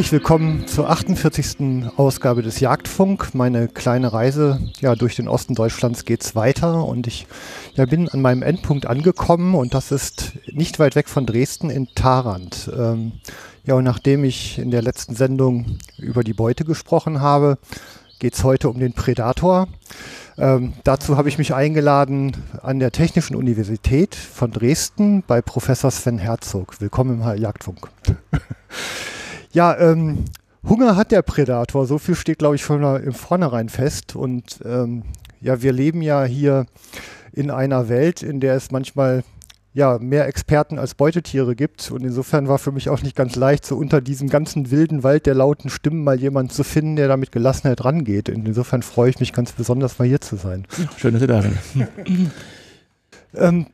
Herzlich willkommen zur 48. Ausgabe des Jagdfunk. Meine kleine Reise ja, durch den Osten Deutschlands geht's weiter und ich ja, bin an meinem Endpunkt angekommen und das ist nicht weit weg von Dresden in Tarant. Ähm, ja, und nachdem ich in der letzten Sendung über die Beute gesprochen habe, geht's heute um den Predator. Ähm, dazu habe ich mich eingeladen an der Technischen Universität von Dresden bei Professor Sven Herzog. Willkommen im Jagdfunk. ja, ähm, Hunger hat der Predator, so viel steht, glaube ich, von im Vornherein fest. Und ähm, ja, wir leben ja hier in einer Welt, in der es manchmal ja, mehr Experten als Beutetiere gibt. Und insofern war für mich auch nicht ganz leicht, so unter diesem ganzen wilden Wald der lauten Stimmen mal jemanden zu finden, der da mit Gelassenheit rangeht. Und insofern freue ich mich ganz besonders, mal hier zu sein. schön, dass ihr da seid. ähm,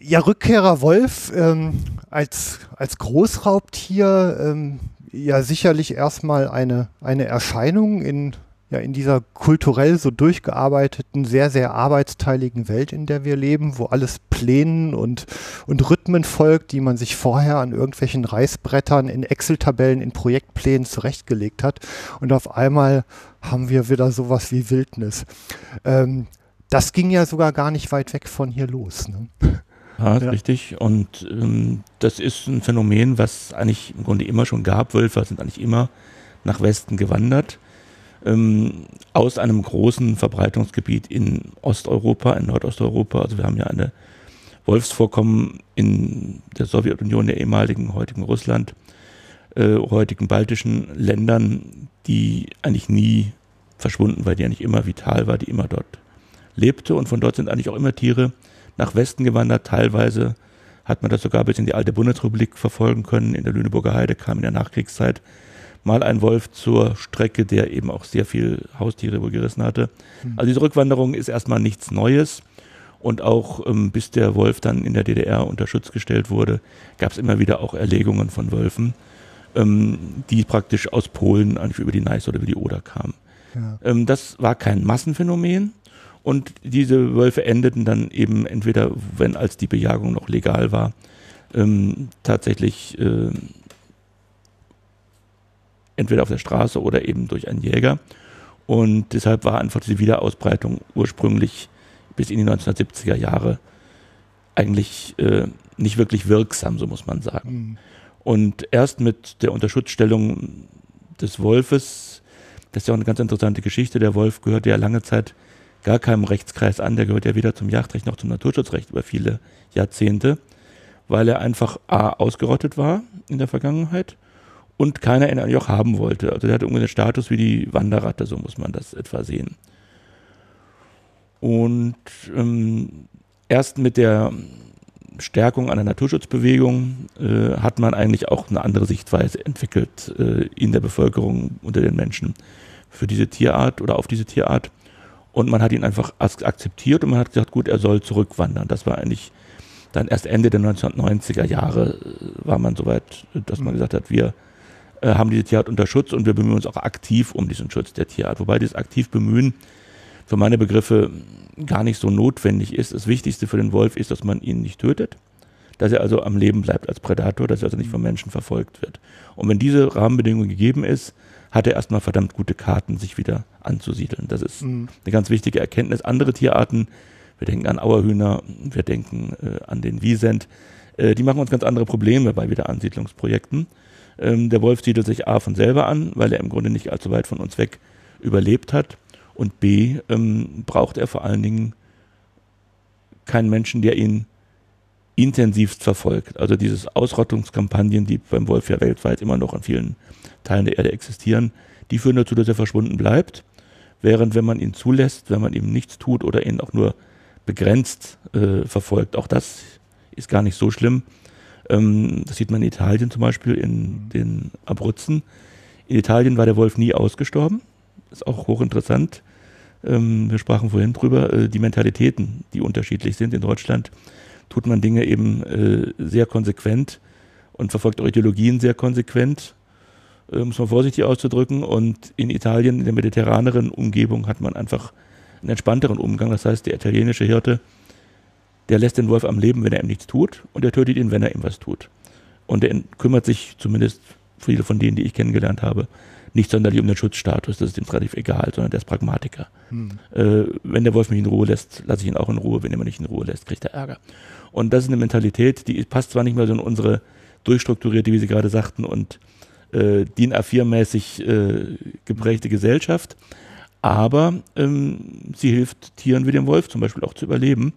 ja, Rückkehrer Wolf ähm, als, als Großraubtier ähm, ja sicherlich erstmal eine, eine Erscheinung in ja in dieser kulturell so durchgearbeiteten, sehr, sehr arbeitsteiligen Welt, in der wir leben, wo alles Plänen und, und Rhythmen folgt, die man sich vorher an irgendwelchen Reißbrettern in Excel-Tabellen, in Projektplänen zurechtgelegt hat. Und auf einmal haben wir wieder sowas wie Wildnis. Ähm, das ging ja sogar gar nicht weit weg von hier los. Ne? Ja, ja, richtig. Und ähm, das ist ein Phänomen, was eigentlich im Grunde immer schon gab. Wölfe sind eigentlich immer nach Westen gewandert ähm, aus einem großen Verbreitungsgebiet in Osteuropa, in Nordosteuropa. Also wir haben ja eine Wolfsvorkommen in der Sowjetunion, der ehemaligen heutigen Russland, äh, heutigen baltischen Ländern, die eigentlich nie verschwunden war, die eigentlich immer vital war, die immer dort lebte. Und von dort sind eigentlich auch immer Tiere nach Westen gewandert. Teilweise hat man das sogar bis in die alte Bundesrepublik verfolgen können. In der Lüneburger Heide kam in der Nachkriegszeit mal ein Wolf zur Strecke, der eben auch sehr viel Haustiere wohl gerissen hatte. Mhm. Also diese Rückwanderung ist erstmal nichts Neues. Und auch ähm, bis der Wolf dann in der DDR unter Schutz gestellt wurde, gab es immer wieder auch Erlegungen von Wölfen, ähm, die praktisch aus Polen eigentlich über die Neiße oder über die Oder kamen. Ja. Ähm, das war kein Massenphänomen. Und diese Wölfe endeten dann eben entweder, wenn als die Bejagung noch legal war, ähm, tatsächlich äh, entweder auf der Straße oder eben durch einen Jäger. Und deshalb war einfach diese Wiederausbreitung ursprünglich bis in die 1970er Jahre eigentlich äh, nicht wirklich wirksam, so muss man sagen. Mhm. Und erst mit der Unterschutzstellung des Wolfes, das ist ja auch eine ganz interessante Geschichte, der Wolf gehörte ja lange Zeit gar keinem Rechtskreis an, der gehört ja weder zum Jagdrecht noch zum Naturschutzrecht über viele Jahrzehnte, weil er einfach A ausgerottet war in der Vergangenheit und keiner eigentlich auch haben wollte. Also der hatte irgendwie den Status wie die Wanderratte, so muss man das etwa sehen. Und ähm, erst mit der Stärkung einer Naturschutzbewegung äh, hat man eigentlich auch eine andere Sichtweise entwickelt äh, in der Bevölkerung unter den Menschen für diese Tierart oder auf diese Tierart. Und man hat ihn einfach akzeptiert und man hat gesagt, gut, er soll zurückwandern. Das war eigentlich dann erst Ende der 1990er Jahre äh, war man soweit, dass man mhm. gesagt hat, wir äh, haben diese Tierart unter Schutz und wir bemühen uns auch aktiv um diesen Schutz der Tierart. Wobei dieses aktiv bemühen für meine Begriffe gar nicht so notwendig ist. Das Wichtigste für den Wolf ist, dass man ihn nicht tötet, dass er also am Leben bleibt als Prädator, dass er also nicht von Menschen verfolgt wird. Und wenn diese Rahmenbedingung gegeben ist, hat er erstmal verdammt gute Karten, sich wieder anzusiedeln. Das ist mhm. eine ganz wichtige Erkenntnis. Andere Tierarten, wir denken an Auerhühner, wir denken äh, an den Wiesent, äh, die machen uns ganz andere Probleme bei Wiederansiedlungsprojekten. Ähm, der Wolf siedelt sich A von selber an, weil er im Grunde nicht allzu weit von uns weg überlebt hat. Und B ähm, braucht er vor allen Dingen keinen Menschen, der ihn intensivst verfolgt. Also diese Ausrottungskampagnen, die beim Wolf ja weltweit immer noch an vielen Teilen der Erde existieren, die führen dazu, dass er verschwunden bleibt. Während wenn man ihn zulässt, wenn man ihm nichts tut oder ihn auch nur begrenzt äh, verfolgt, auch das ist gar nicht so schlimm, ähm, das sieht man in Italien zum Beispiel, in den Abruzzen. In Italien war der Wolf nie ausgestorben. Ist auch hochinteressant. Ähm, wir sprachen vorhin drüber, äh, die Mentalitäten, die unterschiedlich sind. In Deutschland tut man Dinge eben äh, sehr konsequent und verfolgt auch Ideologien sehr konsequent, äh, muss man vorsichtig auszudrücken. Und in Italien, in der mediterraneren Umgebung, hat man einfach einen entspannteren Umgang. Das heißt, der italienische Hirte der lässt den Wolf am Leben, wenn er ihm nichts tut, und er tötet ihn, wenn er ihm was tut. Und er kümmert sich zumindest viele von denen, die ich kennengelernt habe, nicht sonderlich um den Schutzstatus, das ist ihm relativ egal, sondern der ist Pragmatiker. Hm. Äh, wenn der Wolf mich in Ruhe lässt, lasse ich ihn auch in Ruhe. Wenn er mich nicht in Ruhe lässt, kriegt er Ärger. Und das ist eine Mentalität, die passt zwar nicht mehr so in unsere durchstrukturierte, wie Sie gerade sagten, und äh, DIN A4-mäßig äh, geprägte Gesellschaft, aber ähm, sie hilft Tieren wie dem Wolf zum Beispiel auch zu überleben,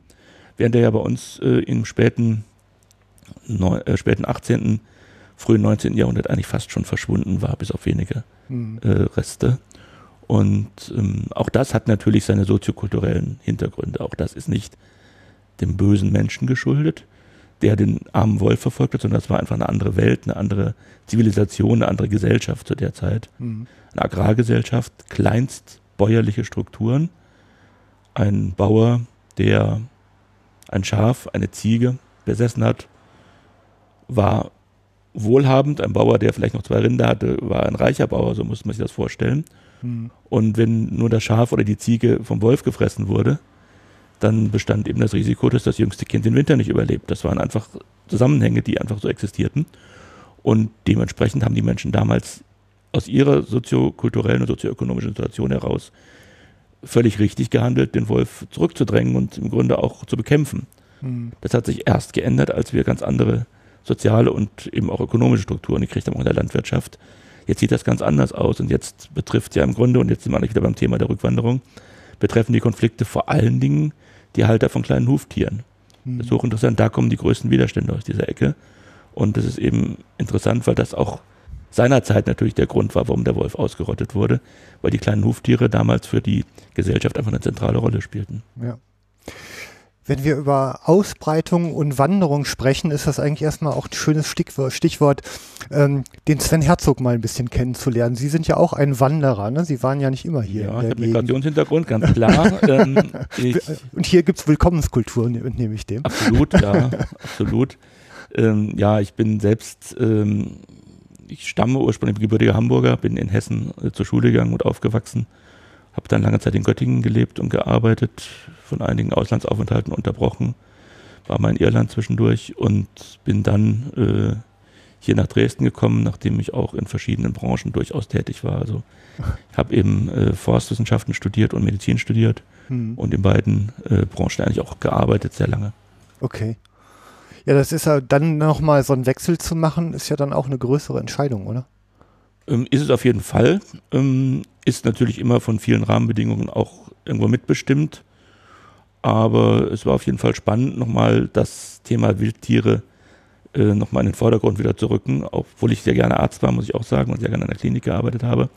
während er ja bei uns äh, im späten, äh, späten 18., frühen 19. Jahrhundert eigentlich fast schon verschwunden war, bis auf wenige mhm. äh, Reste. Und ähm, auch das hat natürlich seine soziokulturellen Hintergründe. Auch das ist nicht dem bösen Menschen geschuldet, der den armen Wolf verfolgt hat, sondern das war einfach eine andere Welt, eine andere Zivilisation, eine andere Gesellschaft zu der Zeit. Mhm. Eine Agrargesellschaft, kleinstbäuerliche Strukturen. Ein Bauer, der ein Schaf, eine Ziege besessen hat, war wohlhabend. Ein Bauer, der vielleicht noch zwei Rinder hatte, war ein reicher Bauer, so muss man sich das vorstellen. Mhm. Und wenn nur das Schaf oder die Ziege vom Wolf gefressen wurde, dann bestand eben das Risiko, dass das jüngste Kind den Winter nicht überlebt. Das waren einfach Zusammenhänge, die einfach so existierten. Und dementsprechend haben die Menschen damals aus ihrer soziokulturellen und sozioökonomischen Situation heraus völlig richtig gehandelt, den Wolf zurückzudrängen und im Grunde auch zu bekämpfen. Mhm. Das hat sich erst geändert, als wir ganz andere soziale und eben auch ökonomische Strukturen gekriegt haben auch in der Landwirtschaft. Jetzt sieht das ganz anders aus und jetzt betrifft ja im Grunde, und jetzt sind wir eigentlich wieder beim Thema der Rückwanderung, betreffen die Konflikte vor allen Dingen die Halter von kleinen Huftieren. Mhm. Das ist hochinteressant, da kommen die größten Widerstände aus dieser Ecke. Und das ist eben interessant, weil das auch seinerzeit natürlich der Grund war, warum der Wolf ausgerottet wurde, weil die kleinen Huftiere damals für die Gesellschaft einfach eine zentrale Rolle spielten. Ja. Wenn wir über Ausbreitung und Wanderung sprechen, ist das eigentlich erstmal auch ein schönes Stichwort, Stichwort ähm, den Sven Herzog mal ein bisschen kennenzulernen. Sie sind ja auch ein Wanderer, ne? Sie waren ja nicht immer hier. Ja, ich habe Migrationshintergrund, ganz klar. ähm, und hier gibt es Willkommenskultur, ne, entnehme ich dem. Absolut, ja, absolut. Ähm, ja, ich bin selbst, ähm, ich stamme ursprünglich gebürtiger Hamburger, bin in Hessen äh, zur Schule gegangen und aufgewachsen habe dann lange Zeit in Göttingen gelebt und gearbeitet, von einigen Auslandsaufenthalten unterbrochen, war mal in Irland zwischendurch und bin dann äh, hier nach Dresden gekommen, nachdem ich auch in verschiedenen Branchen durchaus tätig war. Also ich habe eben äh, Forstwissenschaften studiert und Medizin studiert hm. und in beiden äh, Branchen eigentlich auch gearbeitet, sehr lange. Okay. Ja, das ist ja dann nochmal so einen Wechsel zu machen, ist ja dann auch eine größere Entscheidung, oder? Ähm, ist es auf jeden Fall. Ähm, ist natürlich immer von vielen Rahmenbedingungen auch irgendwo mitbestimmt. Aber es war auf jeden Fall spannend, nochmal das Thema Wildtiere äh, nochmal in den Vordergrund wieder zu rücken, obwohl ich sehr gerne Arzt war, muss ich auch sagen, und sehr gerne an der Klinik gearbeitet habe.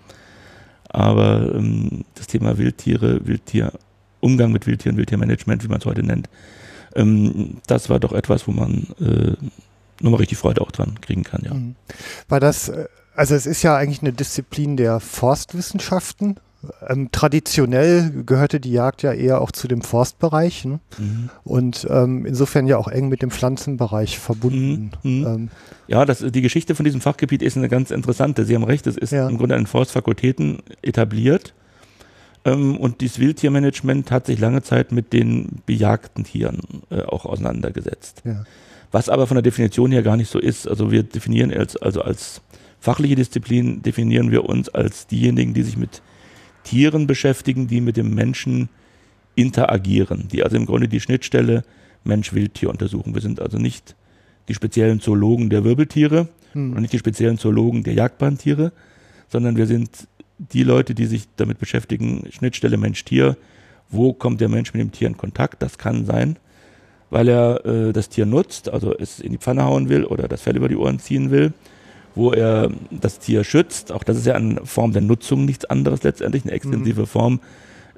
Aber ähm, das Thema Wildtiere, Wildtier, Umgang mit Wildtieren, Wildtiermanagement, wie man es heute nennt, ähm, das war doch etwas, wo man äh, nochmal richtig Freude auch dran kriegen kann, ja. Mhm. War das äh, also es ist ja eigentlich eine Disziplin der Forstwissenschaften. Ähm, traditionell gehörte die Jagd ja eher auch zu dem Forstbereich ne? mhm. und ähm, insofern ja auch eng mit dem Pflanzenbereich verbunden. Mhm. mhm. Ähm, ja, das, die Geschichte von diesem Fachgebiet ist eine ganz interessante. Sie haben recht, es ist ja. im Grunde an Forstfakultäten etabliert ähm, und dieses Wildtiermanagement hat sich lange Zeit mit den bejagten Tieren äh, auch auseinandergesetzt. Ja. Was aber von der Definition her gar nicht so ist. Also wir definieren als, also als fachliche Disziplin definieren wir uns als diejenigen, die sich mit Tieren beschäftigen, die mit dem Menschen interagieren, die also im Grunde die Schnittstelle Mensch-Wildtier untersuchen. Wir sind also nicht die speziellen Zoologen der Wirbeltiere hm. und nicht die speziellen Zoologen der Jagdbahntiere, sondern wir sind die Leute, die sich damit beschäftigen, Schnittstelle Mensch-Tier, wo kommt der Mensch mit dem Tier in Kontakt? Das kann sein, weil er äh, das Tier nutzt, also es in die Pfanne hauen will oder das Fell über die Ohren ziehen will wo er das Tier schützt. Auch das ist ja eine Form der Nutzung nichts anderes letztendlich, eine extensive mhm. Form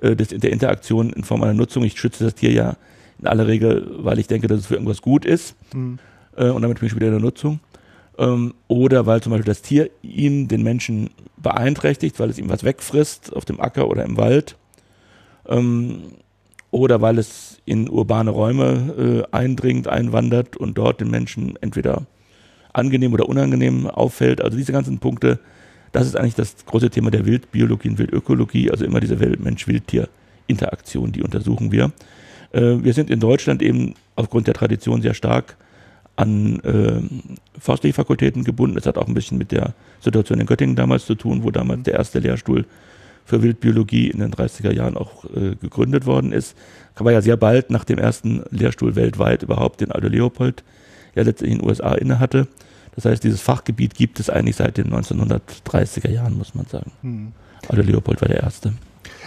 äh, des, der Interaktion in Form einer Nutzung. Ich schütze das Tier ja in aller Regel, weil ich denke, dass es für irgendwas gut ist. Mhm. Äh, und damit bin ich wieder in der Nutzung. Ähm, oder weil zum Beispiel das Tier ihm, den Menschen, beeinträchtigt, weil es ihm was wegfrisst auf dem Acker oder im Wald. Ähm, oder weil es in urbane Räume äh, eindringt, einwandert und dort den Menschen entweder angenehm oder unangenehm auffällt. Also diese ganzen Punkte, das ist eigentlich das große Thema der Wildbiologie und Wildökologie, also immer diese Mensch-Wildtier-Interaktion, die untersuchen wir. Äh, wir sind in Deutschland eben aufgrund der Tradition sehr stark an äh, forstliche Fakultäten gebunden. Das hat auch ein bisschen mit der Situation in Göttingen damals zu tun, wo damals der erste Lehrstuhl für Wildbiologie in den 30er Jahren auch äh, gegründet worden ist. War ja sehr bald nach dem ersten Lehrstuhl weltweit überhaupt, den Aldo Leopold ja letztendlich in den USA innehatte. Das heißt, dieses Fachgebiet gibt es eigentlich seit den 1930er Jahren, muss man sagen. Hm. Aldo Leopold war der Erste.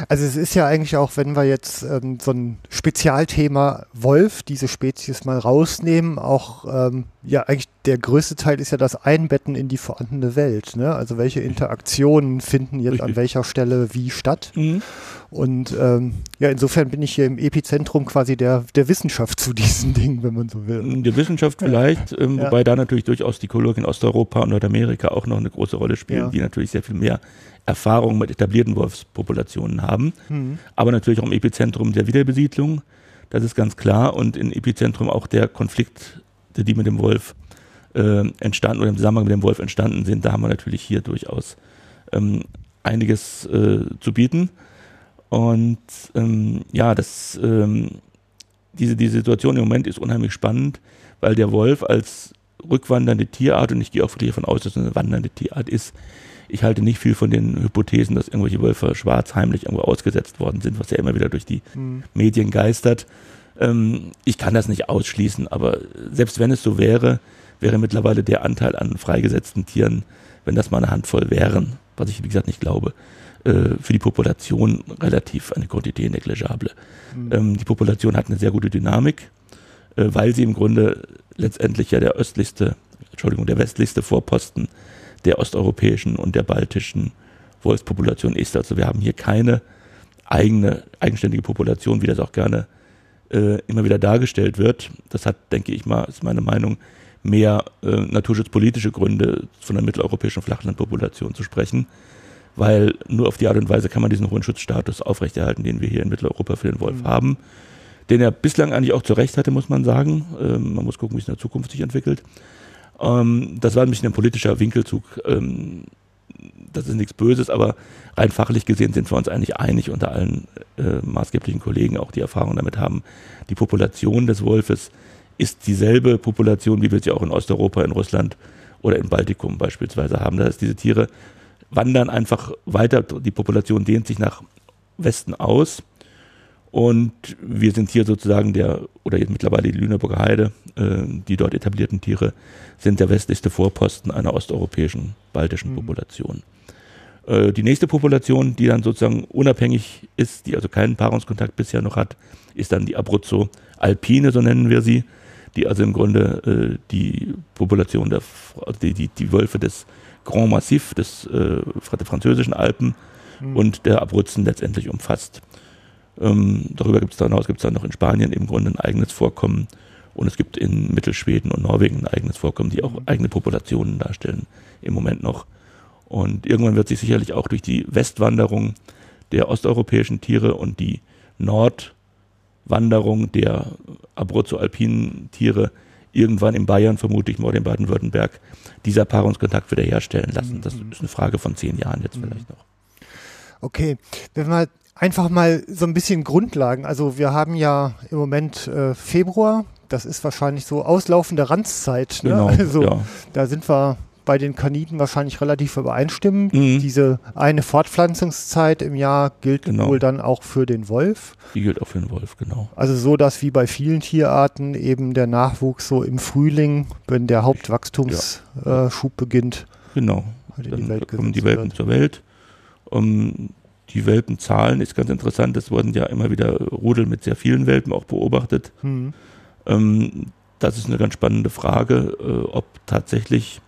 Also es ist ja eigentlich auch, wenn wir jetzt ähm, so ein Spezialthema Wolf, diese Spezies mal rausnehmen, auch ähm, ja eigentlich der größte Teil ist ja das Einbetten in die vorhandene Welt. Ne? Also welche Interaktionen finden jetzt Richtig. an welcher Stelle wie statt. Mhm. Und ähm, ja, insofern bin ich hier im Epizentrum quasi der, der Wissenschaft zu diesen Dingen, wenn man so will. Der Wissenschaft vielleicht, ähm, ja. wobei da natürlich durchaus die Kollegen in Osteuropa und Nordamerika auch noch eine große Rolle spielen, ja. die natürlich sehr viel mehr Erfahrung mit etablierten Wolfspopulationen haben. Mhm. Aber natürlich auch im Epizentrum der Wiederbesiedlung, das ist ganz klar. Und im Epizentrum auch der Konflikte, die mit dem Wolf äh, entstanden oder im Zusammenhang mit dem Wolf entstanden sind. Da haben wir natürlich hier durchaus ähm, einiges äh, zu bieten. Und ähm, ja, das, ähm, diese, diese Situation im Moment ist unheimlich spannend, weil der Wolf als rückwandernde Tierart, und ich gehe auch wirklich davon aus, dass es eine wandernde Tierart ist, ich halte nicht viel von den Hypothesen, dass irgendwelche Wölfe schwarz heimlich irgendwo ausgesetzt worden sind, was ja immer wieder durch die mhm. Medien geistert. Ähm, ich kann das nicht ausschließen, aber selbst wenn es so wäre, wäre mittlerweile der Anteil an freigesetzten Tieren, wenn das mal eine Handvoll wären, was ich wie gesagt nicht glaube, äh, für die Population relativ eine Quantität negligible. Mhm. Ähm, die Population hat eine sehr gute Dynamik, äh, weil sie im Grunde letztendlich ja der östlichste, Entschuldigung, der westlichste Vorposten der osteuropäischen und der baltischen Wolfspopulation ist. Also wir haben hier keine eigene, eigenständige Population, wie das auch gerne äh, immer wieder dargestellt wird. Das hat, denke ich mal, ist meine Meinung, mehr äh, naturschutzpolitische Gründe von der mitteleuropäischen Flachlandpopulation zu sprechen, weil nur auf die Art und Weise kann man diesen hohen Schutzstatus aufrechterhalten, den wir hier in Mitteleuropa für den Wolf mhm. haben, den er bislang eigentlich auch zu Recht hatte, muss man sagen. Ähm, man muss gucken, wie es in der Zukunft sich entwickelt. Ähm, das war ein bisschen ein politischer Winkelzug. Ähm, das ist nichts Böses, aber rein fachlich gesehen sind wir uns eigentlich einig unter allen äh, maßgeblichen Kollegen, auch die Erfahrung damit haben. Die Population des Wolfes ist dieselbe Population, wie wir sie auch in Osteuropa, in Russland oder im Baltikum beispielsweise haben. Das heißt, diese Tiere wandern einfach weiter, die Population dehnt sich nach Westen aus und wir sind hier sozusagen der, oder jetzt mittlerweile die Lüneburger Heide, äh, die dort etablierten Tiere, sind der westlichste Vorposten einer osteuropäischen, baltischen mhm. Population. Äh, die nächste Population, die dann sozusagen unabhängig ist, die also keinen Paarungskontakt bisher noch hat, ist dann die Abruzzo alpine, so nennen wir sie, die also im Grunde äh, die Population der, die, die, die Wölfe des Grand Massif, des, äh, der französischen Alpen mhm. und der Abruzzen letztendlich umfasst. Ähm, darüber gibt es dann dann noch in Spanien im Grunde ein eigenes Vorkommen und es gibt in Mittelschweden und Norwegen ein eigenes Vorkommen, die auch mhm. eigene Populationen darstellen im Moment noch. Und irgendwann wird sich sicherlich auch durch die Westwanderung der osteuropäischen Tiere und die Nordwanderung der Abruzzo-alpinen Tiere irgendwann in Bayern, vermutlich morgen in Baden-Württemberg, dieser Paarungskontakt wiederherstellen lassen. Das mhm. ist eine Frage von zehn Jahren jetzt mhm. vielleicht noch. Okay, wenn wir einfach mal so ein bisschen Grundlagen. Also wir haben ja im Moment äh, Februar, das ist wahrscheinlich so auslaufende Ranzzeit. Ne? Genau, also ja. da sind wir bei den Kaniden wahrscheinlich relativ übereinstimmend. Mhm. Diese eine Fortpflanzungszeit im Jahr gilt genau. wohl dann auch für den Wolf. Die gilt auch für den Wolf, genau. Also so, dass wie bei vielen Tierarten eben der Nachwuchs so im Frühling, wenn der Hauptwachstumsschub ja. äh, beginnt, genau. Halt dann kommen die Welpen wird. zur Welt. Um, die Welpenzahlen ist ganz interessant. Es wurden ja immer wieder Rudel mit sehr vielen Welpen auch beobachtet. Mhm. Ähm, das ist eine ganz spannende Frage, äh, ob tatsächlich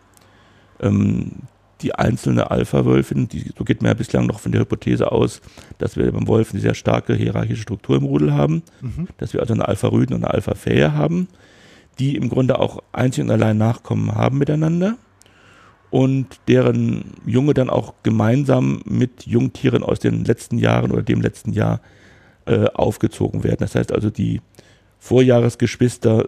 ähm, die einzelne Alpha-Wölfin, so geht man ja bislang noch von der Hypothese aus, dass wir beim Wolf eine sehr starke hierarchische Struktur im Rudel haben, mhm. dass wir also eine Alpha-Rüden und eine Alpha-Fähe haben, die im Grunde auch einzig und allein Nachkommen haben miteinander und deren Junge dann auch gemeinsam mit Jungtieren aus den letzten Jahren oder dem letzten Jahr äh, aufgezogen werden. Das heißt also, die Vorjahresgeschwister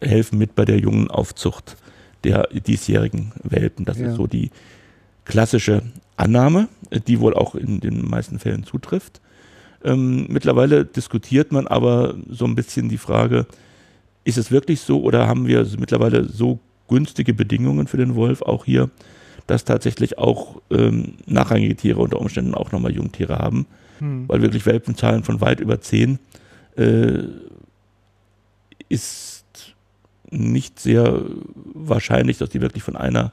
helfen mit bei der jungen Aufzucht der diesjährigen Welpen. Das ja. ist so die klassische Annahme, die wohl auch in den meisten Fällen zutrifft. Ähm, mittlerweile diskutiert man aber so ein bisschen die Frage, ist es wirklich so oder haben wir mittlerweile so günstige Bedingungen für den Wolf auch hier, dass tatsächlich auch ähm, nachrangige Tiere unter Umständen auch nochmal Jungtiere haben, hm. weil wirklich Welpenzahlen von weit über zehn äh, ist nicht sehr wahrscheinlich, dass die wirklich von einer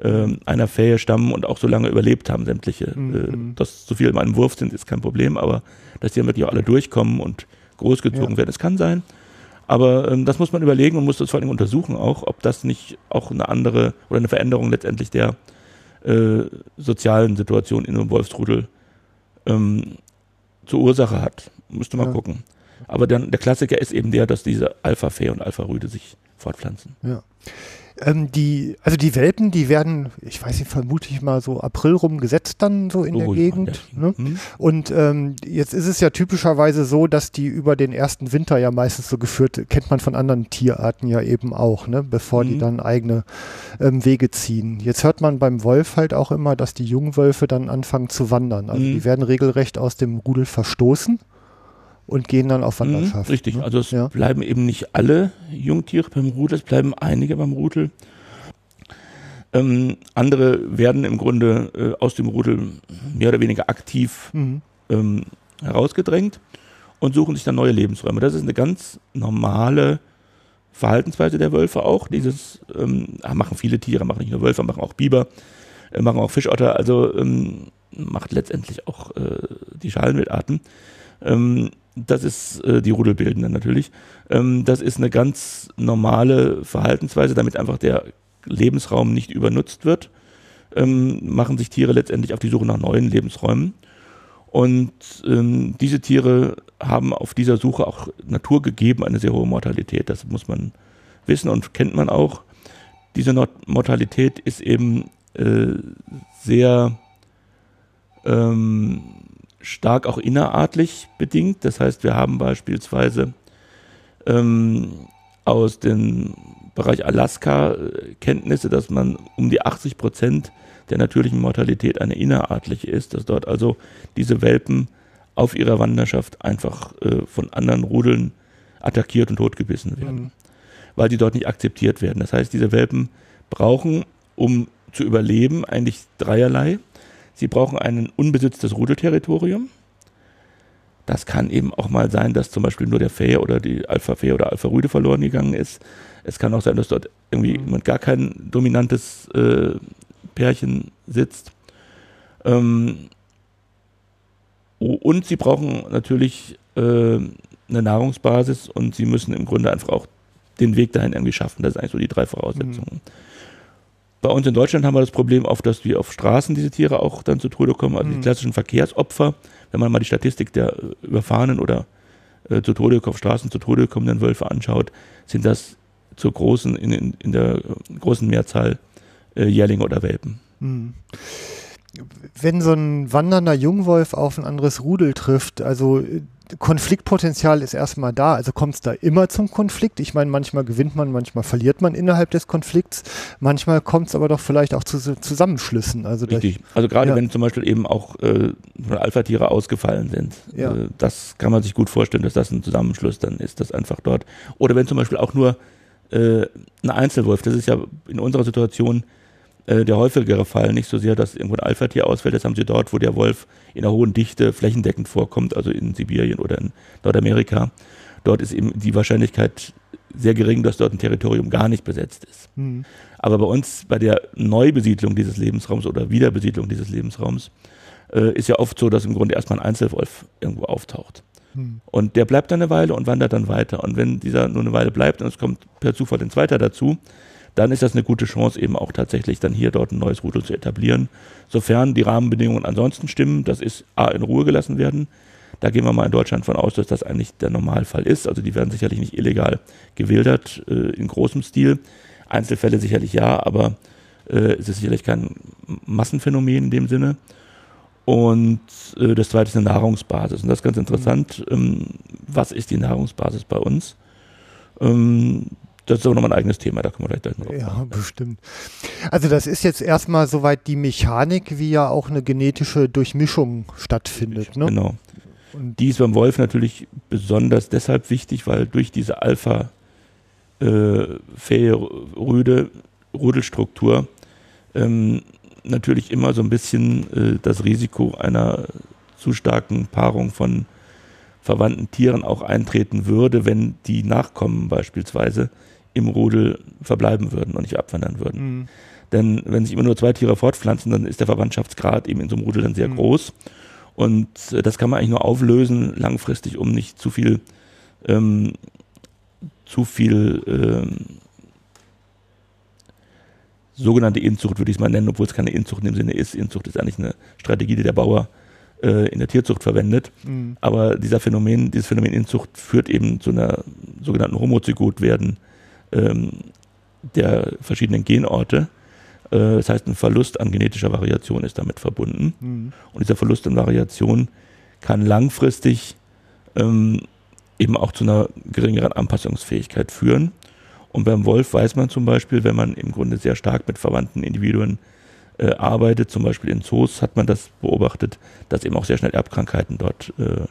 äh, einer Fähe stammen und auch so lange überlebt haben, sämtliche. Mhm. Äh, dass so viele in einem Wurf sind, ist kein Problem, aber dass die dann wirklich auch alle durchkommen und großgezogen ja. werden, das kann sein. Aber ähm, das muss man überlegen und muss das vor allem untersuchen auch, ob das nicht auch eine andere oder eine Veränderung letztendlich der äh, sozialen Situation in einem Wolfsrudel ähm, zur Ursache hat. Müsste man ja. gucken. Aber dann der Klassiker ist eben der, dass diese Alpha-Fee und Alpha-Rüde sich fortpflanzen. Ja. Ähm, die, also die Welpen, die werden, ich weiß nicht, vermute ich mal so April rum gesetzt dann so in oh, der Gegend. Ja, ne? mhm. Und ähm, jetzt ist es ja typischerweise so, dass die über den ersten Winter ja meistens so geführt, kennt man von anderen Tierarten ja eben auch, ne? bevor mhm. die dann eigene ähm, Wege ziehen. Jetzt hört man beim Wolf halt auch immer, dass die Jungwölfe dann anfangen zu wandern. Also mhm. die werden regelrecht aus dem Rudel verstoßen und gehen dann auf mhm, Wanderschaft. richtig, ne? also es ja. bleiben eben nicht alle Jungtiere beim Rudel, es bleiben einige beim Rudel. Ähm, andere werden im Grunde äh, aus dem Rudel mehr oder weniger aktiv mhm. ähm, herausgedrängt und suchen sich dann neue Lebensräume. Das ist eine ganz normale Verhaltensweise der Wölfe auch. Dieses ähm, machen viele Tiere, machen nicht nur Wölfe, machen auch Biber, äh, machen auch Fischotter, also ähm, macht letztendlich auch äh, die Schalenwildarten. Ähm, das ist äh, die Rudelbildende natürlich. Ähm, das ist eine ganz normale Verhaltensweise, damit einfach der Lebensraum nicht übernutzt wird. Ähm, machen sich Tiere letztendlich auf die Suche nach neuen Lebensräumen. Und ähm, diese Tiere haben auf dieser Suche auch naturgegeben eine sehr hohe Mortalität. Das muss man wissen und kennt man auch. Diese Not Mortalität ist eben äh, sehr ähm, stark auch innerartlich bedingt. Das heißt, wir haben beispielsweise ähm, aus dem Bereich Alaska äh, Kenntnisse, dass man um die 80 Prozent der natürlichen Mortalität eine innerartliche ist, dass dort also diese Welpen auf ihrer Wanderschaft einfach äh, von anderen Rudeln attackiert und totgebissen werden, mhm. weil die dort nicht akzeptiert werden. Das heißt, diese Welpen brauchen, um zu überleben, eigentlich dreierlei. Sie brauchen ein unbesitztes Rudelterritorium. Das kann eben auch mal sein, dass zum Beispiel nur der Fähe oder die Alpha-Fähe oder Alpha-Rüde verloren gegangen ist. Es kann auch sein, dass dort irgendwie mhm. gar kein dominantes äh, Pärchen sitzt. Ähm, und sie brauchen natürlich äh, eine Nahrungsbasis und sie müssen im Grunde einfach auch den Weg dahin irgendwie schaffen. Das sind eigentlich so die drei Voraussetzungen. Mhm. Bei uns in Deutschland haben wir das Problem oft, dass wir auf Straßen diese Tiere auch dann zu Tode kommen, also mhm. die klassischen Verkehrsopfer. Wenn man mal die Statistik der äh, überfahrenen oder äh, zu Tode auf Straßen zu Tode kommenden Wölfe anschaut, sind das zur großen, in, in, in der großen Mehrzahl äh, Jährlinge oder Welpen. Mhm wenn so ein wandernder Jungwolf auf ein anderes Rudel trifft, also Konfliktpotenzial ist erstmal da, also kommt es da immer zum Konflikt. Ich meine, manchmal gewinnt man, manchmal verliert man innerhalb des Konflikts, manchmal kommt es aber doch vielleicht auch zu Zusammenschlüssen. Also Richtig. Also gerade ja. wenn zum Beispiel eben auch äh, Alpha-Tiere ausgefallen sind, ja. äh, das kann man sich gut vorstellen, dass das ein Zusammenschluss dann ist, das einfach dort. Oder wenn zum Beispiel auch nur äh, ein Einzelwolf, das ist ja in unserer Situation äh, der häufigere Fall, nicht so sehr, dass irgendwo ein Alpha-Tier ausfällt, das haben sie dort, wo der Wolf in einer hohen Dichte flächendeckend vorkommt, also in Sibirien oder in Nordamerika. Dort ist eben die Wahrscheinlichkeit sehr gering, dass dort ein Territorium gar nicht besetzt ist. Mhm. Aber bei uns, bei der Neubesiedlung dieses Lebensraums oder Wiederbesiedlung dieses Lebensraums, äh, ist ja oft so, dass im Grunde erstmal ein Einzelwolf irgendwo auftaucht. Mhm. Und der bleibt dann eine Weile und wandert dann weiter. Und wenn dieser nur eine Weile bleibt und es kommt per Zufall ein zweiter dazu, dann ist das eine gute Chance, eben auch tatsächlich dann hier dort ein neues Rudel zu etablieren. Sofern die Rahmenbedingungen ansonsten stimmen, das ist A, in Ruhe gelassen werden. Da gehen wir mal in Deutschland von aus, dass das eigentlich der Normalfall ist. Also die werden sicherlich nicht illegal gewildert äh, in großem Stil. Einzelfälle sicherlich ja, aber äh, es ist sicherlich kein Massenphänomen in dem Sinne. Und äh, das zweite ist eine Nahrungsbasis. Und das ist ganz interessant. Ähm, was ist die Nahrungsbasis bei uns? Ähm, das ist aber nochmal ein eigenes Thema, da können wir gleich noch Ja, machen. bestimmt. Also das ist jetzt erstmal soweit die Mechanik, wie ja auch eine genetische Durchmischung stattfindet. Ne? Genau. Und die ist beim Wolf natürlich besonders deshalb wichtig, weil durch diese Alpha äh, Rüde, Rudelstruktur ähm, natürlich immer so ein bisschen äh, das Risiko einer zu starken Paarung von verwandten Tieren auch eintreten würde, wenn die Nachkommen beispielsweise im Rudel verbleiben würden und nicht abwandern würden. Mhm. Denn wenn sich immer nur zwei Tiere fortpflanzen, dann ist der Verwandtschaftsgrad eben in so einem Rudel dann sehr mhm. groß. Und äh, das kann man eigentlich nur auflösen langfristig, um nicht zu viel, ähm, zu viel ähm, sogenannte Inzucht, würde ich es mal nennen, obwohl es keine Inzucht im Sinne ist. Inzucht ist eigentlich eine Strategie, die der Bauer äh, in der Tierzucht verwendet. Mhm. Aber dieser Phänomen, dieses Phänomen Inzucht führt eben zu einer sogenannten Homozygotwerden ähm, der verschiedenen Genorte. Äh, das heißt, ein Verlust an genetischer Variation ist damit verbunden. Mhm. Und dieser Verlust an Variation kann langfristig ähm, eben auch zu einer geringeren Anpassungsfähigkeit führen. Und beim Wolf weiß man zum Beispiel, wenn man im Grunde sehr stark mit verwandten Individuen äh, arbeitet, zum Beispiel in Zoos, hat man das beobachtet, dass eben auch sehr schnell Erbkrankheiten dort äh,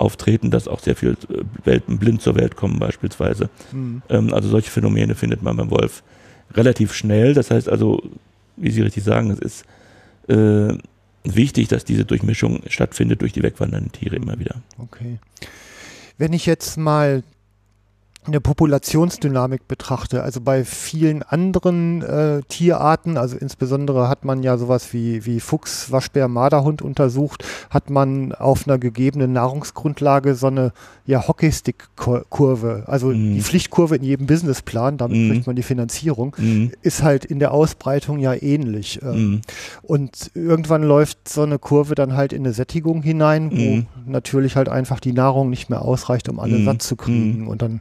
auftreten, dass auch sehr viele äh, Welpen blind zur Welt kommen beispielsweise. Mhm. Ähm, also solche Phänomene findet man beim Wolf relativ schnell. Das heißt also, wie Sie richtig sagen, es ist äh, wichtig, dass diese Durchmischung stattfindet durch die wegwandernden Tiere immer wieder. Okay. Wenn ich jetzt mal eine Populationsdynamik betrachte. Also bei vielen anderen äh, Tierarten, also insbesondere hat man ja sowas wie, wie Fuchs, Waschbär, Marderhund untersucht, hat man auf einer gegebenen Nahrungsgrundlage so eine ja, Hockeystick-Kurve, also mhm. die Pflichtkurve in jedem Businessplan, damit mhm. kriegt man die Finanzierung, mhm. ist halt in der Ausbreitung ja ähnlich. Ähm, und irgendwann läuft so eine Kurve dann halt in eine Sättigung hinein, wo mhm. natürlich halt einfach die Nahrung nicht mehr ausreicht, um alle mhm. satt zu kriegen. Mhm. Und dann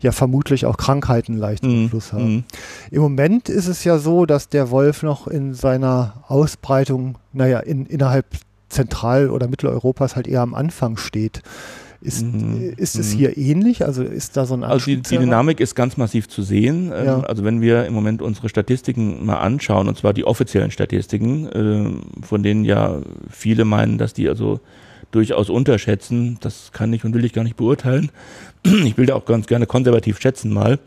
ja vermutlich auch Krankheiten leicht mhm. Einfluss haben. Mhm. Im Moment ist es ja so, dass der Wolf noch in seiner Ausbreitung, naja, in, innerhalb Zentral- oder Mitteleuropas halt eher am Anfang steht. Ist, mhm. ist es mhm. hier ähnlich? Also ist da so ein Also die, die, Dynamik ist ganz massiv zu sehen. Ähm, ja. Also wenn wir im Moment unsere Statistiken mal anschauen, und zwar die offiziellen Statistiken, äh, von denen ja viele meinen, dass die also durchaus unterschätzen. Das kann ich und will ich gar nicht beurteilen. Ich will da auch ganz gerne konservativ schätzen mal.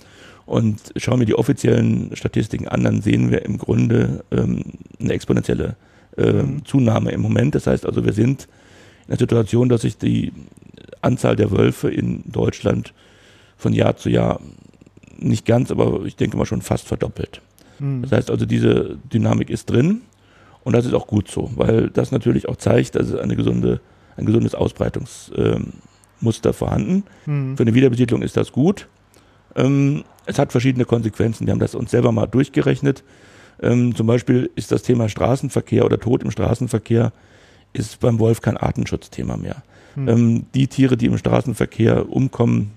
Und schauen wir die offiziellen Statistiken an, dann sehen wir im Grunde ähm, eine exponentielle äh, mhm. Zunahme im Moment. Das heißt also, wir sind in der Situation, dass sich die Anzahl der Wölfe in Deutschland von Jahr zu Jahr nicht ganz, aber ich denke mal schon fast verdoppelt. Mhm. Das heißt also, diese Dynamik ist drin und das ist auch gut so, weil das natürlich auch zeigt, dass es eine gesunde ein gesundes Ausbreitungsmuster vorhanden. Mhm. Für eine Wiederbesiedlung ist das gut. Ähm, es hat verschiedene Konsequenzen. Wir haben das uns selber mal durchgerechnet. Ähm, zum Beispiel ist das Thema Straßenverkehr oder Tod im Straßenverkehr ist beim Wolf kein Artenschutzthema mehr. Mhm. Ähm, die Tiere, die im Straßenverkehr umkommen,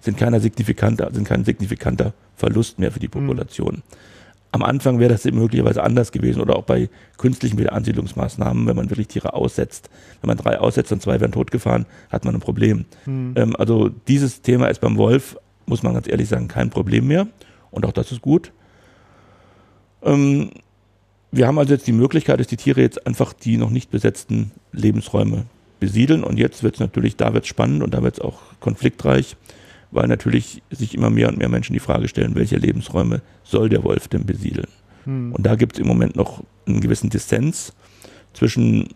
sind, keiner signifikanter, sind kein signifikanter Verlust mehr für die hm. Population. Mhm. Am Anfang wäre das möglicherweise anders gewesen oder auch bei künstlichen Wiederansiedlungsmaßnahmen, wenn man wirklich Tiere aussetzt. Wenn man drei aussetzt und zwei werden totgefahren, hat man ein Problem. Mhm. Ähm, also dieses Thema ist beim Wolf, muss man ganz ehrlich sagen, kein Problem mehr. Und auch das ist gut. Ähm, wir haben also jetzt die Möglichkeit, dass die Tiere jetzt einfach die noch nicht besetzten Lebensräume besiedeln. Und jetzt wird es natürlich, da wird es spannend und da wird es auch konfliktreich weil natürlich sich immer mehr und mehr Menschen die Frage stellen, welche Lebensräume soll der Wolf denn besiedeln? Hm. Und da gibt es im Moment noch einen gewissen Dissens zwischen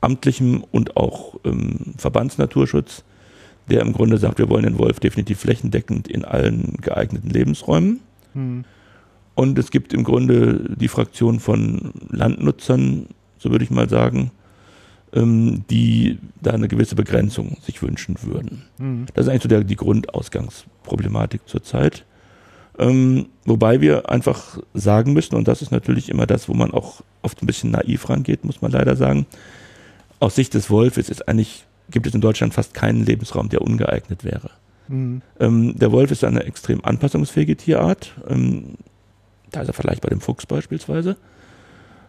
amtlichem und auch ähm, Verbandsnaturschutz, der im Grunde sagt, wir wollen den Wolf definitiv flächendeckend in allen geeigneten Lebensräumen. Hm. Und es gibt im Grunde die Fraktion von Landnutzern, so würde ich mal sagen, ähm, die da eine gewisse Begrenzung sich wünschen würden. Mhm. Das ist eigentlich so der, die Grundausgangsproblematik zurzeit. Ähm, wobei wir einfach sagen müssen, und das ist natürlich immer das, wo man auch oft ein bisschen naiv rangeht, muss man leider sagen, aus Sicht des Wolfes ist eigentlich, gibt es in Deutschland fast keinen Lebensraum, der ungeeignet wäre. Mhm. Ähm, der Wolf ist eine extrem anpassungsfähige Tierart. Ähm, da ist er vielleicht bei dem Fuchs beispielsweise.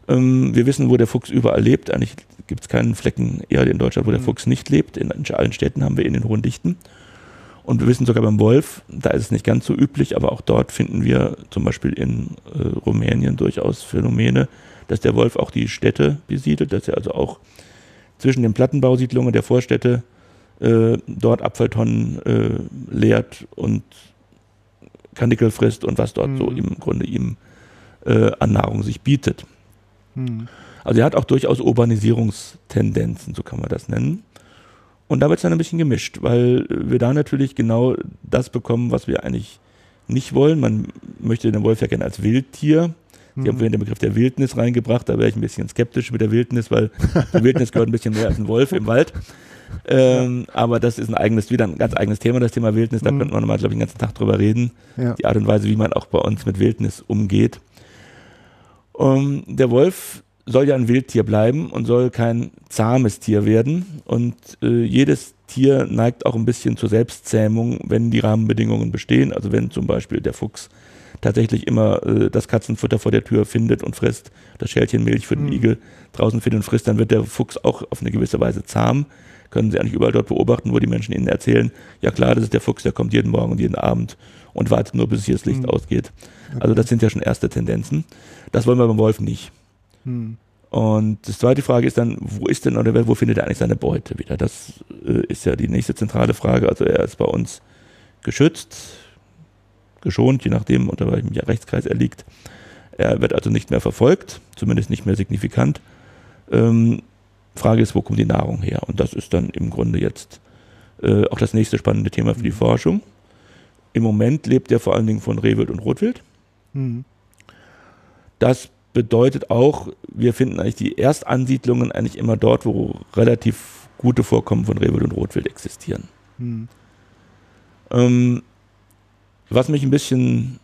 Ähm, wir wissen, wo der Fuchs überall lebt. Eigentlich gibt es keinen Flecken eher in Deutschland, wo der mhm. Fuchs nicht lebt. In, in allen Städten haben wir ihn in hohen Dichten. Und wir wissen sogar beim Wolf, da ist es nicht ganz so üblich, aber auch dort finden wir zum Beispiel in äh, Rumänien durchaus Phänomene, dass der Wolf auch die Städte besiedelt, dass er also auch zwischen den Plattenbausiedlungen der Vorstädte äh, dort Abfalltonnen äh, leert und Kanickel frisst und was dort mhm. so im Grunde ihm äh, an Nahrung sich bietet. Mhm. Also er hat auch durchaus Urbanisierungstendenzen, so kann man das nennen. Und da wird es dann ein bisschen gemischt, weil wir da natürlich genau das bekommen, was wir eigentlich nicht wollen. Man möchte den Wolf ja gerne als Wildtier. Sie mhm. haben vorhin den Begriff der Wildnis reingebracht, da wäre ich ein bisschen skeptisch mit der Wildnis, weil die Wildnis gehört ein bisschen mehr als ein Wolf im Wald. Ähm, aber das ist ein eigenes, wieder ein ganz eigenes Thema, das Thema Wildnis. Da mhm. könnte man mal, glaube ich, den ganzen Tag drüber reden. Ja. Die Art und Weise, wie man auch bei uns mit Wildnis umgeht. Um, der Wolf soll ja ein Wildtier bleiben und soll kein zahmes Tier werden. Und äh, jedes Tier neigt auch ein bisschen zur Selbstzähmung, wenn die Rahmenbedingungen bestehen. Also wenn zum Beispiel der Fuchs tatsächlich immer äh, das Katzenfutter vor der Tür findet und frisst, das Schälchen Milch für den mhm. Igel draußen findet und frisst, dann wird der Fuchs auch auf eine gewisse Weise zahm. Können Sie eigentlich überall dort beobachten, wo die Menschen Ihnen erzählen, ja klar, das ist der Fuchs, der kommt jeden Morgen und jeden Abend und wartet nur, bis hier das Licht mhm. ausgeht. Also das sind ja schon erste Tendenzen. Das wollen wir beim Wolf nicht. Hm. Und die zweite Frage ist dann, wo ist denn oder wo findet er eigentlich seine Beute wieder? Das äh, ist ja die nächste zentrale Frage. Also er ist bei uns geschützt, geschont, je nachdem, unter welchem Rechtskreis er liegt. Er wird also nicht mehr verfolgt, zumindest nicht mehr signifikant. Ähm, Frage ist, wo kommt die Nahrung her? Und das ist dann im Grunde jetzt äh, auch das nächste spannende Thema für die mhm. Forschung. Im Moment lebt er vor allen Dingen von Rehwild und Rotwild. Mhm. Das bedeutet auch, wir finden eigentlich die Erstansiedlungen eigentlich immer dort, wo relativ gute Vorkommen von Rehwild und Rotwild existieren. Hm. Ähm, was mich ein bisschen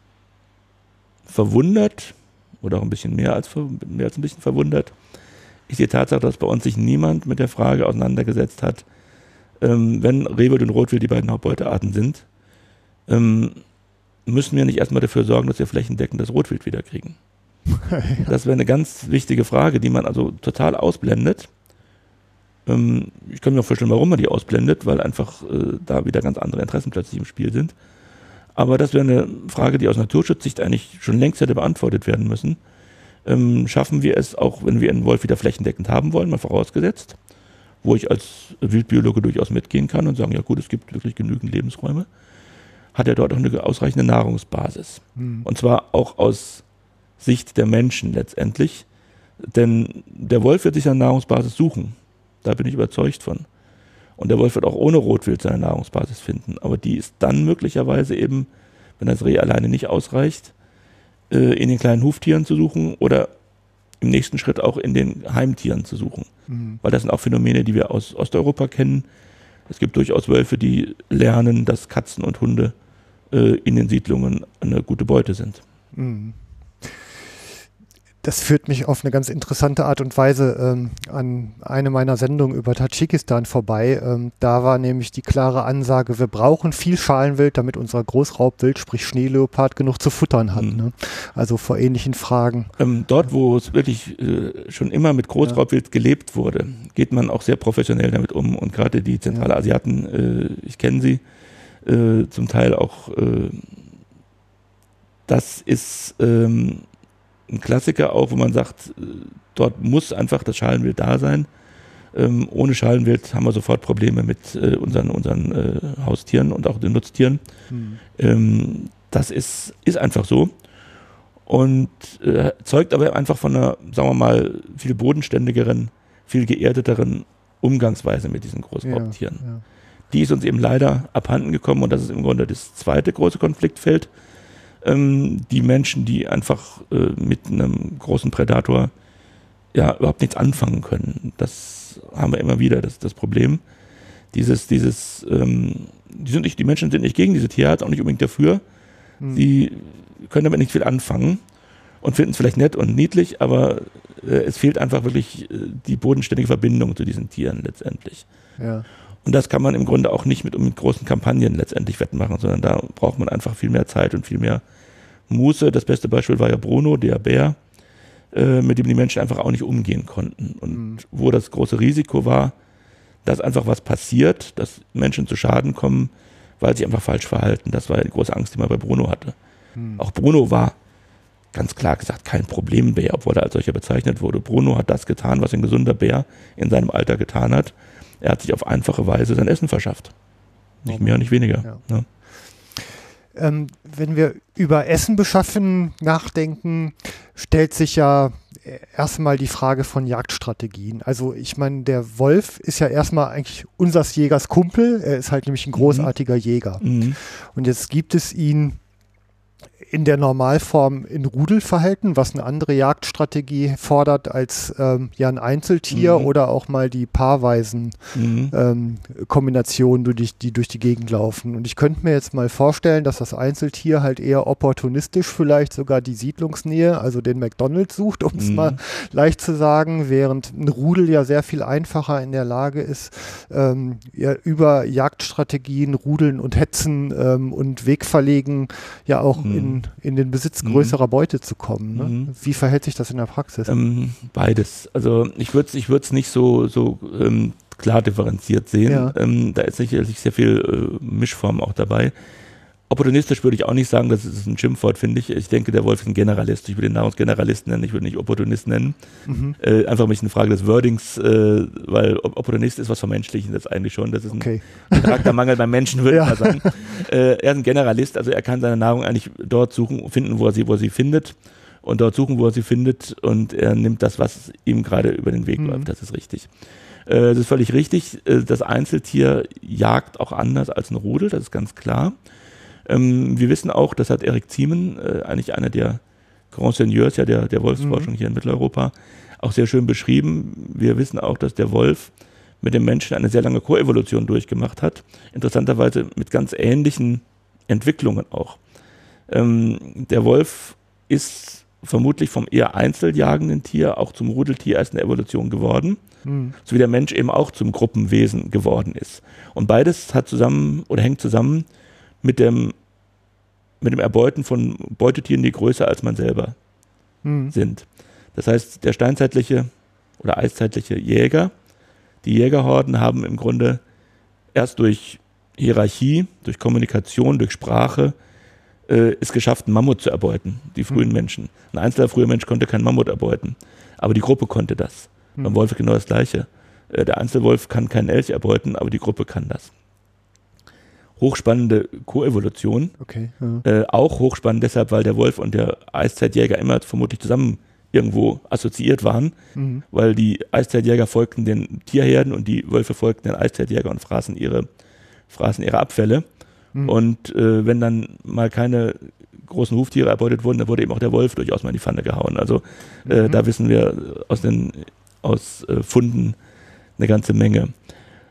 verwundert, oder auch ein bisschen mehr als, mehr als ein bisschen verwundert, ist die Tatsache, dass bei uns sich niemand mit der Frage auseinandergesetzt hat, ähm, wenn Rehwild und Rotwild die beiden Hauptbeutearten sind, ähm, müssen wir nicht erstmal dafür sorgen, dass wir flächendeckend das Rotwild wiederkriegen. Das wäre eine ganz wichtige Frage, die man also total ausblendet. Ähm, ich kann mir auch vorstellen, warum man die ausblendet, weil einfach äh, da wieder ganz andere Interessen plötzlich im Spiel sind. Aber das wäre eine Frage, die aus Naturschutzsicht eigentlich schon längst hätte beantwortet werden müssen. Ähm, schaffen wir es auch, wenn wir einen Wolf wieder flächendeckend haben wollen, mal vorausgesetzt, wo ich als Wildbiologe durchaus mitgehen kann und sagen, ja gut, es gibt wirklich genügend Lebensräume, hat er dort auch eine ausreichende Nahrungsbasis. Mhm. Und zwar auch aus Sicht der Menschen letztendlich. Denn der Wolf wird sich eine Nahrungsbasis suchen. Da bin ich überzeugt von. Und der Wolf wird auch ohne Rotwild seine Nahrungsbasis finden. Aber die ist dann möglicherweise eben, wenn das Reh alleine nicht ausreicht, äh, in den kleinen Huftieren zu suchen oder im nächsten Schritt auch in den Heimtieren zu suchen. Mhm. Weil das sind auch Phänomene, die wir aus Osteuropa kennen. Es gibt durchaus Wölfe, die lernen, dass Katzen und Hunde äh, in den Siedlungen eine gute Beute sind. Mhm das führt mich auf eine ganz interessante Art und Weise ähm, an eine meiner Sendungen über Tadschikistan vorbei. Ähm, da war nämlich die klare Ansage, wir brauchen viel Schalenwild, damit unser Großraubwild, sprich Schneeleopard, genug zu futtern hat. Mhm. Ne? Also vor ähnlichen Fragen. Ähm, dort, wo es wirklich äh, schon immer mit Großraubwild ja. gelebt wurde, geht man auch sehr professionell damit um. Und gerade die Zentralasiaten, äh, ich kenne sie, äh, zum Teil auch, äh, das ist ähm, ein Klassiker auch, wo man sagt, äh, dort muss einfach das Schalenwild da sein. Ähm, ohne Schalenwild haben wir sofort Probleme mit äh, unseren, unseren äh, Haustieren und auch den Nutztieren. Mhm. Ähm, das ist, ist einfach so. Und äh, zeugt aber einfach von einer, sagen wir mal, viel bodenständigeren, viel geerdeteren Umgangsweise mit diesen Großraubtieren. Ja, ja. Die ist uns eben leider abhanden gekommen und das ist im Grunde das zweite große Konfliktfeld ähm, die Menschen, die einfach äh, mit einem großen Prädator ja überhaupt nichts anfangen können. Das haben wir immer wieder, das ist das Problem. Dieses, dieses, ähm, die sind nicht, die Menschen sind nicht gegen diese Tierart, auch nicht unbedingt dafür. Hm. Sie können damit nicht viel anfangen und finden es vielleicht nett und niedlich, aber äh, es fehlt einfach wirklich äh, die bodenständige Verbindung zu diesen Tieren letztendlich. Ja. Und das kann man im Grunde auch nicht mit, mit großen Kampagnen letztendlich wettmachen, sondern da braucht man einfach viel mehr Zeit und viel mehr Muße. Das beste Beispiel war ja Bruno, der Bär, äh, mit dem die Menschen einfach auch nicht umgehen konnten. Und mhm. wo das große Risiko war, dass einfach was passiert, dass Menschen zu Schaden kommen, weil sie einfach falsch verhalten. Das war ja die große Angst, die man bei Bruno hatte. Mhm. Auch Bruno war ganz klar gesagt kein Problembär, obwohl er als solcher bezeichnet wurde. Bruno hat das getan, was ein gesunder Bär in seinem Alter getan hat. Er hat sich auf einfache Weise sein Essen verschafft. Nicht mehr und nicht weniger. Ja. Ne? Ähm, wenn wir über Essen beschaffen nachdenken, stellt sich ja erstmal die Frage von Jagdstrategien. Also ich meine, der Wolf ist ja erstmal eigentlich unseres Jägers Kumpel. Er ist halt nämlich ein mhm. großartiger mhm. Jäger. Mhm. Und jetzt gibt es ihn in der Normalform in Rudelverhalten, was eine andere Jagdstrategie fordert als ähm, ja ein Einzeltier mhm. oder auch mal die paarweisen mhm. ähm, Kombinationen, die, die durch die Gegend laufen. Und ich könnte mir jetzt mal vorstellen, dass das Einzeltier halt eher opportunistisch vielleicht sogar die Siedlungsnähe, also den McDonalds sucht, um es mhm. mal leicht zu sagen, während ein Rudel ja sehr viel einfacher in der Lage ist, ähm, ja, über Jagdstrategien, Rudeln und Hetzen ähm, und Wegverlegen ja auch mhm. In in, den Besitz mhm. größerer. Beute zu kommen. Ne? Mhm. Wie verhält sich das in der Praxis? Ähm, beides. Also ich würde es ich nicht so, so ähm, klar differenziert sehen. Ja. Ähm, da ist sicherlich sehr viel äh, Mischform auch dabei. Opportunistisch würde ich auch nicht sagen, das ist ein Schimpfwort, finde ich. Ich denke, der Wolf ist ein Generalist. Ich würde ihn Nahrungsgeneralist nennen, ich würde ihn nicht Opportunist nennen. Mhm. Äh, einfach ein eine Frage des Wordings, äh, weil Opportunist ist was Vermenschlichendes eigentlich schon. Das ist okay. ein Charaktermangel beim Menschen, würde ja. ich mal sagen. Äh, er ist ein Generalist, also er kann seine Nahrung eigentlich dort suchen, finden, wo er sie, wo er sie findet und dort suchen, wo er sie findet und er nimmt das, was ihm gerade über den Weg mhm. läuft. Das ist richtig. Äh, das ist völlig richtig. Äh, das Einzeltier jagt auch anders als ein Rudel, das ist ganz klar. Ähm, wir wissen auch, das hat Erik Ziemen, äh, eigentlich einer der Grand Seigneurs ja der, der Wolfsforschung mhm. hier in Mitteleuropa, auch sehr schön beschrieben. Wir wissen auch, dass der Wolf mit dem Menschen eine sehr lange Koevolution durchgemacht hat. Interessanterweise mit ganz ähnlichen Entwicklungen auch. Ähm, der Wolf ist vermutlich vom eher einzeljagenden Tier auch zum Rudeltier in der Evolution geworden, mhm. so wie der Mensch eben auch zum Gruppenwesen geworden ist. Und beides hat zusammen oder hängt zusammen mit dem, mit dem Erbeuten von Beutetieren, die größer als man selber mhm. sind. Das heißt, der steinzeitliche oder eiszeitliche Jäger, die Jägerhorden haben im Grunde erst durch Hierarchie, durch Kommunikation, durch Sprache äh, es geschafft, einen Mammut zu erbeuten, die frühen mhm. Menschen. Ein einzelner früher Mensch konnte keinen Mammut erbeuten, aber die Gruppe konnte das. Mhm. Beim Wolf genau das Gleiche. Äh, der Einzelwolf kann keinen Elch erbeuten, aber die Gruppe kann das hochspannende Koevolution. Okay. Ja. Äh, auch hochspannend deshalb, weil der Wolf und der Eiszeitjäger immer vermutlich zusammen irgendwo assoziiert waren, mhm. weil die Eiszeitjäger folgten den Tierherden und die Wölfe folgten den Eiszeitjäger und fraßen ihre, fraßen ihre Abfälle. Mhm. Und äh, wenn dann mal keine großen Huftiere erbeutet wurden, dann wurde eben auch der Wolf durchaus mal in die Pfanne gehauen. Also äh, mhm. da wissen wir aus den aus äh, Funden eine ganze Menge.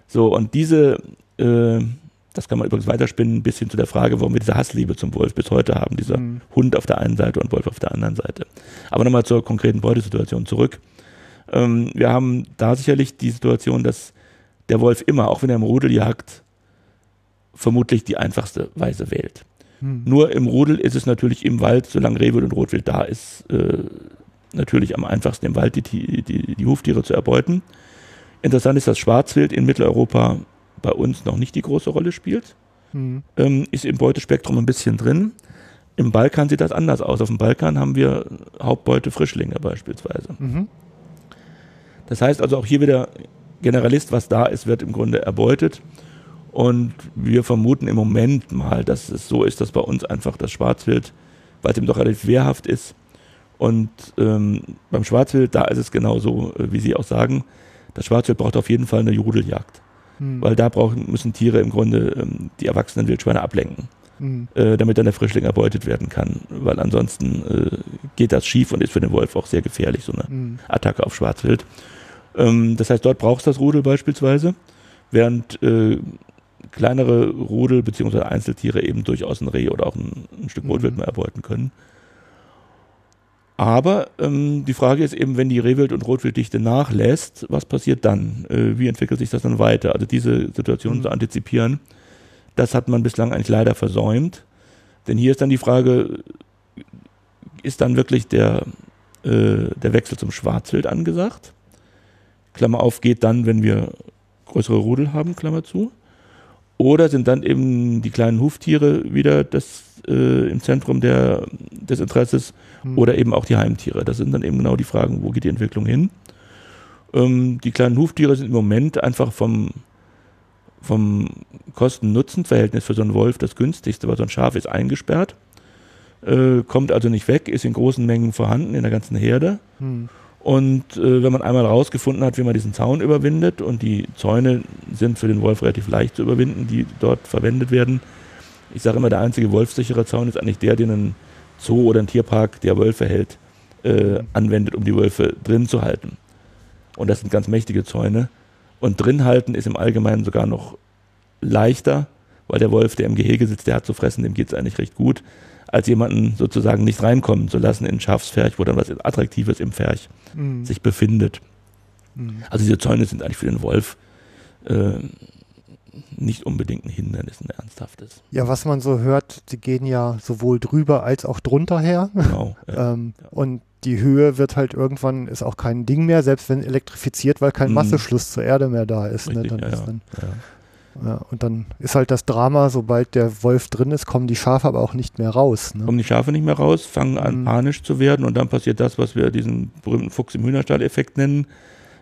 So, und diese äh, das kann man übrigens weiterspinnen bis hin zu der Frage, warum wir diese Hassliebe zum Wolf bis heute haben. Dieser mhm. Hund auf der einen Seite und Wolf auf der anderen Seite. Aber nochmal zur konkreten Beutesituation zurück. Ähm, wir haben da sicherlich die Situation, dass der Wolf immer, auch wenn er im Rudel jagt, vermutlich die einfachste Weise wählt. Mhm. Nur im Rudel ist es natürlich im Wald, solange Rehwild und Rotwild da ist, äh, natürlich am einfachsten im Wald die, die, die, die Huftiere zu erbeuten. Interessant ist, dass Schwarzwild in Mitteleuropa bei uns noch nicht die große Rolle spielt. Mhm. Ähm, ist im Beutespektrum ein bisschen drin. Im Balkan sieht das anders aus. Auf dem Balkan haben wir Hauptbeute Frischlinge beispielsweise. Mhm. Das heißt also auch hier wieder Generalist, was da ist, wird im Grunde erbeutet. Und wir vermuten im Moment mal, dass es so ist, dass bei uns einfach das Schwarzwild, weil es eben doch relativ wehrhaft ist. Und ähm, beim Schwarzwild, da ist es genauso, äh, wie Sie auch sagen, das Schwarzwild braucht auf jeden Fall eine Judeljagd. Mhm. Weil da brauchen, müssen Tiere im Grunde ähm, die erwachsenen Wildschweine ablenken, mhm. äh, damit dann der Frischling erbeutet werden kann. Weil ansonsten äh, geht das schief und ist für den Wolf auch sehr gefährlich, so eine mhm. Attacke auf Schwarzwild. Ähm, das heißt, dort braucht es das Rudel beispielsweise, während äh, kleinere Rudel bzw. Einzeltiere eben durchaus ein Reh oder auch ein, ein Stück Rotwild mehr erbeuten können. Aber ähm, die Frage ist eben, wenn die Rehwild- und Rotwilddichte nachlässt, was passiert dann? Äh, wie entwickelt sich das dann weiter? Also diese Situation mhm. zu antizipieren, das hat man bislang eigentlich leider versäumt. Denn hier ist dann die Frage, ist dann wirklich der, äh, der Wechsel zum Schwarzwild angesagt? Klammer auf, geht dann, wenn wir größere Rudel haben, Klammer zu. Oder sind dann eben die kleinen Huftiere wieder das, äh, im Zentrum der, des Interesses mhm. oder eben auch die Heimtiere? Das sind dann eben genau die Fragen, wo geht die Entwicklung hin? Ähm, die kleinen Huftiere sind im Moment einfach vom, vom Kosten-Nutzen-Verhältnis für so einen Wolf das günstigste, weil so ein Schaf ist eingesperrt, äh, kommt also nicht weg, ist in großen Mengen vorhanden in der ganzen Herde. Hm. Und äh, wenn man einmal rausgefunden hat, wie man diesen Zaun überwindet, und die Zäune sind für den Wolf relativ leicht zu überwinden, die dort verwendet werden. Ich sage immer, der einzige wolfsichere Zaun ist eigentlich der, den ein Zoo oder ein Tierpark, der Wölfe hält, äh, anwendet, um die Wölfe drin zu halten. Und das sind ganz mächtige Zäune. Und drin halten ist im Allgemeinen sogar noch leichter, weil der Wolf, der im Gehege sitzt, der hat zu fressen, dem geht es eigentlich recht gut, als jemanden sozusagen nicht reinkommen zu lassen in Schafsferch, wo dann was Attraktives im Ferch mhm. sich befindet. Mhm. Also diese Zäune sind eigentlich für den Wolf äh, nicht unbedingt ein Hindernis, ein ernsthaftes. Ja, was man so hört, die gehen ja sowohl drüber als auch drunter her. Genau. Ja, ähm, ja. Und die Höhe wird halt irgendwann, ist auch kein Ding mehr, selbst wenn elektrifiziert, weil kein mhm. Masseschluss zur Erde mehr da ist. Ne? Richtig, ne? dann ja, ist dann, ja, und dann ist halt das Drama, sobald der Wolf drin ist, kommen die Schafe aber auch nicht mehr raus. Ne? Kommen die Schafe nicht mehr raus, fangen an mhm. panisch zu werden und dann passiert das, was wir diesen berühmten Fuchs im Hühnerstall-Effekt nennen.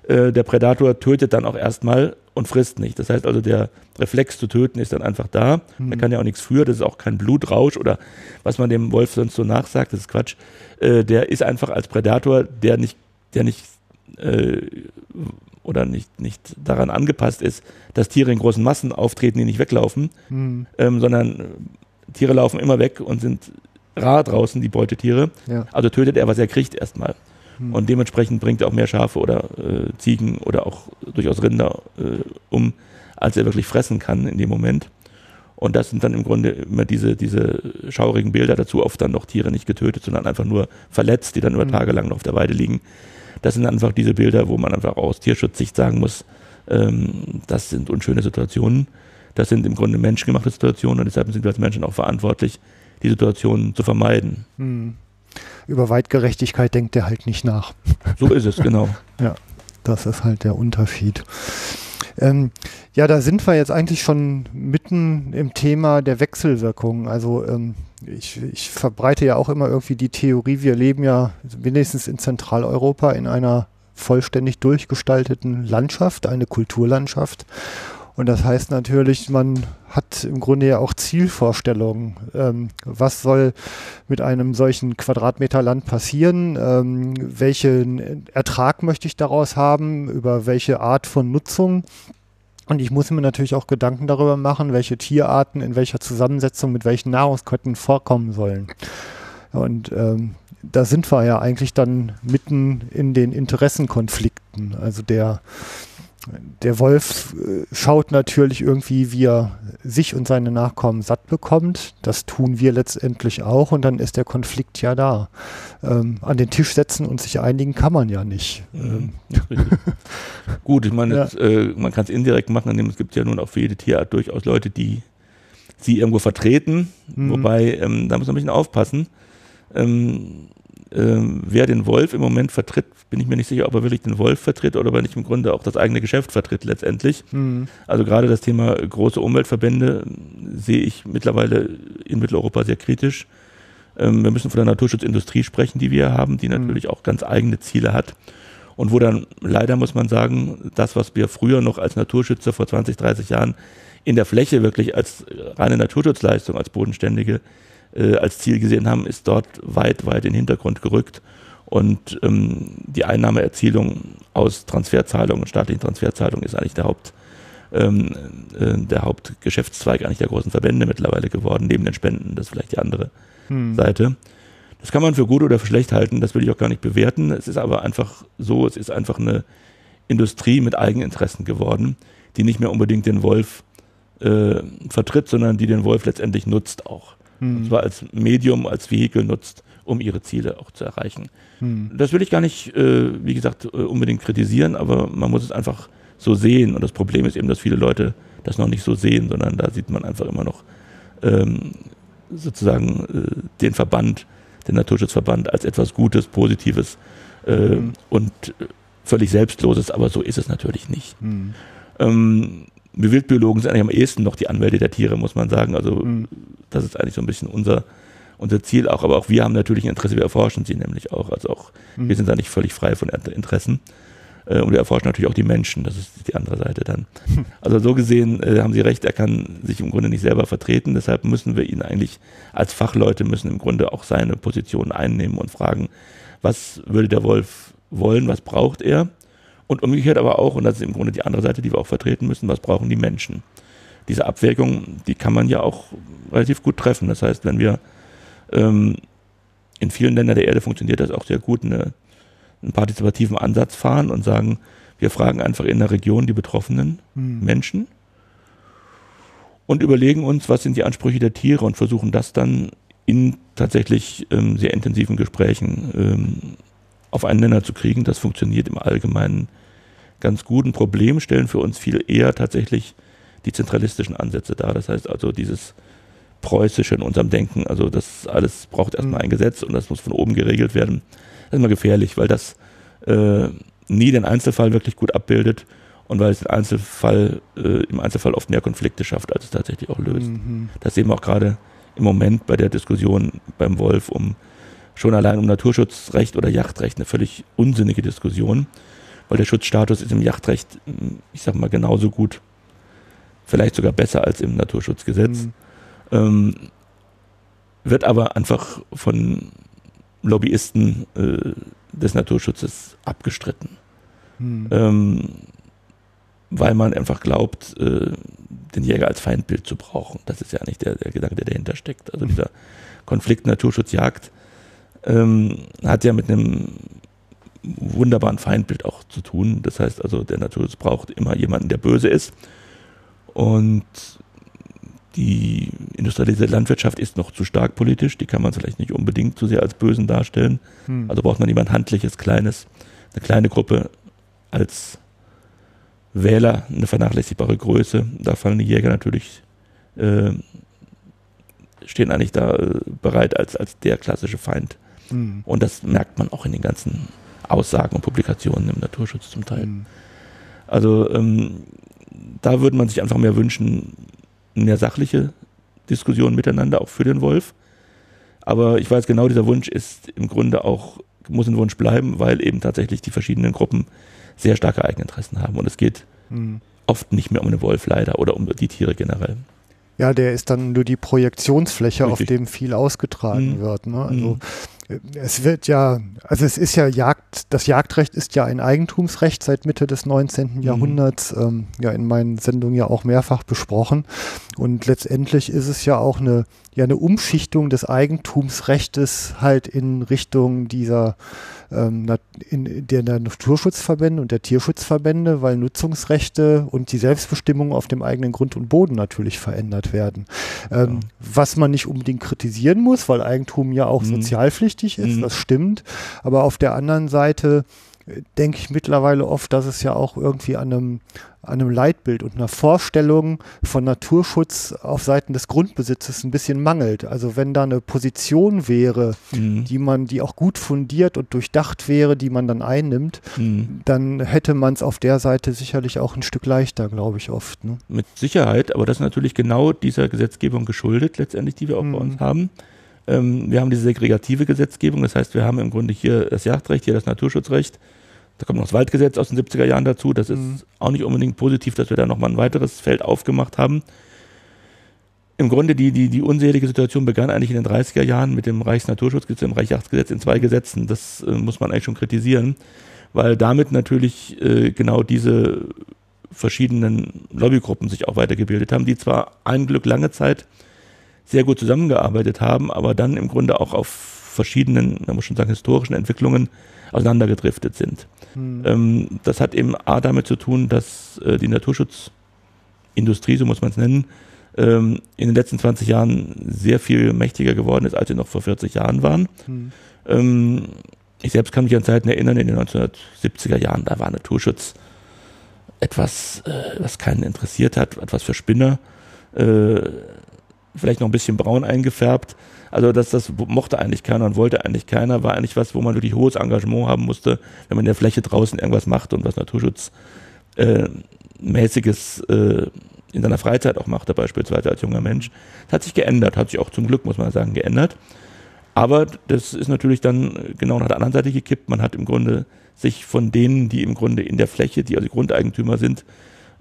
Äh, der Predator tötet dann auch erstmal und frisst nicht. Das heißt also, der Reflex zu töten ist dann einfach da. Mhm. Er kann ja auch nichts für, das ist auch kein Blutrausch oder was man dem Wolf sonst so nachsagt, das ist Quatsch. Äh, der ist einfach als Predator, der nicht, der nicht äh, oder nicht, nicht daran angepasst ist, dass Tiere in großen Massen auftreten, die nicht weglaufen, mhm. ähm, sondern Tiere laufen immer weg und sind rar draußen, die Beutetiere. Ja. Also tötet er, was er kriegt erstmal. Mhm. Und dementsprechend bringt er auch mehr Schafe oder äh, Ziegen oder auch durchaus Rinder äh, um, als er wirklich fressen kann in dem Moment. Und das sind dann im Grunde immer diese, diese schaurigen Bilder dazu, oft dann noch Tiere nicht getötet, sondern einfach nur verletzt, die dann über mhm. Tage lang noch auf der Weide liegen. Das sind einfach diese Bilder, wo man einfach aus Tierschutzsicht sagen muss, ähm, das sind unschöne Situationen. Das sind im Grunde menschengemachte Situationen und deshalb sind wir als Menschen auch verantwortlich, die Situationen zu vermeiden. Hm. Über Weitgerechtigkeit denkt er halt nicht nach. So ist es, genau. ja, das ist halt der Unterschied. Ähm, ja, da sind wir jetzt eigentlich schon mitten im Thema der Wechselwirkung. Also ähm, ich, ich verbreite ja auch immer irgendwie die Theorie, wir leben ja wenigstens in Zentraleuropa in einer vollständig durchgestalteten Landschaft, eine Kulturlandschaft. Und das heißt natürlich, man hat im Grunde ja auch Zielvorstellungen. Ähm, was soll mit einem solchen Quadratmeter Land passieren? Ähm, welchen Ertrag möchte ich daraus haben? Über welche Art von Nutzung? Und ich muss mir natürlich auch Gedanken darüber machen, welche Tierarten in welcher Zusammensetzung mit welchen Nahrungsketten vorkommen sollen. Und ähm, da sind wir ja eigentlich dann mitten in den Interessenkonflikten. Also der der Wolf äh, schaut natürlich irgendwie, wie er sich und seine Nachkommen satt bekommt. Das tun wir letztendlich auch und dann ist der Konflikt ja da. Ähm, an den Tisch setzen und sich einigen kann man ja nicht. Mhm, ähm. Gut, ich meine, ja. das, äh, man kann es indirekt machen, indem es gibt ja nun auch für jede Tierart durchaus Leute, die sie irgendwo vertreten. Mhm. Wobei, ähm, da muss man ein bisschen aufpassen. Ähm, ähm, wer den Wolf im Moment vertritt, bin ich mir nicht sicher, ob er wirklich den Wolf vertritt oder ob er nicht im Grunde auch das eigene Geschäft vertritt letztendlich. Mhm. Also gerade das Thema große Umweltverbände sehe ich mittlerweile in Mitteleuropa sehr kritisch. Ähm, wir müssen von der Naturschutzindustrie sprechen, die wir haben, die mhm. natürlich auch ganz eigene Ziele hat. Und wo dann leider muss man sagen, das, was wir früher noch als Naturschützer vor 20, 30 Jahren in der Fläche wirklich als reine Naturschutzleistung, als bodenständige äh, als Ziel gesehen haben, ist dort weit, weit in den Hintergrund gerückt. Und ähm, die Einnahmeerzielung aus Transferzahlungen, staatlichen Transferzahlungen ist eigentlich der Haupt, ähm, äh, der Hauptgeschäftszweig eigentlich der großen Verbände mittlerweile geworden, neben den Spenden. Das ist vielleicht die andere hm. Seite. Das kann man für gut oder für schlecht halten, das will ich auch gar nicht bewerten. Es ist aber einfach so, es ist einfach eine Industrie mit Eigeninteressen geworden, die nicht mehr unbedingt den Wolf äh, vertritt, sondern die den Wolf letztendlich nutzt auch. Hm. Und zwar als Medium, als Vehikel nutzt, um ihre Ziele auch zu erreichen. Hm. Das will ich gar nicht, äh, wie gesagt, äh, unbedingt kritisieren, aber man muss es einfach so sehen. Und das Problem ist eben, dass viele Leute das noch nicht so sehen, sondern da sieht man einfach immer noch ähm, sozusagen äh, den Verband, den Naturschutzverband als etwas Gutes, Positives äh, mhm. und völlig Selbstloses, aber so ist es natürlich nicht. Mhm. Ähm, wir Wildbiologen sind eigentlich am ehesten noch die Anwälte der Tiere, muss man sagen. Also mhm. das ist eigentlich so ein bisschen unser, unser Ziel auch. Aber auch wir haben natürlich ein Interesse, wir erforschen sie nämlich auch. Also auch mhm. wir sind da nicht völlig frei von Interessen. Äh, und wir erforschen natürlich auch die Menschen, das ist die andere Seite dann. Also so gesehen äh, haben Sie recht, er kann sich im Grunde nicht selber vertreten, deshalb müssen wir ihn eigentlich als Fachleute müssen im Grunde auch seine Position einnehmen und fragen, was würde der Wolf wollen, was braucht er? Und umgekehrt aber auch, und das ist im Grunde die andere Seite, die wir auch vertreten müssen, was brauchen die Menschen? Diese Abwägung, die kann man ja auch relativ gut treffen. Das heißt, wenn wir ähm, in vielen Ländern der Erde funktioniert das auch sehr gut, eine, einen partizipativen Ansatz fahren und sagen, wir fragen einfach in der Region die betroffenen mhm. Menschen und überlegen uns, was sind die Ansprüche der Tiere und versuchen das dann in tatsächlich ähm, sehr intensiven Gesprächen ähm, auf einen Nenner zu kriegen. Das funktioniert im Allgemeinen ganz gut. Ein Problem stellen für uns viel eher tatsächlich die zentralistischen Ansätze dar. Das heißt also dieses Preußische in unserem Denken, also das alles braucht erstmal mhm. ein Gesetz und das muss von oben geregelt werden. Das ist immer gefährlich, weil das äh, nie den Einzelfall wirklich gut abbildet und weil es den Einzelfall, äh, im Einzelfall oft mehr Konflikte schafft, als es tatsächlich auch löst. Mhm. Das sehen wir auch gerade im Moment bei der Diskussion beim Wolf um schon allein um Naturschutzrecht oder Yachtrecht eine völlig unsinnige Diskussion, weil der Schutzstatus ist im Yachtrecht, ich sag mal, genauso gut, vielleicht sogar besser als im Naturschutzgesetz. Mhm. Ähm, wird aber einfach von Lobbyisten äh, des Naturschutzes abgestritten. Mhm. Ähm, weil man einfach glaubt, äh, den Jäger als Feindbild zu brauchen. Das ist ja nicht der, der Gedanke, der dahinter steckt. Also dieser Konflikt Naturschutz-Jagd ähm, hat ja mit einem wunderbaren Feindbild auch zu tun. Das heißt also, der Naturschutz braucht immer jemanden, der böse ist. Und die industrialisierte Landwirtschaft ist noch zu stark politisch, die kann man vielleicht nicht unbedingt zu sehr als Bösen darstellen. Hm. Also braucht man jemand Handliches, Kleines, eine kleine Gruppe als Wähler, eine vernachlässigbare Größe. Da fallen die Jäger natürlich, äh, stehen eigentlich da äh, bereit als, als der klassische Feind. Mhm. Und das merkt man auch in den ganzen Aussagen und Publikationen im Naturschutz zum Teil. Mhm. Also ähm, da würde man sich einfach mehr wünschen, mehr sachliche Diskussionen miteinander, auch für den Wolf. Aber ich weiß genau, dieser Wunsch ist im Grunde auch, muss ein Wunsch bleiben, weil eben tatsächlich die verschiedenen Gruppen sehr starke Eigeninteressen haben. Und es geht mhm. oft nicht mehr um den Wolf leider oder um die Tiere generell. Ja, der ist dann nur die Projektionsfläche, Richtig. auf dem viel ausgetragen mhm. wird. Ne? Also mhm es wird ja, also es ist ja Jagd, das Jagdrecht ist ja ein Eigentumsrecht seit Mitte des 19. Mhm. Jahrhunderts, ähm, ja in meinen Sendungen ja auch mehrfach besprochen. Und letztendlich ist es ja auch eine, ja eine Umschichtung des Eigentumsrechtes halt in Richtung dieser in der Naturschutzverbände und der Tierschutzverbände, weil Nutzungsrechte und die Selbstbestimmung auf dem eigenen Grund und Boden natürlich verändert werden. Ähm, ja. Was man nicht unbedingt kritisieren muss, weil Eigentum ja auch mhm. sozialpflichtig ist, mhm. das stimmt. Aber auf der anderen Seite denke ich mittlerweile oft, dass es ja auch irgendwie an einem, an einem Leitbild und einer Vorstellung von Naturschutz auf Seiten des Grundbesitzes ein bisschen mangelt. Also wenn da eine Position wäre, mhm. die man, die auch gut fundiert und durchdacht wäre, die man dann einnimmt, mhm. dann hätte man es auf der Seite sicherlich auch ein Stück leichter, glaube ich oft. Ne? Mit Sicherheit, aber das ist natürlich genau dieser Gesetzgebung geschuldet, letztendlich, die wir auch mhm. bei uns haben. Ähm, wir haben diese segregative Gesetzgebung, das heißt, wir haben im Grunde hier das Jagdrecht, hier das Naturschutzrecht da kommt noch das Waldgesetz aus den 70er Jahren dazu. Das ist mhm. auch nicht unbedingt positiv, dass wir da nochmal ein weiteres Feld aufgemacht haben. Im Grunde die, die, die unselige Situation begann eigentlich in den 30er Jahren mit dem Reichsnaturschutzgesetz, dem Reichsjagdgesetz in zwei Gesetzen. Das äh, muss man eigentlich schon kritisieren, weil damit natürlich äh, genau diese verschiedenen Lobbygruppen sich auch weitergebildet haben, die zwar ein Glück lange Zeit sehr gut zusammengearbeitet haben, aber dann im Grunde auch auf verschiedenen, man muss schon sagen, historischen Entwicklungen auseinandergedriftet sind. Mhm. Ähm, das hat eben A damit zu tun, dass äh, die Naturschutzindustrie, so muss man es nennen, ähm, in den letzten 20 Jahren sehr viel mächtiger geworden ist, als sie noch vor 40 Jahren waren. Mhm. Ähm, ich selbst kann mich an Zeiten erinnern, in den 1970er Jahren, da war Naturschutz etwas, äh, was keinen interessiert hat, etwas für Spinner, äh, vielleicht noch ein bisschen braun eingefärbt. Also das, das mochte eigentlich keiner und wollte eigentlich keiner, war eigentlich was, wo man wirklich hohes Engagement haben musste, wenn man in der Fläche draußen irgendwas macht und was Naturschutzmäßiges äh, äh, in seiner Freizeit auch machte, beispielsweise als junger Mensch. Das hat sich geändert, hat sich auch zum Glück, muss man sagen, geändert. Aber das ist natürlich dann genau nach der anderen Seite gekippt. Man hat im Grunde sich von denen, die im Grunde in der Fläche, die also Grundeigentümer sind,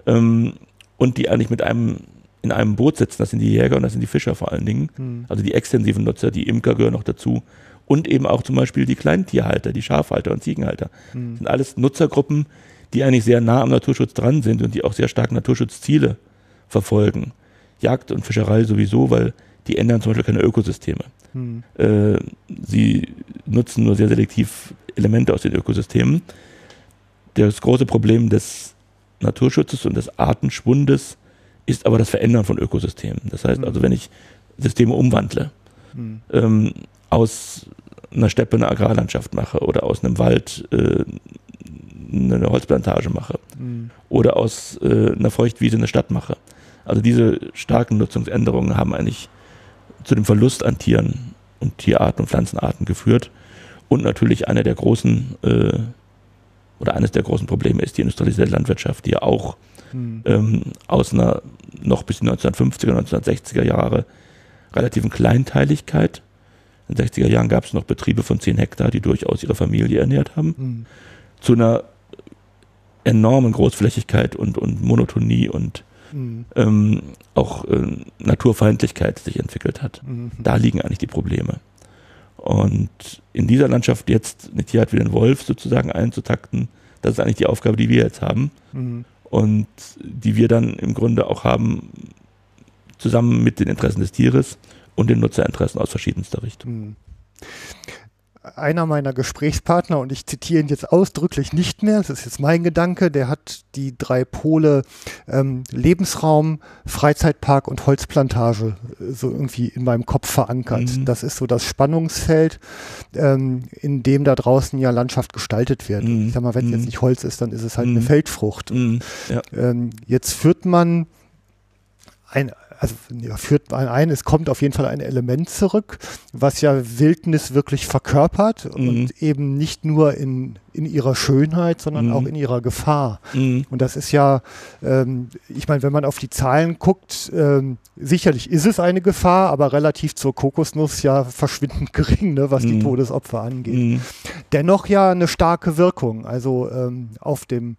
ähm, und die eigentlich mit einem in einem Boot sitzen, das sind die Jäger und das sind die Fischer vor allen Dingen, mhm. also die extensiven Nutzer, die Imker gehören noch dazu und eben auch zum Beispiel die Kleintierhalter, die Schafhalter und Ziegenhalter. Mhm. Das sind alles Nutzergruppen, die eigentlich sehr nah am Naturschutz dran sind und die auch sehr stark Naturschutzziele verfolgen. Jagd und Fischerei sowieso, weil die ändern zum Beispiel keine Ökosysteme. Mhm. Äh, sie nutzen nur sehr selektiv Elemente aus den Ökosystemen. Das große Problem des Naturschutzes und des Artenschwundes ist aber das Verändern von Ökosystemen. Das heißt also, wenn ich Systeme umwandle, mhm. ähm, aus einer Steppe eine Agrarlandschaft mache oder aus einem Wald äh, eine Holzplantage mache mhm. oder aus äh, einer Feuchtwiese eine Stadt mache. Also diese starken Nutzungsänderungen haben eigentlich zu dem Verlust an Tieren und Tierarten und Pflanzenarten geführt. Und natürlich einer der großen äh, oder eines der großen Probleme ist die industrialisierte Landwirtschaft, die ja auch mhm. ähm, aus einer noch bis in die 1950er, 1960er Jahre relativen Kleinteiligkeit. In den 60er Jahren gab es noch Betriebe von 10 Hektar, die durchaus ihre Familie ernährt haben, mhm. zu einer enormen Großflächigkeit und, und Monotonie und mhm. ähm, auch äh, Naturfeindlichkeit sich entwickelt hat. Mhm. Da liegen eigentlich die Probleme. Und in dieser Landschaft jetzt eine Tierart wie den Wolf sozusagen einzutakten, das ist eigentlich die Aufgabe, die wir jetzt haben. Und die wir dann im Grunde auch haben, zusammen mit den Interessen des Tieres und den Nutzerinteressen aus verschiedenster Richtung. Einer meiner Gesprächspartner, und ich zitiere ihn jetzt ausdrücklich nicht mehr, das ist jetzt mein Gedanke, der hat die drei Pole ähm, Lebensraum, Freizeitpark und Holzplantage äh, so irgendwie in meinem Kopf verankert. Mhm. Das ist so das Spannungsfeld, ähm, in dem da draußen ja Landschaft gestaltet wird. Mhm. Ich sag mal, wenn es jetzt mhm. nicht Holz ist, dann ist es halt eine mhm. Feldfrucht. Mhm. Ja. Ähm, jetzt führt man ein, also führt ein, es kommt auf jeden Fall ein Element zurück, was ja Wildnis wirklich verkörpert mhm. und eben nicht nur in, in ihrer Schönheit, sondern mhm. auch in ihrer Gefahr. Mhm. Und das ist ja, ähm, ich meine, wenn man auf die Zahlen guckt, ähm, sicherlich ist es eine Gefahr, aber relativ zur Kokosnuss ja verschwindend gering, ne, was die mhm. Todesopfer angeht. Mhm. Dennoch ja eine starke Wirkung, also ähm, auf dem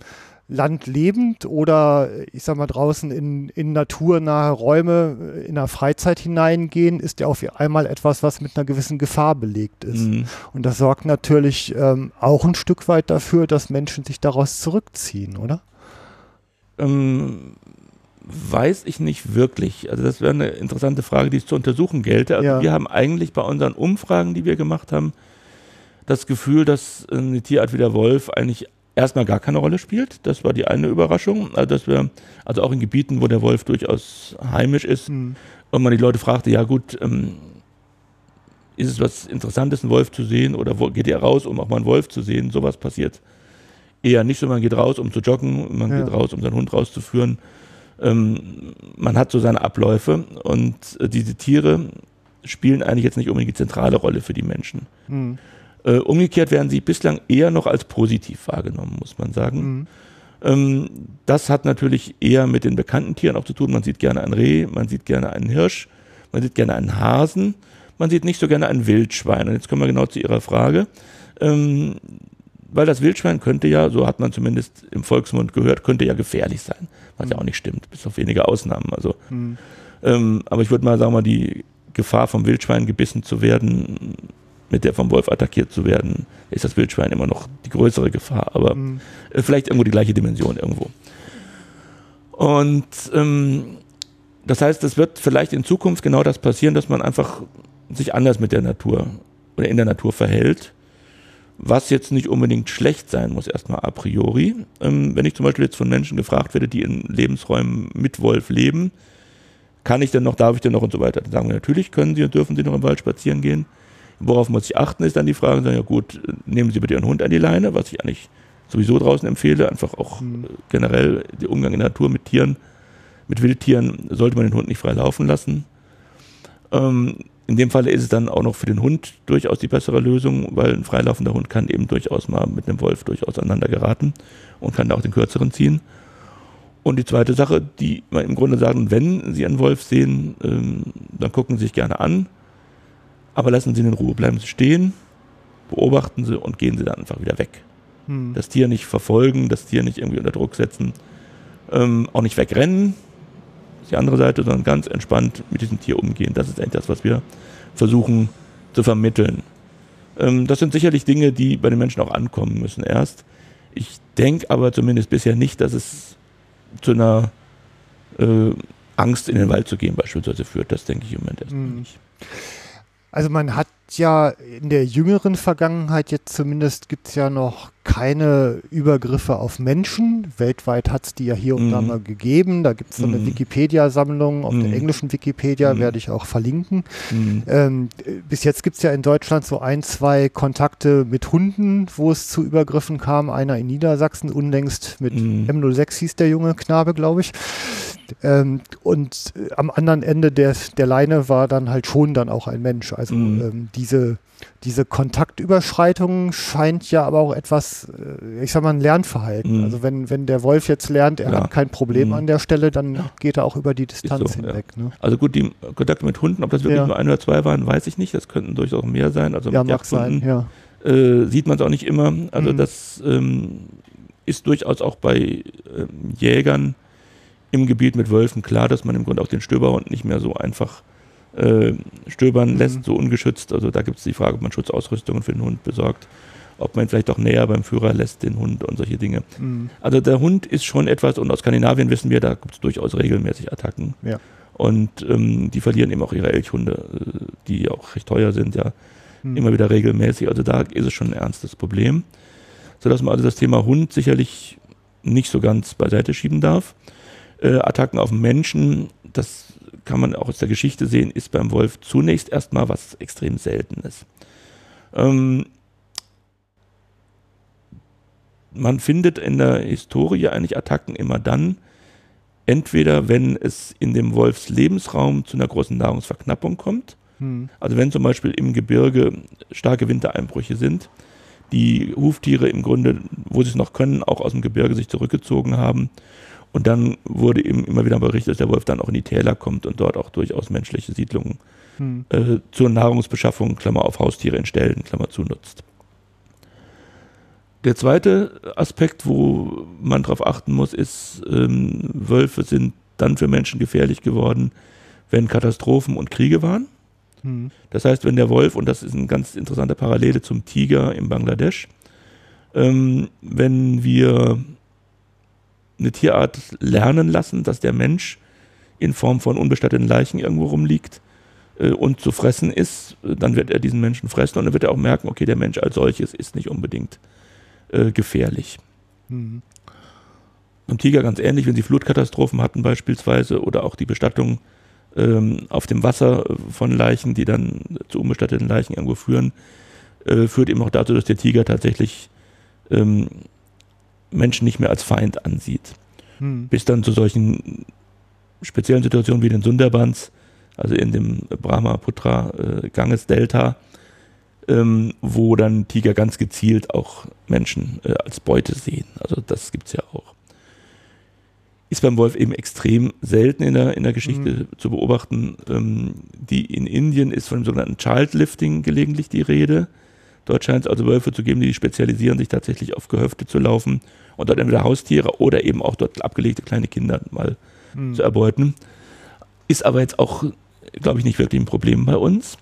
Land lebend oder ich sag mal draußen in, in naturnahe Räume äh, in der Freizeit hineingehen, ist ja auf einmal etwas, was mit einer gewissen Gefahr belegt ist. Mhm. Und das sorgt natürlich ähm, auch ein Stück weit dafür, dass Menschen sich daraus zurückziehen, oder? Ähm, weiß ich nicht wirklich. Also das wäre eine interessante Frage, die es zu untersuchen gelte. Also ja. wir haben eigentlich bei unseren Umfragen, die wir gemacht haben, das Gefühl, dass eine Tierart wie der Wolf eigentlich erstmal gar keine Rolle spielt. Das war die eine Überraschung. Also, dass wir, also auch in Gebieten, wo der Wolf durchaus heimisch ist, mhm. und man die Leute fragte, ja gut, ähm, ist es was Interessantes, einen Wolf zu sehen oder geht ihr raus, um auch mal einen Wolf zu sehen? Sowas passiert eher nicht so, man geht raus, um zu joggen, man ja. geht raus, um seinen Hund rauszuführen. Ähm, man hat so seine Abläufe und äh, diese Tiere spielen eigentlich jetzt nicht unbedingt die zentrale Rolle für die Menschen. Mhm. Äh, umgekehrt werden sie bislang eher noch als positiv wahrgenommen, muss man sagen. Mhm. Ähm, das hat natürlich eher mit den bekannten Tieren auch zu tun. Man sieht gerne ein Reh, man sieht gerne einen Hirsch, man sieht gerne einen Hasen, man sieht nicht so gerne ein Wildschwein. Und jetzt kommen wir genau zu Ihrer Frage. Ähm, weil das Wildschwein könnte ja, so hat man zumindest im Volksmund gehört, könnte ja gefährlich sein. Was mhm. ja auch nicht stimmt, bis auf wenige Ausnahmen. Also, mhm. ähm, aber ich würde mal sagen, mal die Gefahr vom Wildschwein gebissen zu werden, mit der vom Wolf attackiert zu werden, ist das Wildschwein immer noch die größere Gefahr, aber mhm. Äh, vielleicht irgendwo die gleiche Dimension irgendwo. Und ähm, das heißt, es wird vielleicht in Zukunft genau das passieren, dass man einfach sich anders mit der Natur oder in der Natur verhält, was jetzt nicht unbedingt schlecht sein muss, erstmal a priori. Ähm, wenn ich zum Beispiel jetzt von Menschen gefragt werde, die in Lebensräumen mit Wolf leben, kann ich denn noch, darf ich denn noch und so weiter, dann sagen wir natürlich, können Sie und dürfen Sie noch im Wald spazieren gehen. Worauf muss ich achten, ist dann die Frage, sagen, ja gut, nehmen Sie bitte Ihren Hund an die Leine, was ich eigentlich sowieso draußen empfehle, einfach auch mhm. generell der Umgang in der Natur mit Tieren, mit Wildtieren, sollte man den Hund nicht frei laufen lassen. Ähm, in dem Fall ist es dann auch noch für den Hund durchaus die bessere Lösung, weil ein freilaufender Hund kann eben durchaus mal mit einem Wolf durchaus aneinander geraten und kann da auch den kürzeren ziehen. Und die zweite Sache, die man im Grunde sagen, wenn Sie einen Wolf sehen, ähm, dann gucken Sie sich gerne an, aber lassen Sie ihn in Ruhe, bleiben Sie stehen, beobachten Sie und gehen Sie dann einfach wieder weg. Hm. Das Tier nicht verfolgen, das Tier nicht irgendwie unter Druck setzen, ähm, auch nicht wegrennen, die andere Seite, sondern ganz entspannt mit diesem Tier umgehen. Das ist eigentlich das, was wir versuchen zu vermitteln. Ähm, das sind sicherlich Dinge, die bei den Menschen auch ankommen müssen erst. Ich denke aber zumindest bisher nicht, dass es zu einer äh, Angst in den Wald zu gehen beispielsweise führt. Das denke ich im Moment erstmal mhm. nicht. Also man hat ja in der jüngeren Vergangenheit jetzt zumindest gibt es ja noch keine Übergriffe auf Menschen. Weltweit hat es die ja hier und da mhm. mal gegeben. Da gibt es so eine mm. Wikipedia-Sammlung. Auf der mhm. englischen Wikipedia mhm. werde ich auch verlinken. Ähm, bis jetzt gibt es ja in Deutschland so ein, zwei Kontakte mit Hunden, wo es zu Übergriffen kam. Einer in Niedersachsen, unlängst mit M06 hieß der junge Knabe, glaube ich. Ähm, und äh, am anderen Ende der, der Leine war dann halt schon dann auch ein Mensch. Also ähm, diese, diese Kontaktüberschreitung scheint ja aber auch etwas, äh, ich sag mal, ein Lernverhalten. Mhm. Also wenn, wenn der Wolf jetzt lernt, er ja. hat kein Problem mhm. an der Stelle, dann ja. geht er auch über die Distanz so, hinweg. Ja. Ne? Also gut, die Kontakte mit Hunden, ob das wirklich nur ein oder zwei waren, weiß ich nicht. Das könnten durchaus mehr sein. Also ja, mag sein, ja. Äh, sieht man es auch nicht immer. Also mhm. das ähm, ist durchaus auch bei ähm, Jägern im Gebiet mit Wölfen klar, dass man im Grunde auch den Stöberhund nicht mehr so einfach äh, stöbern lässt, mhm. so ungeschützt. Also da gibt es die Frage, ob man Schutzausrüstungen für den Hund besorgt, ob man vielleicht auch näher beim Führer lässt, den Hund und solche Dinge. Mhm. Also der Hund ist schon etwas, und aus Skandinavien wissen wir, da gibt es durchaus regelmäßig Attacken. Ja. Und ähm, die verlieren eben auch ihre Elchhunde, äh, die auch recht teuer sind, ja, mhm. immer wieder regelmäßig. Also da ist es schon ein ernstes Problem. Sodass man also das Thema Hund sicherlich nicht so ganz beiseite schieben darf. Äh, Attacken auf Menschen, das kann man auch aus der Geschichte sehen, ist beim Wolf zunächst erstmal was extrem Seltenes. Ähm, man findet in der Historie eigentlich Attacken immer dann, entweder wenn es in dem Wolfs Lebensraum zu einer großen Nahrungsverknappung kommt, hm. also wenn zum Beispiel im Gebirge starke Wintereinbrüche sind, die Huftiere im Grunde, wo sie es noch können, auch aus dem Gebirge sich zurückgezogen haben und dann wurde eben immer wieder berichtet, dass der Wolf dann auch in die Täler kommt und dort auch durchaus menschliche Siedlungen hm. äh, zur Nahrungsbeschaffung, Klammer auf Haustiere in Ställen, Klammer zu, nutzt. Der zweite Aspekt, wo man darauf achten muss, ist, ähm, Wölfe sind dann für Menschen gefährlich geworden, wenn Katastrophen und Kriege waren. Hm. Das heißt, wenn der Wolf, und das ist eine ganz interessante Parallele zum Tiger in Bangladesch, ähm, wenn wir eine Tierart lernen lassen, dass der Mensch in Form von unbestatteten Leichen irgendwo rumliegt äh, und zu fressen ist, dann wird er diesen Menschen fressen und dann wird er auch merken, okay, der Mensch als solches ist nicht unbedingt äh, gefährlich. Mhm. Beim Tiger ganz ähnlich, wenn sie Flutkatastrophen hatten beispielsweise oder auch die Bestattung ähm, auf dem Wasser von Leichen, die dann zu unbestatteten Leichen irgendwo führen, äh, führt eben auch dazu, dass der Tiger tatsächlich ähm, Menschen nicht mehr als Feind ansieht. Hm. Bis dann zu solchen speziellen Situationen wie den Sundarbans, also in dem Brahmaputra äh, ähm, wo dann Tiger ganz gezielt auch Menschen äh, als Beute sehen. Also das gibt es ja auch. Ist beim Wolf eben extrem selten in der, in der Geschichte mhm. zu beobachten. Ähm, die in Indien ist von dem sogenannten Childlifting gelegentlich die Rede. Dort scheint es also Wölfe zu geben, die spezialisieren sich tatsächlich auf Gehöfte zu laufen und dort entweder Haustiere oder eben auch dort abgelegte kleine Kinder mal hm. zu erbeuten. Ist aber jetzt auch, glaube ich, nicht wirklich ein Problem bei uns.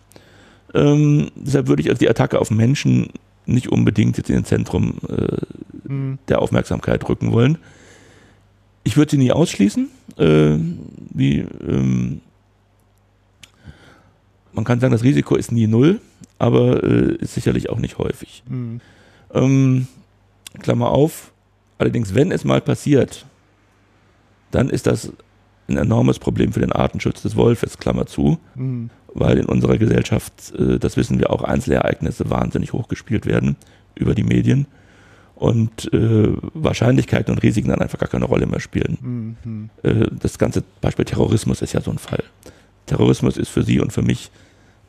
Ähm, deshalb würde ich also die Attacke auf Menschen nicht unbedingt jetzt in den Zentrum äh, hm. der Aufmerksamkeit rücken wollen. Ich würde sie nie ausschließen. Äh, wie, ähm, man kann sagen, das Risiko ist nie null aber äh, ist sicherlich auch nicht häufig. Mhm. Ähm, Klammer auf, allerdings, wenn es mal passiert, dann ist das ein enormes Problem für den Artenschutz des Wolfes, Klammer zu, mhm. weil in unserer Gesellschaft, äh, das wissen wir auch, Einzelereignisse wahnsinnig hochgespielt werden über die Medien und äh, Wahrscheinlichkeiten und Risiken dann einfach gar keine Rolle mehr spielen. Mhm. Äh, das ganze Beispiel Terrorismus ist ja so ein Fall. Terrorismus ist für Sie und für mich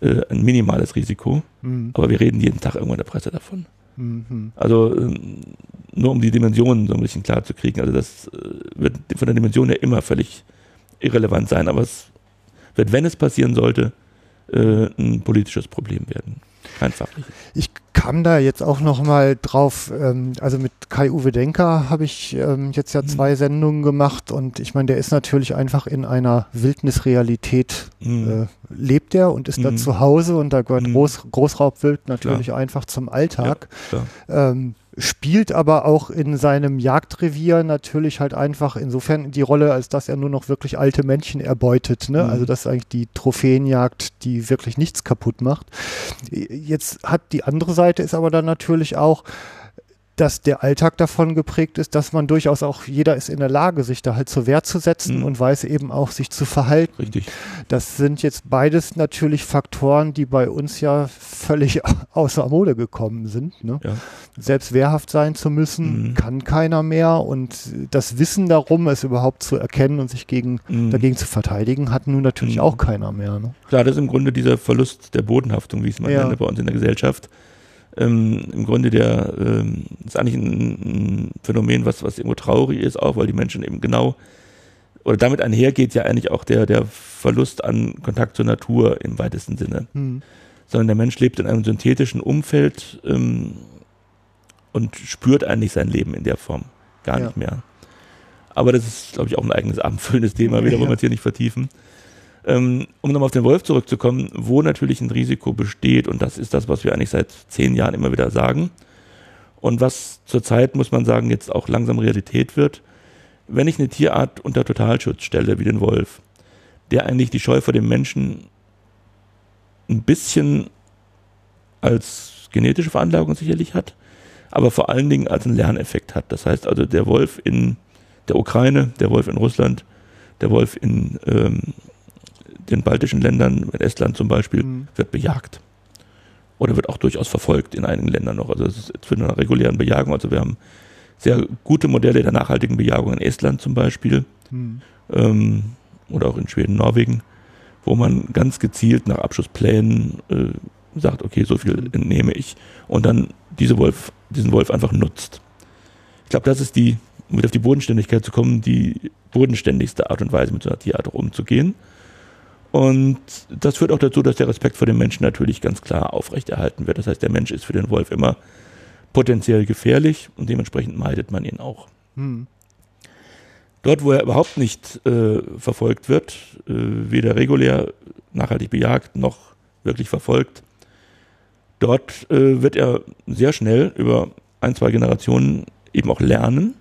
äh, ein minimales Risiko, mhm. aber wir reden jeden Tag irgendwo in der Presse davon. Mhm. Also ähm, nur um die Dimensionen so ein bisschen klar zu kriegen. Also das äh, wird von der Dimension her immer völlig irrelevant sein, aber es wird, wenn es passieren sollte, äh, ein politisches Problem werden. Kein fachliches. Ich kam da jetzt auch noch mal drauf, ähm, also mit Kai-Uwe Denker habe ich ähm, jetzt ja mhm. zwei Sendungen gemacht und ich meine, der ist natürlich einfach in einer Wildnisrealität, mhm. äh, lebt er und ist mhm. da zu Hause und da gehört mhm. Groß, Großraubwild natürlich Klar. einfach zum Alltag. Ja, ähm, spielt aber auch in seinem Jagdrevier natürlich halt einfach insofern die Rolle, als dass er nur noch wirklich alte Männchen erbeutet. Ne? Mhm. Also das ist eigentlich die Trophäenjagd, die wirklich nichts kaputt macht. Jetzt hat die andere Seite ist aber dann natürlich auch, dass der Alltag davon geprägt ist, dass man durchaus auch, jeder ist in der Lage, sich da halt zur Wehr zu setzen mhm. und weiß eben auch, sich zu verhalten. Richtig. Das sind jetzt beides natürlich Faktoren, die bei uns ja völlig außer Mode gekommen sind. Ne? Ja. Selbst wehrhaft sein zu müssen, mhm. kann keiner mehr und das Wissen darum, es überhaupt zu erkennen und sich gegen, mhm. dagegen zu verteidigen, hat nun natürlich mhm. auch keiner mehr. Ne? Klar, das ist im Grunde dieser Verlust der Bodenhaftung, wie es man ja. nennt bei uns in der Gesellschaft ähm, im Grunde der, ähm, ist eigentlich ein, ein, Phänomen, was, was irgendwo traurig ist, auch weil die Menschen eben genau, oder damit einhergeht ja eigentlich auch der, der Verlust an Kontakt zur Natur im weitesten Sinne. Mhm. Sondern der Mensch lebt in einem synthetischen Umfeld ähm, und spürt eigentlich sein Leben in der Form gar ja. nicht mehr. Aber das ist, glaube ich, auch ein eigenes abendfüllendes Thema, wieder ja. wollen wir es hier nicht vertiefen. Ähm, um nochmal auf den Wolf zurückzukommen, wo natürlich ein Risiko besteht, und das ist das, was wir eigentlich seit zehn Jahren immer wieder sagen, und was zurzeit, muss man sagen, jetzt auch langsam Realität wird, wenn ich eine Tierart unter Totalschutz stelle, wie den Wolf, der eigentlich die Scheu vor dem Menschen ein bisschen als genetische Veranlagung sicherlich hat, aber vor allen Dingen als einen Lerneffekt hat. Das heißt also, der Wolf in der Ukraine, der Wolf in Russland, der Wolf in ähm, den baltischen Ländern, in Estland zum Beispiel, mhm. wird bejagt. Oder wird auch durchaus verfolgt in einigen Ländern noch. Also es ist für eine regulären Bejagung. Also wir haben sehr gute Modelle der nachhaltigen Bejagung in Estland zum Beispiel. Mhm. Ähm, oder auch in Schweden, Norwegen, wo man ganz gezielt nach Abschussplänen äh, sagt, okay, so viel mhm. entnehme ich und dann diese Wolf, diesen Wolf einfach nutzt. Ich glaube, das ist die, um wieder auf die Bodenständigkeit zu kommen, die bodenständigste Art und Weise, mit so einer Tierart umzugehen. Und das führt auch dazu, dass der Respekt vor dem Menschen natürlich ganz klar aufrechterhalten wird. Das heißt, der Mensch ist für den Wolf immer potenziell gefährlich und dementsprechend meidet man ihn auch. Hm. Dort, wo er überhaupt nicht äh, verfolgt wird, äh, weder regulär nachhaltig bejagt noch wirklich verfolgt, dort äh, wird er sehr schnell über ein, zwei Generationen eben auch lernen,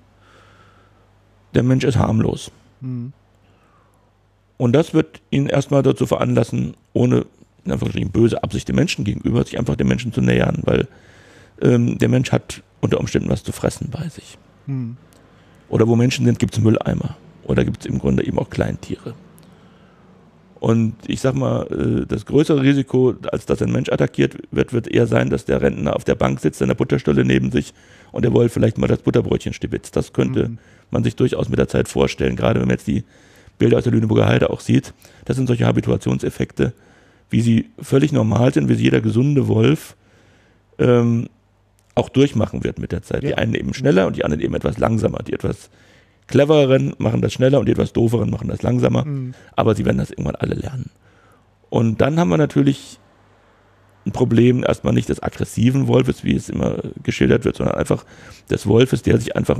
der Mensch ist harmlos. Hm. Und das wird ihn erstmal dazu veranlassen, ohne in Anführungsstrichen böse Absicht dem Menschen gegenüber, sich einfach dem Menschen zu nähern, weil ähm, der Mensch hat unter Umständen was zu fressen bei sich. Hm. Oder wo Menschen sind, gibt es Mülleimer. Oder gibt es im Grunde eben auch Kleintiere. Und ich sag mal, äh, das größere Risiko, als dass ein Mensch attackiert wird, wird eher sein, dass der Rentner auf der Bank sitzt, in der Butterstolle neben sich und der Wolf vielleicht mal das Butterbrötchen stibitzt. Das könnte mhm. man sich durchaus mit der Zeit vorstellen, gerade wenn man jetzt die Bilder aus der Lüneburger Heide auch sieht. Das sind solche Habituationseffekte, wie sie völlig normal sind, wie sie jeder gesunde Wolf ähm, auch durchmachen wird mit der Zeit. Ja. Die einen eben schneller und die anderen eben etwas langsamer. Die etwas clevereren machen das schneller und die etwas dooferen machen das langsamer. Mhm. Aber sie werden das irgendwann alle lernen. Und dann haben wir natürlich ein Problem erstmal nicht des aggressiven Wolfes, wie es immer geschildert wird, sondern einfach des Wolfes, der sich einfach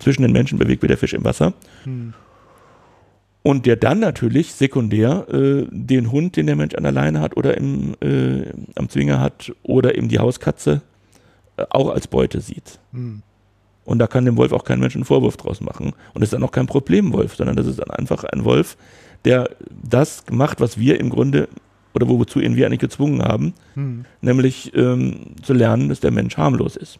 zwischen den Menschen bewegt wie der Fisch im Wasser. Mhm und der dann natürlich sekundär äh, den Hund, den der Mensch an der Leine hat oder im, äh, am Zwinger hat oder eben die Hauskatze äh, auch als Beute sieht. Mhm. Und da kann dem Wolf auch kein Mensch einen Vorwurf draus machen. Und das ist dann auch kein Problemwolf, sondern das ist dann einfach ein Wolf, der das macht, was wir im Grunde oder wozu ihn wir eigentlich gezwungen haben, mhm. nämlich ähm, zu lernen, dass der Mensch harmlos ist.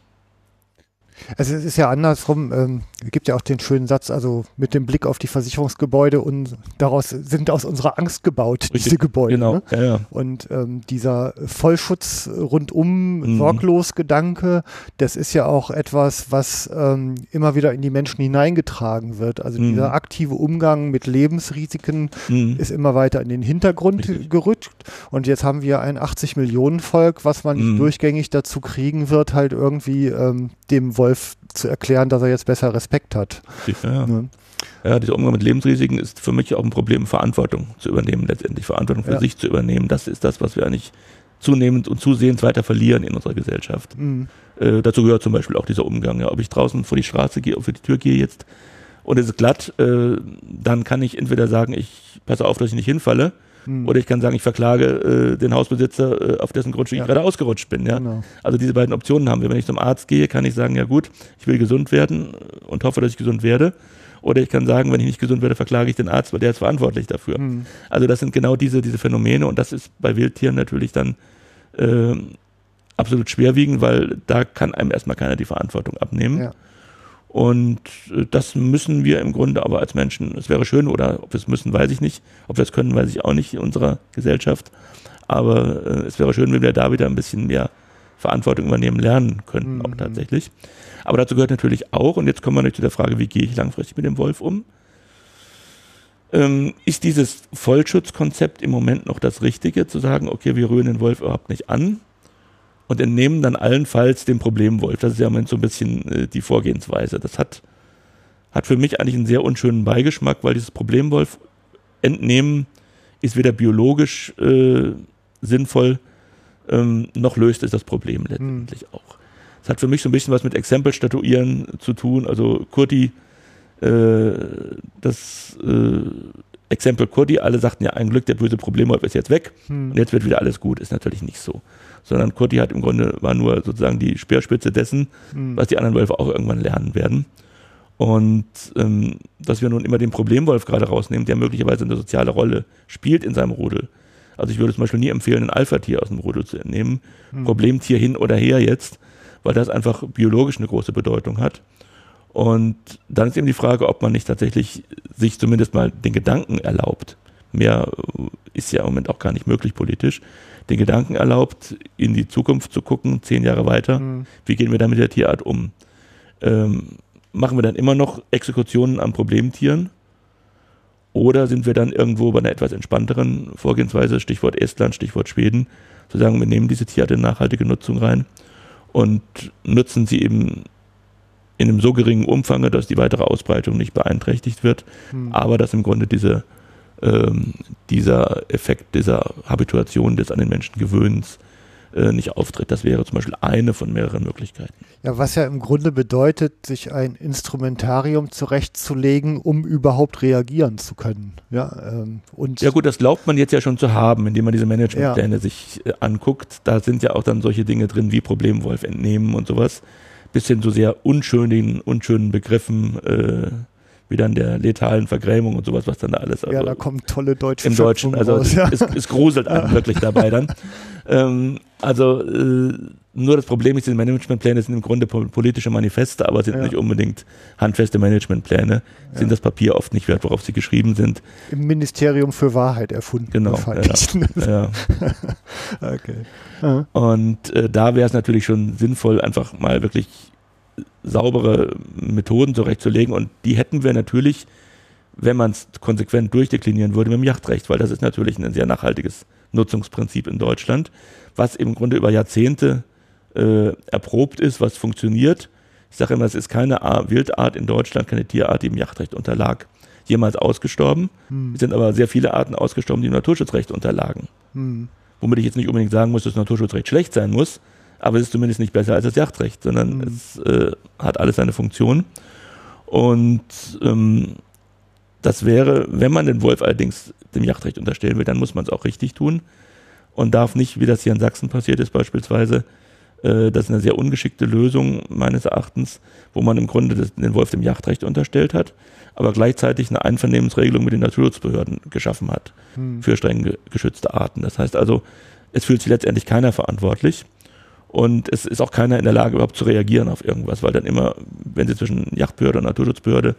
Also es ist ja andersrum, ähm, gibt ja auch den schönen Satz, also mit dem Blick auf die Versicherungsgebäude und daraus sind aus unserer Angst gebaut, Richtig, diese Gebäude. Genau. Ne? Ja, ja. Und ähm, dieser Vollschutz rundum, mhm. sorglos Gedanke, das ist ja auch etwas, was ähm, immer wieder in die Menschen hineingetragen wird. Also mhm. dieser aktive Umgang mit Lebensrisiken mhm. ist immer weiter in den Hintergrund Richtig. gerückt. Und jetzt haben wir ein 80 Millionen Volk, was man mhm. durchgängig dazu kriegen wird, halt irgendwie ähm, dem Wolf zu erklären, dass er jetzt besser Respekt hat. Sicher, ja. Ne? Ja, dieser Umgang mit Lebensrisiken ist für mich auch ein Problem, Verantwortung zu übernehmen, letztendlich Verantwortung für Ja. sich zu übernehmen. Das ist das, was wir eigentlich zunehmend und zusehends weiter verlieren in unserer Gesellschaft. Mhm. Äh, dazu gehört zum Beispiel auch dieser Umgang. Ja, ob ich draußen vor die Straße gehe, vor die Tür gehe jetzt und es ist glatt, äh, dann kann ich entweder sagen, ich passe auf, dass ich nicht hinfalle, Mhm. oder ich kann sagen, ich verklage äh, den Hausbesitzer, äh, auf dessen Grundstück Ja. ich gerade ausgerutscht bin. Ja? Genau. Also diese beiden Optionen haben wir. Wenn ich zum Arzt gehe, kann ich sagen, ja gut, ich will gesund werden und hoffe, dass ich gesund werde. Oder ich kann sagen, wenn ich nicht gesund werde, verklage ich den Arzt, weil der ist verantwortlich dafür. Mhm. Also das sind genau diese, diese Phänomene und das ist bei Wildtieren natürlich dann ähm, absolut schwerwiegend, weil da kann einem erstmal keiner die Verantwortung abnehmen. Ja. Und äh, das müssen wir im Grunde aber als Menschen, es wäre schön, oder ob wir es müssen, weiß ich nicht. Ob wir es können, weiß ich auch nicht in unserer Gesellschaft. Aber äh, es wäre schön, wenn wir da wieder ein bisschen mehr Verantwortung übernehmen lernen könnten, auch Mhm. tatsächlich. Aber dazu gehört natürlich auch, und jetzt kommen wir natürlich zu der Frage, wie gehe ich langfristig mit dem Wolf um? Ähm, ist dieses Vollschutzkonzept im Moment noch das Richtige, zu sagen, okay, wir rühren den Wolf überhaupt nicht an und entnehmen dann allenfalls den Problemwolf? Das ist ja im Moment so ein bisschen äh, die Vorgehensweise. Das hat, hat für mich eigentlich einen sehr unschönen Beigeschmack, weil dieses Problemwolf entnehmen ist weder biologisch äh, sinnvoll, ähm, noch löst es das Problem letztendlich auch. Es hat für mich so ein bisschen was mit Exempelstatuieren zu tun. Also Kurti, äh, das äh, Exempel Kurti, alle sagten ja ein Glück, der böse Problemwolf ist jetzt weg Mhm. und jetzt wird wieder alles gut. Ist natürlich nicht so. Sondern Kurti hat im Grunde, war nur sozusagen die Speerspitze dessen, Mhm. was die anderen Wölfe auch irgendwann lernen werden. Und ähm, dass wir nun immer den Problemwolf gerade rausnehmen, der möglicherweise eine soziale Rolle spielt in seinem Rudel. Also ich würde zum Beispiel nie empfehlen, ein Alpha-Tier aus dem Rudel zu entnehmen. Mhm. Problemtier hin oder her jetzt, weil das einfach biologisch eine große Bedeutung hat. Und dann ist eben die Frage, ob man nicht tatsächlich sich zumindest mal den Gedanken erlaubt. Mehr äh, ist ja im Moment auch gar nicht möglich politisch. Den Gedanken erlaubt, in die Zukunft zu gucken, zehn Jahre weiter. Mhm. Wie gehen wir da mit der Tierart um? Ähm, machen wir dann immer noch Exekutionen an Problemtieren? Oder sind wir dann irgendwo bei einer etwas entspannteren Vorgehensweise, Stichwort Estland, Stichwort Schweden, zu sagen, wir nehmen diese Tierart in nachhaltige Nutzung rein und nutzen sie eben in einem so geringen Umfang, dass die weitere Ausbreitung nicht beeinträchtigt wird, Mhm. aber dass im Grunde diese, ähm, dieser Effekt dieser Habituation des an den Menschen Gewöhnens äh, nicht auftritt. Das wäre zum Beispiel eine von mehreren Möglichkeiten. Ja, was ja im Grunde bedeutet, sich ein Instrumentarium zurechtzulegen, um überhaupt reagieren zu können. Ja, ähm, und Ja gut, das glaubt man jetzt ja schon zu haben, indem man diese Managementpläne sich äh, anguckt. Da sind ja auch dann solche Dinge drin wie Problemwolf entnehmen und sowas. Bis hin zu sehr unschönen, unschönen Begriffen, äh, wie dann der letalen Vergrämung und sowas, was dann da alles. ja, also da kommen tolle deutsche im Deutschen, also raus, es, ja. es, es gruselt einem wirklich dabei dann. Ähm, also äh, nur das Problem ist, diese Managementpläne sind im Grunde po- politische Manifeste, aber sind Ja. nicht unbedingt handfeste Managementpläne, sind Ja. das Papier oft nicht wert, worauf sie geschrieben sind. Im Ministerium für Wahrheit erfunden. Genau. Ja. okay. Ja. Und äh, da wäre es natürlich schon sinnvoll, einfach mal wirklich saubere Methoden zurechtzulegen. Und die hätten wir natürlich, wenn man es konsequent durchdeklinieren würde, mit dem Yachtrecht, weil das ist natürlich ein sehr nachhaltiges Nutzungsprinzip in Deutschland, was im Grunde über Jahrzehnte äh, erprobt ist, was funktioniert. Ich sage immer, es ist keine Ar- Wildart in Deutschland, keine Tierart, die im Yachtrecht unterlag, jemals ausgestorben. Hm. Es sind aber sehr viele Arten ausgestorben, die im Naturschutzrecht unterlagen. Hm. Womit ich jetzt nicht unbedingt sagen muss, dass das Naturschutzrecht schlecht sein muss, aber es ist zumindest nicht besser als das Yachtrecht, sondern Mhm. es äh, hat alles seine Funktion. Und ähm, das wäre, wenn man den Wolf allerdings dem Yachtrecht unterstellen will, dann muss man es auch richtig tun und darf nicht, wie das hier in Sachsen passiert ist beispielsweise, äh, das ist eine sehr ungeschickte Lösung meines Erachtens, wo man im Grunde das, den Wolf dem Yachtrecht unterstellt hat, aber gleichzeitig eine Einvernehmensregelung mit den Naturschutzbehörden geschaffen hat Hm. für streng ge geschützte Arten. Das heißt also, es fühlt sich letztendlich keiner verantwortlich und es ist auch keiner in der Lage, überhaupt zu reagieren auf irgendwas, weil dann immer, wenn sie zwischen Yachtbehörde und Naturschutzbehörde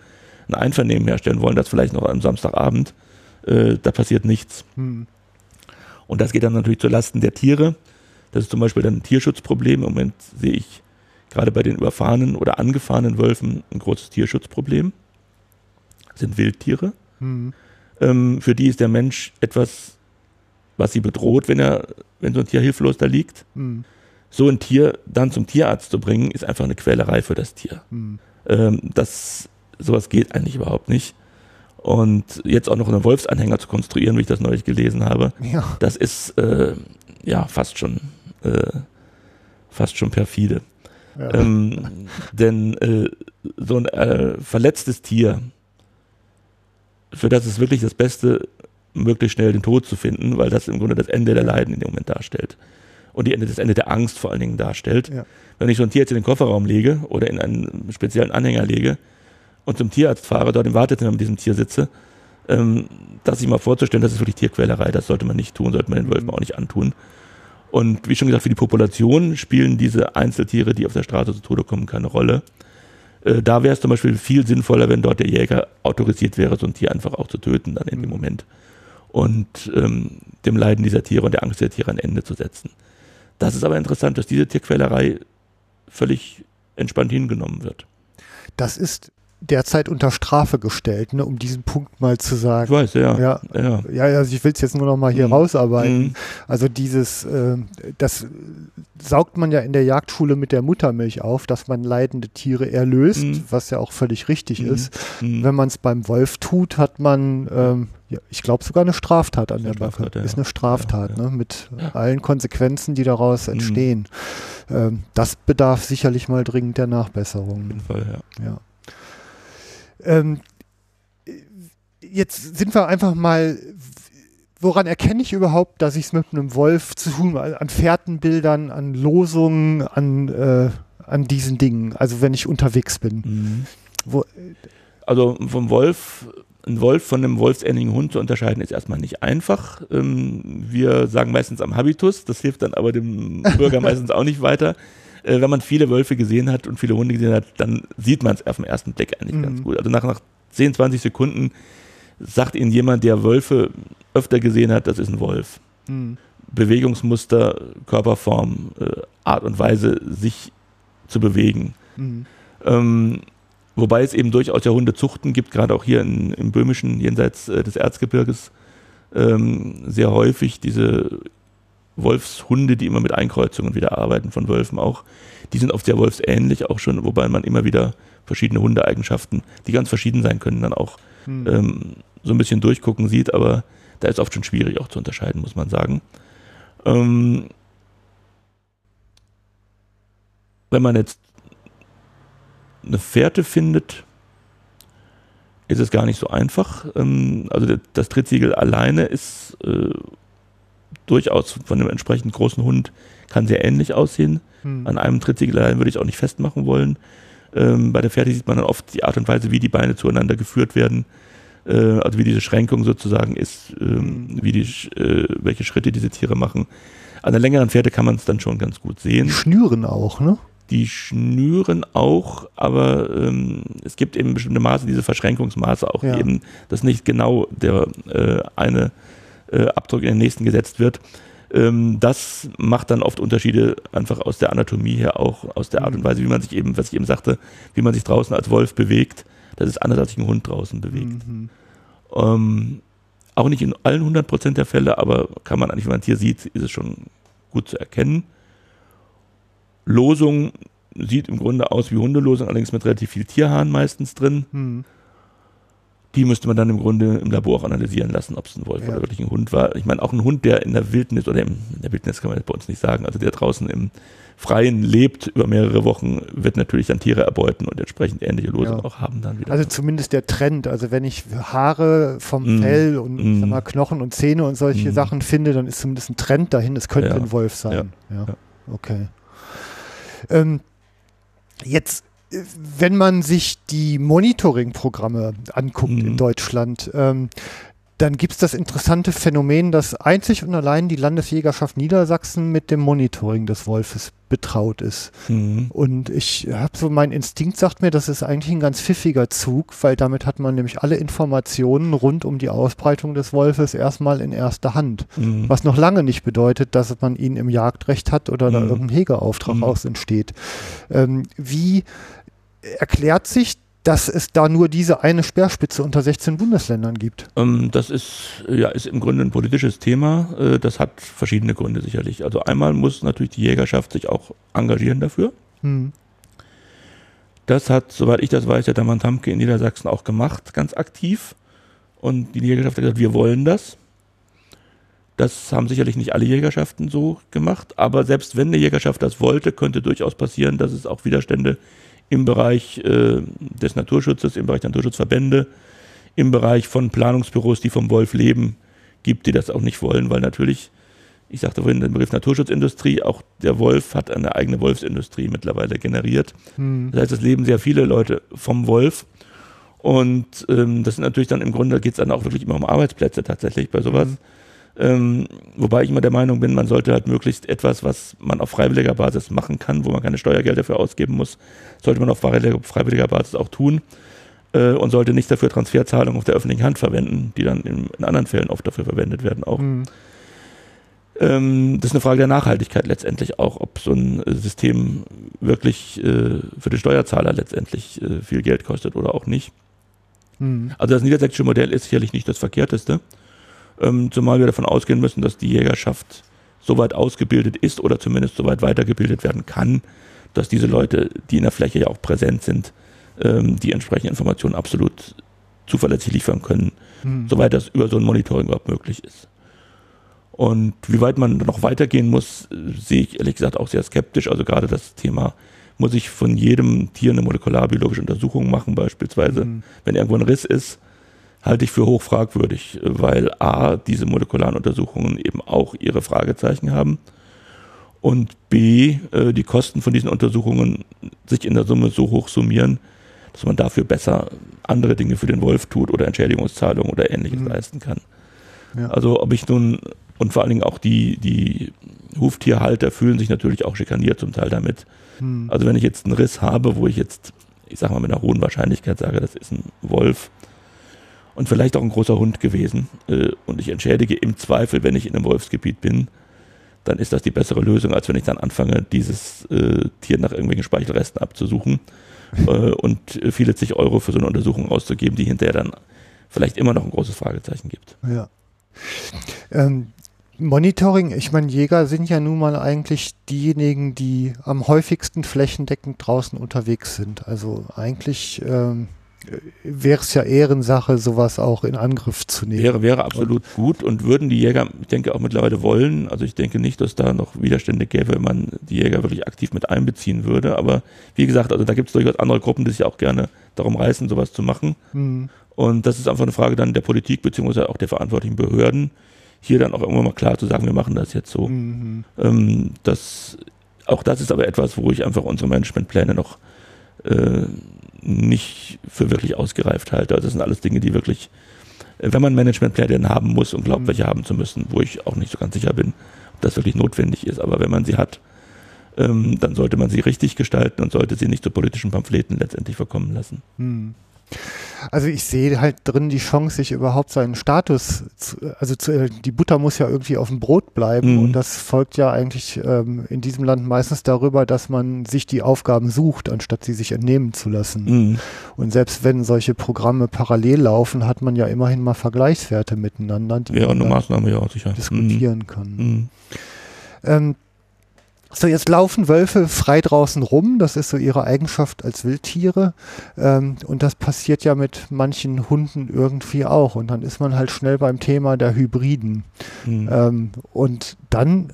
ein Einvernehmen herstellen wollen, das vielleicht noch am Samstagabend, äh, da passiert nichts. Hm. Und das geht dann natürlich zu Lasten der Tiere. Das ist zum Beispiel dann ein Tierschutzproblem. Im Moment sehe ich gerade bei den überfahrenen oder angefahrenen Wölfen ein großes Tierschutzproblem. Das sind Wildtiere. Hm. Ähm, für die ist der Mensch etwas, was sie bedroht, wenn er, wenn so ein Tier hilflos da liegt. Hm. So ein Tier dann zum Tierarzt zu bringen, ist einfach eine Quälerei für das Tier. Hm. Ähm, das sowas geht eigentlich überhaupt nicht. Und jetzt auch noch einen Wolfsanhänger zu konstruieren, wie ich das neulich gelesen habe, ja. das ist äh, ja fast schon äh, fast schon perfide. Ja. Ähm, denn äh, so ein äh, verletztes Tier, für das ist wirklich das Beste, möglichst schnell den Tod zu finden, weil das im Grunde das Ende der Leiden in dem Moment darstellt. Und die Ende, das Ende der Angst vor allen Dingen darstellt. Ja. Wenn ich so ein Tier jetzt in den Kofferraum lege oder in einen speziellen Anhänger lege und zum Tierarzt fahre, dort im Wartezimmer mit diesem Tier sitze, ähm, das sich mal vorzustellen, das ist wirklich Tierquälerei, das sollte man nicht tun, sollte man den Wölfen mhm. auch nicht antun. Und wie schon gesagt, für die Population spielen diese Einzeltiere, die auf der Straße zu Tode kommen, keine Rolle. Äh, da wäre es zum Beispiel viel sinnvoller, wenn dort der Jäger autorisiert wäre, so ein Tier einfach auch zu töten, dann in dem mhm. Moment. Und ähm, dem Leiden dieser Tiere und der Angst der Tiere ein Ende zu setzen. Das ist aber interessant, dass diese Tierquälerei völlig entspannt hingenommen wird. Das ist derzeit unter Strafe gestellt, ne, um diesen Punkt mal zu sagen. Ich weiß, ja. Ja, ja. ja also ich will es jetzt nur noch mal hier mhm. rausarbeiten. Mhm. Also dieses, äh, das saugt man ja in der Jagdschule mit der Muttermilch auf, dass man leidende Tiere erlöst, mhm. was ja auch völlig richtig mhm. ist. Mhm. Wenn man es beim Wolf tut, hat man, ähm, ja, ich glaube sogar eine Straftat an der Backe. Ja. Ist eine Straftat, ja, ne, mit allen Konsequenzen, die daraus mhm. entstehen. Ähm, das bedarf sicherlich mal dringend der Nachbesserung. Auf jeden Fall, ja. ja. Ähm, jetzt sind wir einfach mal, woran erkenne ich überhaupt, dass ich es mit einem Wolf zu tun habe? An Fährtenbildern, an Losungen, an, äh, an diesen Dingen, also wenn ich unterwegs bin. Mhm. Wo, also vom Wolf, ein Wolf von einem wolfsähnlichen Hund zu unterscheiden, ist erstmal nicht einfach. Ähm, wir sagen meistens am Habitus, das hilft dann aber dem Bürger meistens auch nicht weiter äh, wenn man viele Wölfe gesehen hat und viele Hunde gesehen hat, dann sieht man es auf den ersten Blick eigentlich mhm. ganz gut. Also nach, nach 10, 20 Sekunden sagt Ihnen jemand, der Wölfe öfter gesehen hat, das ist ein Wolf. Mhm. Bewegungsmuster, Körperform, äh, Art und Weise, sich zu bewegen. Mhm. Ähm, wobei es eben durchaus ja Hundezuchten gibt, gerade auch hier in, im Böhmischen, jenseits äh, des Erzgebirges, ähm, sehr häufig diese Wolfshunde, die immer mit Einkreuzungen wieder arbeiten von Wölfen auch, die sind oft sehr wolfsähnlich auch schon, wobei man immer wieder verschiedene Hundeeigenschaften, die ganz verschieden sein können, dann auch hm. ähm, so ein bisschen durchgucken sieht, aber da ist oft schon schwierig auch zu unterscheiden, muss man sagen. Ähm, wenn man jetzt eine Fährte findet, ist es gar nicht so einfach. Ähm, also das Trittsiegel alleine ist äh, durchaus von einem entsprechend großen Hund kann sehr ähnlich aussehen. Hm. An einem Trittsiegelein würde ich auch nicht festmachen wollen. Ähm, bei der Pferde sieht man dann oft die Art und Weise, wie die Beine zueinander geführt werden. Äh, also wie diese Schränkung sozusagen ist, ähm, hm. wie die, äh, welche Schritte diese Tiere machen. An der längeren Pferde kann man es dann schon ganz gut sehen. Die schnüren auch, ne? Die schnüren auch, aber ähm, es gibt eben bestimmte Maße, diese Verschränkungsmaße auch ja. eben, dass nicht genau der äh, eine äh, Abdruck in den nächsten gesetzt wird. Ähm, das macht dann oft Unterschiede einfach aus der Anatomie her, auch aus der Art und Weise, wie man sich eben, was ich eben sagte, wie man sich draußen als Wolf bewegt. Das ist anders, als sich ein Hund draußen bewegt. Mhm. Ähm, auch nicht in allen 100% der Fälle, aber kann man eigentlich, wenn man ein Tier sieht, ist es schon gut zu erkennen. Losung sieht im Grunde aus wie Hundelosung, allerdings mit relativ viel Tierhahn meistens drin. Mhm die müsste man dann im Grunde im Labor auch analysieren lassen, ob es ein Wolf ja. oder wirklich ein Hund war. Ich meine, auch ein Hund, der in der Wildnis oder im, in der Wildnis kann man das bei uns nicht sagen, also der draußen im Freien lebt über mehrere Wochen, wird natürlich dann Tiere erbeuten und entsprechend ähnliche Losungen ja. auch haben dann wieder. Also zumindest der Trend. Also wenn ich Haare vom mm. Fell und mm. mal, Knochen und Zähne und solche mm. Sachen finde, dann ist zumindest ein Trend dahin, es könnte ja. ein Wolf sein. Ja. Okay. Ähm, jetzt wenn man sich die Monitoring-Programme anguckt mhm. in Deutschland, ähm, dann gibt es das interessante Phänomen, dass einzig und allein die Landesjägerschaft Niedersachsen mit dem Monitoring des Wolfes betraut ist. Mhm. Und ich habe so, mein Instinkt sagt mir, das ist eigentlich ein ganz pfiffiger Zug, weil damit hat man nämlich alle Informationen rund um die Ausbreitung des Wolfes erstmal in erster Hand. Mhm. Was noch lange nicht bedeutet, dass man ihn im Jagdrecht hat oder mhm. da irgendein Hegeauftrag mhm. aus entsteht. Ähm, wie erklärt sich, dass es da nur diese eine Speerspitze unter 16 Bundesländern gibt? Ähm, das ist, ja, ist im Grunde ein politisches Thema. Äh, das hat verschiedene Gründe sicherlich. Also einmal muss natürlich die Jägerschaft sich auch engagieren dafür. Hm. Das hat, soweit ich das weiß, der Damann Tamke in Niedersachsen auch gemacht, ganz aktiv. Und die Jägerschaft hat gesagt, wir wollen das. Das haben sicherlich nicht alle Jägerschaften so gemacht, aber selbst wenn eine Jägerschaft das wollte, könnte durchaus passieren, dass es auch Widerstände im Bereich äh, des Naturschutzes, im Bereich der Naturschutzverbände, im Bereich von Planungsbüros, die vom Wolf leben, gibt, die das auch nicht wollen, weil natürlich, ich sagte vorhin den Begriff Naturschutzindustrie, auch der Wolf hat eine eigene Wolfsindustrie mittlerweile generiert. Hm. Das heißt, es leben sehr viele Leute vom Wolf. Und ähm, das sind natürlich dann im Grunde, geht es dann auch wirklich immer um Arbeitsplätze tatsächlich bei sowas. Hm. Ähm, wobei ich immer der Meinung bin, man sollte halt möglichst etwas, was man auf freiwilliger Basis machen kann, wo man keine Steuergelder dafür ausgeben muss, sollte man auf freiwilliger Basis auch tun äh, und sollte nicht dafür Transferzahlungen auf der öffentlichen Hand verwenden, die dann in, in anderen Fällen oft dafür verwendet werden auch. Mhm. Ähm, das ist eine Frage der Nachhaltigkeit letztendlich auch, ob so ein System wirklich äh, für den Steuerzahler letztendlich äh, viel Geld kostet oder auch nicht. Mhm. Also das niedersächsische Modell ist sicherlich nicht das verkehrteste ähm, zumal wir davon ausgehen müssen, dass die Jägerschaft so weit ausgebildet ist oder zumindest so weit weitergebildet werden kann, dass diese Leute, die in der Fläche ja auch präsent sind, ähm, die entsprechenden Informationen absolut zuverlässig liefern können, mhm. soweit das über so ein Monitoring überhaupt möglich ist. Und wie weit man noch weitergehen muss, sehe ich ehrlich gesagt auch sehr skeptisch. Also gerade das Thema, muss ich von jedem Tier eine molekularbiologische Untersuchung machen, beispielsweise, mhm. wenn irgendwo ein Riss ist, halte ich für hoch fragwürdig, weil A, diese molekularen Untersuchungen eben auch ihre Fragezeichen haben und B, äh, die Kosten von diesen Untersuchungen sich in der Summe so hoch summieren, dass man dafür besser andere Dinge für den Wolf tut oder Entschädigungszahlungen oder ähnliches mhm. leisten kann. Ja. Also ob ich nun, und vor allen Dingen auch die, die Huftierhalter fühlen sich natürlich auch schikaniert zum Teil damit. Mhm. Also wenn ich jetzt einen Riss habe, wo ich jetzt, ich sag mal mit einer hohen Wahrscheinlichkeit sage, das ist ein Wolf, und vielleicht auch ein großer Hund gewesen. Äh, und ich entschädige im Zweifel, wenn ich in einem Wolfsgebiet bin, dann ist das die bessere Lösung, als wenn ich dann anfange, dieses äh, Tier nach irgendwelchen Speichelresten abzusuchen äh, und viele zig Euro für so eine Untersuchung auszugeben, die hinterher dann vielleicht immer noch ein großes Fragezeichen gibt. Ja. Ähm, Monitoring, ich meine, Jäger sind ja nun mal eigentlich diejenigen, die am häufigsten flächendeckend draußen unterwegs sind. Also eigentlich ähm, wäre es ja Ehrensache, sowas auch in Angriff zu nehmen. Wäre, wäre absolut und gut und würden die Jäger, ich denke, auch mittlerweile wollen. Also ich denke nicht, dass da noch Widerstände gäbe, wenn man die Jäger wirklich aktiv mit einbeziehen würde. Aber wie gesagt, also da gibt es durchaus andere Gruppen, die sich auch gerne darum reißen, sowas zu machen. Mhm. Und das ist einfach eine Frage dann der Politik beziehungsweise auch der verantwortlichen Behörden, hier dann auch irgendwann mal klar zu sagen, wir machen das jetzt so. Mhm. Ähm, das, auch das ist aber etwas, wo ich einfach unsere Managementpläne noch äh, nicht für wirklich ausgereift halte. Also das sind alles Dinge, die wirklich, äh, wenn man Managementpläne haben muss und glaubt, mhm. welche haben zu müssen, wo ich auch nicht so ganz sicher bin, ob das wirklich notwendig ist. Aber wenn man sie hat, ähm, dann sollte man sie richtig gestalten und sollte sie nicht zu politischen Pamphleten letztendlich verkommen lassen. Mhm. Also ich sehe halt drin die Chance, sich überhaupt seinen Status, zu, also zu, äh, die Butter muss ja irgendwie auf dem Brot bleiben mhm. und das folgt ja eigentlich ähm, in diesem Land meistens darüber, dass man sich die Aufgaben sucht, anstatt sie sich entnehmen zu lassen. Mhm. Und selbst wenn solche Programme parallel laufen, hat man ja immerhin mal Vergleichswerte miteinander, die ja, man eine Maßnahme, ja, sicher. diskutieren mhm. kann. Mhm. Ähm, so, jetzt laufen Wölfe frei draußen rum. Das ist so ihre Eigenschaft als Wildtiere. Ähm, und das passiert ja mit manchen Hunden irgendwie auch. Und dann ist man halt schnell beim Thema der Hybriden. Mhm. Ähm, und dann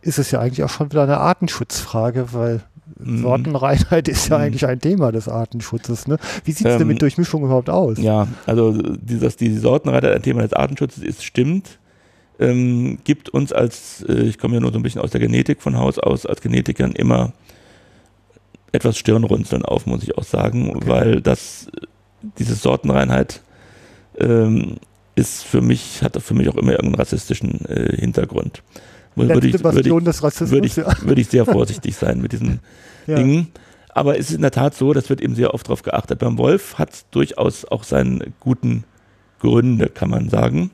ist es ja eigentlich auch schon wieder eine Artenschutzfrage, weil mhm. Sortenreinheit ist ja mhm. eigentlich ein Thema des Artenschutzes. Ne? Wie sieht es ähm, denn mit Durchmischung überhaupt aus? Ja, also dass die Sortenreinheit ein Thema des Artenschutzes ist, stimmt ähm, gibt uns als, äh, ich komme ja nur so ein bisschen aus der Genetik von Haus aus, als Genetikern immer etwas Stirnrunzeln auf, muss ich auch sagen, okay. weil das, diese Sortenreinheit ähm, ist für mich, hat für mich auch immer irgendeinen rassistischen äh, Hintergrund. Würde ich, würde, ich, des Rassismus, würde, ich, ja. würde ich sehr vorsichtig sein mit diesen ja. Dingen. Aber es ist in der Tat so, das wird eben sehr oft darauf geachtet. Beim Wolf hat es durchaus auch seine guten Gründe, kann man sagen.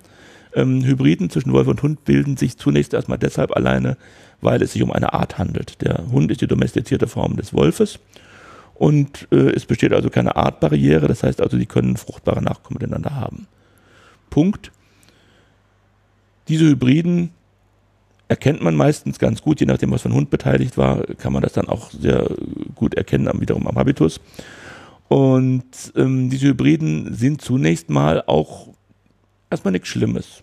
Ähm, Hybriden zwischen Wolf und Hund bilden sich zunächst erstmal deshalb alleine, weil es sich um eine Art handelt. Der Hund ist die domestizierte Form des Wolfes und äh, es besteht also keine Artbarriere, das heißt also, die können fruchtbare Nachkommen miteinander haben. Punkt. Diese Hybriden erkennt man meistens ganz gut, je nachdem, was für ein Hund beteiligt war, kann man das dann auch sehr gut erkennen, wiederum am Habitus. Und ähm, diese Hybriden sind zunächst mal auch erstmal nichts Schlimmes.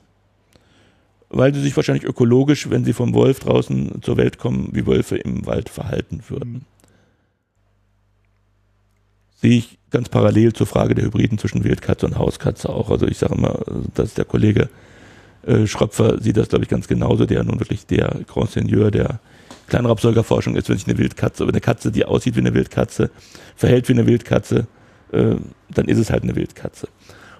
Weil sie sich wahrscheinlich ökologisch, wenn sie vom Wolf draußen zur Welt kommen, wie Wölfe im Wald verhalten würden. Mhm. Sehe ich ganz parallel zur Frage der Hybriden zwischen Wildkatze und Hauskatze auch. Also ich sage immer, dass der Kollege äh, Schröpfer sieht das, glaube ich, ganz genauso, der nun wirklich der Grand Seigneur der Kleinraubsäugerforschung ist, wenn sich eine Wildkatze, oder eine Katze, die aussieht wie eine Wildkatze, verhält wie eine Wildkatze, äh, dann ist es halt eine Wildkatze.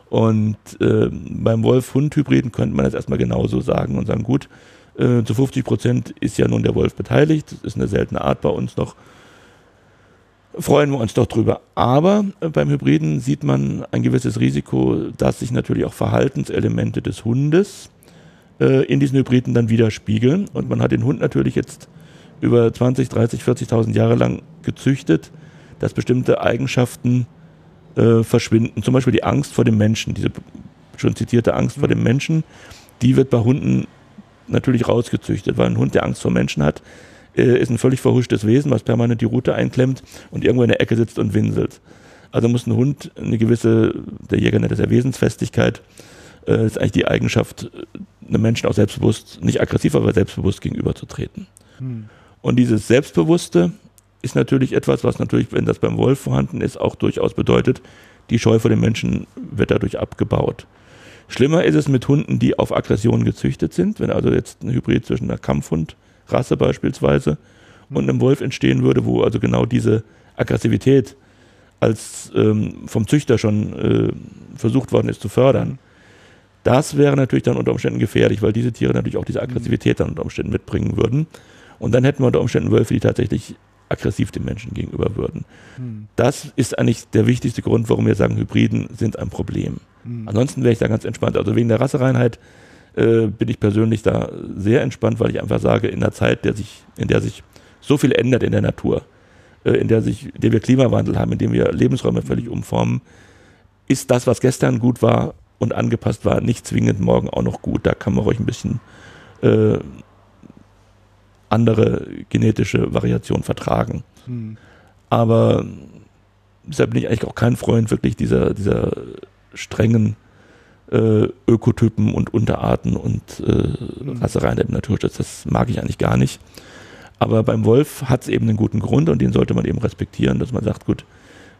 Und äh, beim Wolf-Hund-Hybriden könnte man das erstmal genauso sagen und sagen, gut, äh, zu 50 Prozent ist ja nun der Wolf beteiligt, das ist eine seltene Art bei uns noch, freuen wir uns doch drüber. Aber äh, beim Hybriden sieht man ein gewisses Risiko, dass sich natürlich auch Verhaltenselemente des Hundes äh, in diesen Hybriden dann widerspiegeln. Und man hat den Hund natürlich jetzt über 20, 30, 40.000 Jahre lang gezüchtet, dass bestimmte Eigenschaften äh, verschwinden. Zum Beispiel die Angst vor dem Menschen, diese schon zitierte Angst vor dem Menschen, die wird bei Hunden natürlich rausgezüchtet, weil ein Hund, der Angst vor Menschen hat, äh, ist ein völlig verhuschtes Wesen, was permanent die Route einklemmt und irgendwo in der Ecke sitzt und winselt. Also muss ein Hund eine gewisse, der Jäger nennt das ja Wesensfestigkeit, äh, ist eigentlich die Eigenschaft, einem Menschen auch selbstbewusst, nicht aggressiv, aber selbstbewusst gegenüberzutreten. Hm. Und dieses Selbstbewusste ist natürlich etwas, was natürlich, wenn das beim Wolf vorhanden ist, auch durchaus bedeutet, die Scheu vor den Menschen wird dadurch abgebaut. Schlimmer ist es mit Hunden, die auf Aggression gezüchtet sind. Wenn also jetzt ein Hybrid zwischen einer Kampfhundrasse beispielsweise und einem Wolf entstehen würde, wo also genau diese Aggressivität als ähm, vom Züchter schon äh, versucht worden ist zu fördern, das wäre natürlich dann unter Umständen gefährlich, weil diese Tiere natürlich auch diese Aggressivität dann unter Umständen mitbringen würden. Und dann hätten wir unter Umständen Wölfe, die tatsächlich aggressiv den Menschen gegenüber würden. Hm. Das ist eigentlich der wichtigste Grund, warum wir sagen, Hybriden sind ein Problem. Hm. Ansonsten wäre ich da ganz entspannt. Also wegen der Rassereinheit äh, bin ich persönlich da sehr entspannt, weil ich einfach sage, in der Zeit, der sich, in der sich so viel ändert in der Natur, äh, in der sich, in der wir Klimawandel haben, in dem wir Lebensräume völlig umformen, ist das, was gestern gut war und angepasst war, nicht zwingend morgen auch noch gut. Da kann man ruhig ein bisschen äh, andere genetische Variation vertragen. Hm. Aber deshalb bin ich eigentlich auch kein Freund wirklich dieser, dieser strengen äh, Ökotypen und Unterarten und äh, hm. Rassereien im Naturschutz. Das mag ich eigentlich gar nicht. Aber beim Wolf hat es eben einen guten Grund und den sollte man eben respektieren, dass man sagt, gut,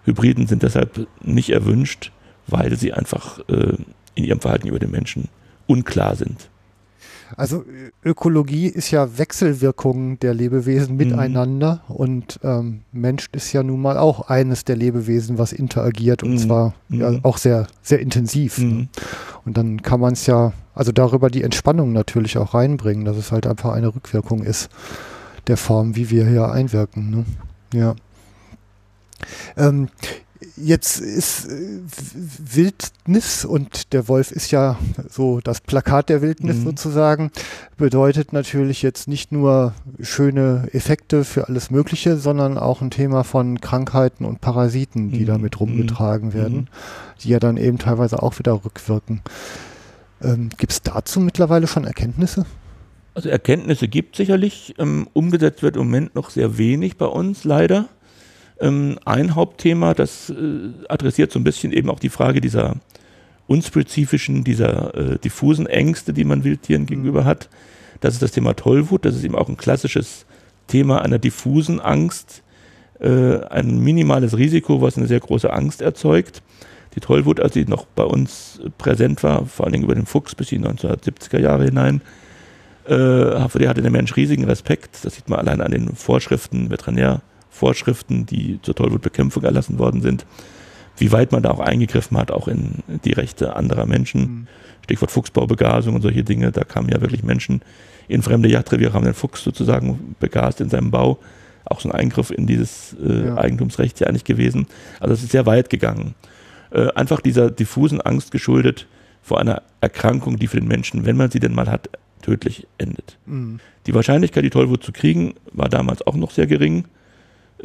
Hybriden sind deshalb nicht erwünscht, weil sie einfach äh, in ihrem Verhalten über den Menschen unklar sind. Also Ökologie ist ja Wechselwirkung der Lebewesen mhm. miteinander mhm. und ähm, Mensch ist ja nun mal auch eines der Lebewesen, was interagiert und mhm. zwar ja, mhm. auch sehr, sehr intensiv. Ne? Mhm. Und dann kann man es ja, also darüber die Entspannung natürlich auch reinbringen, dass es halt einfach eine Rückwirkung ist der Form, wie wir hier einwirken. Ne? Ja. Ähm, jetzt ist äh, Wildnis und der Wolf ist ja so das Plakat der Wildnis mhm. sozusagen, bedeutet natürlich jetzt nicht nur schöne Effekte für alles Mögliche, sondern auch ein Thema von Krankheiten und Parasiten, die mhm. damit rumgetragen mhm. werden, die ja dann eben teilweise auch wieder rückwirken. Ähm, gibt es dazu mittlerweile schon Erkenntnisse? Also Erkenntnisse gibt sicherlich. Ähm, umgesetzt wird im Moment noch sehr wenig bei uns, leider. Ähm, ein Hauptthema, das äh, adressiert so ein bisschen eben auch die Frage dieser unspezifischen, dieser äh, diffusen Ängste, die man Wildtieren mhm. gegenüber hat. Das ist das Thema Tollwut. Das ist eben auch ein klassisches Thema einer diffusen Angst, äh, ein minimales Risiko, was eine sehr große Angst erzeugt. Die Tollwut, als sie noch bei uns präsent war, vor allen Dingen über den Fuchs bis in die 1970er Jahre hinein, äh, die hatte der Mensch riesigen Respekt. Das sieht man allein an den Vorschriften, Veterinärvorschriften, die zur Tollwutbekämpfung erlassen worden sind. Wie weit man da auch eingegriffen hat, auch in die Rechte anderer Menschen. Mhm. Stichwort Fuchsbaubegasung und solche Dinge. Da kamen ja wirklich Menschen in fremde Jagdreviere, haben den Fuchs sozusagen begast in seinem Bau. Auch so ein Eingriff in dieses äh, ja. Eigentumsrecht ja eigentlich gewesen. Also es ist sehr weit gegangen. Äh, einfach dieser diffusen Angst geschuldet vor einer Erkrankung, die für den Menschen, wenn man sie denn mal hat, tödlich endet. Mhm. Die Wahrscheinlichkeit, die Tollwut zu kriegen, war damals auch noch sehr gering,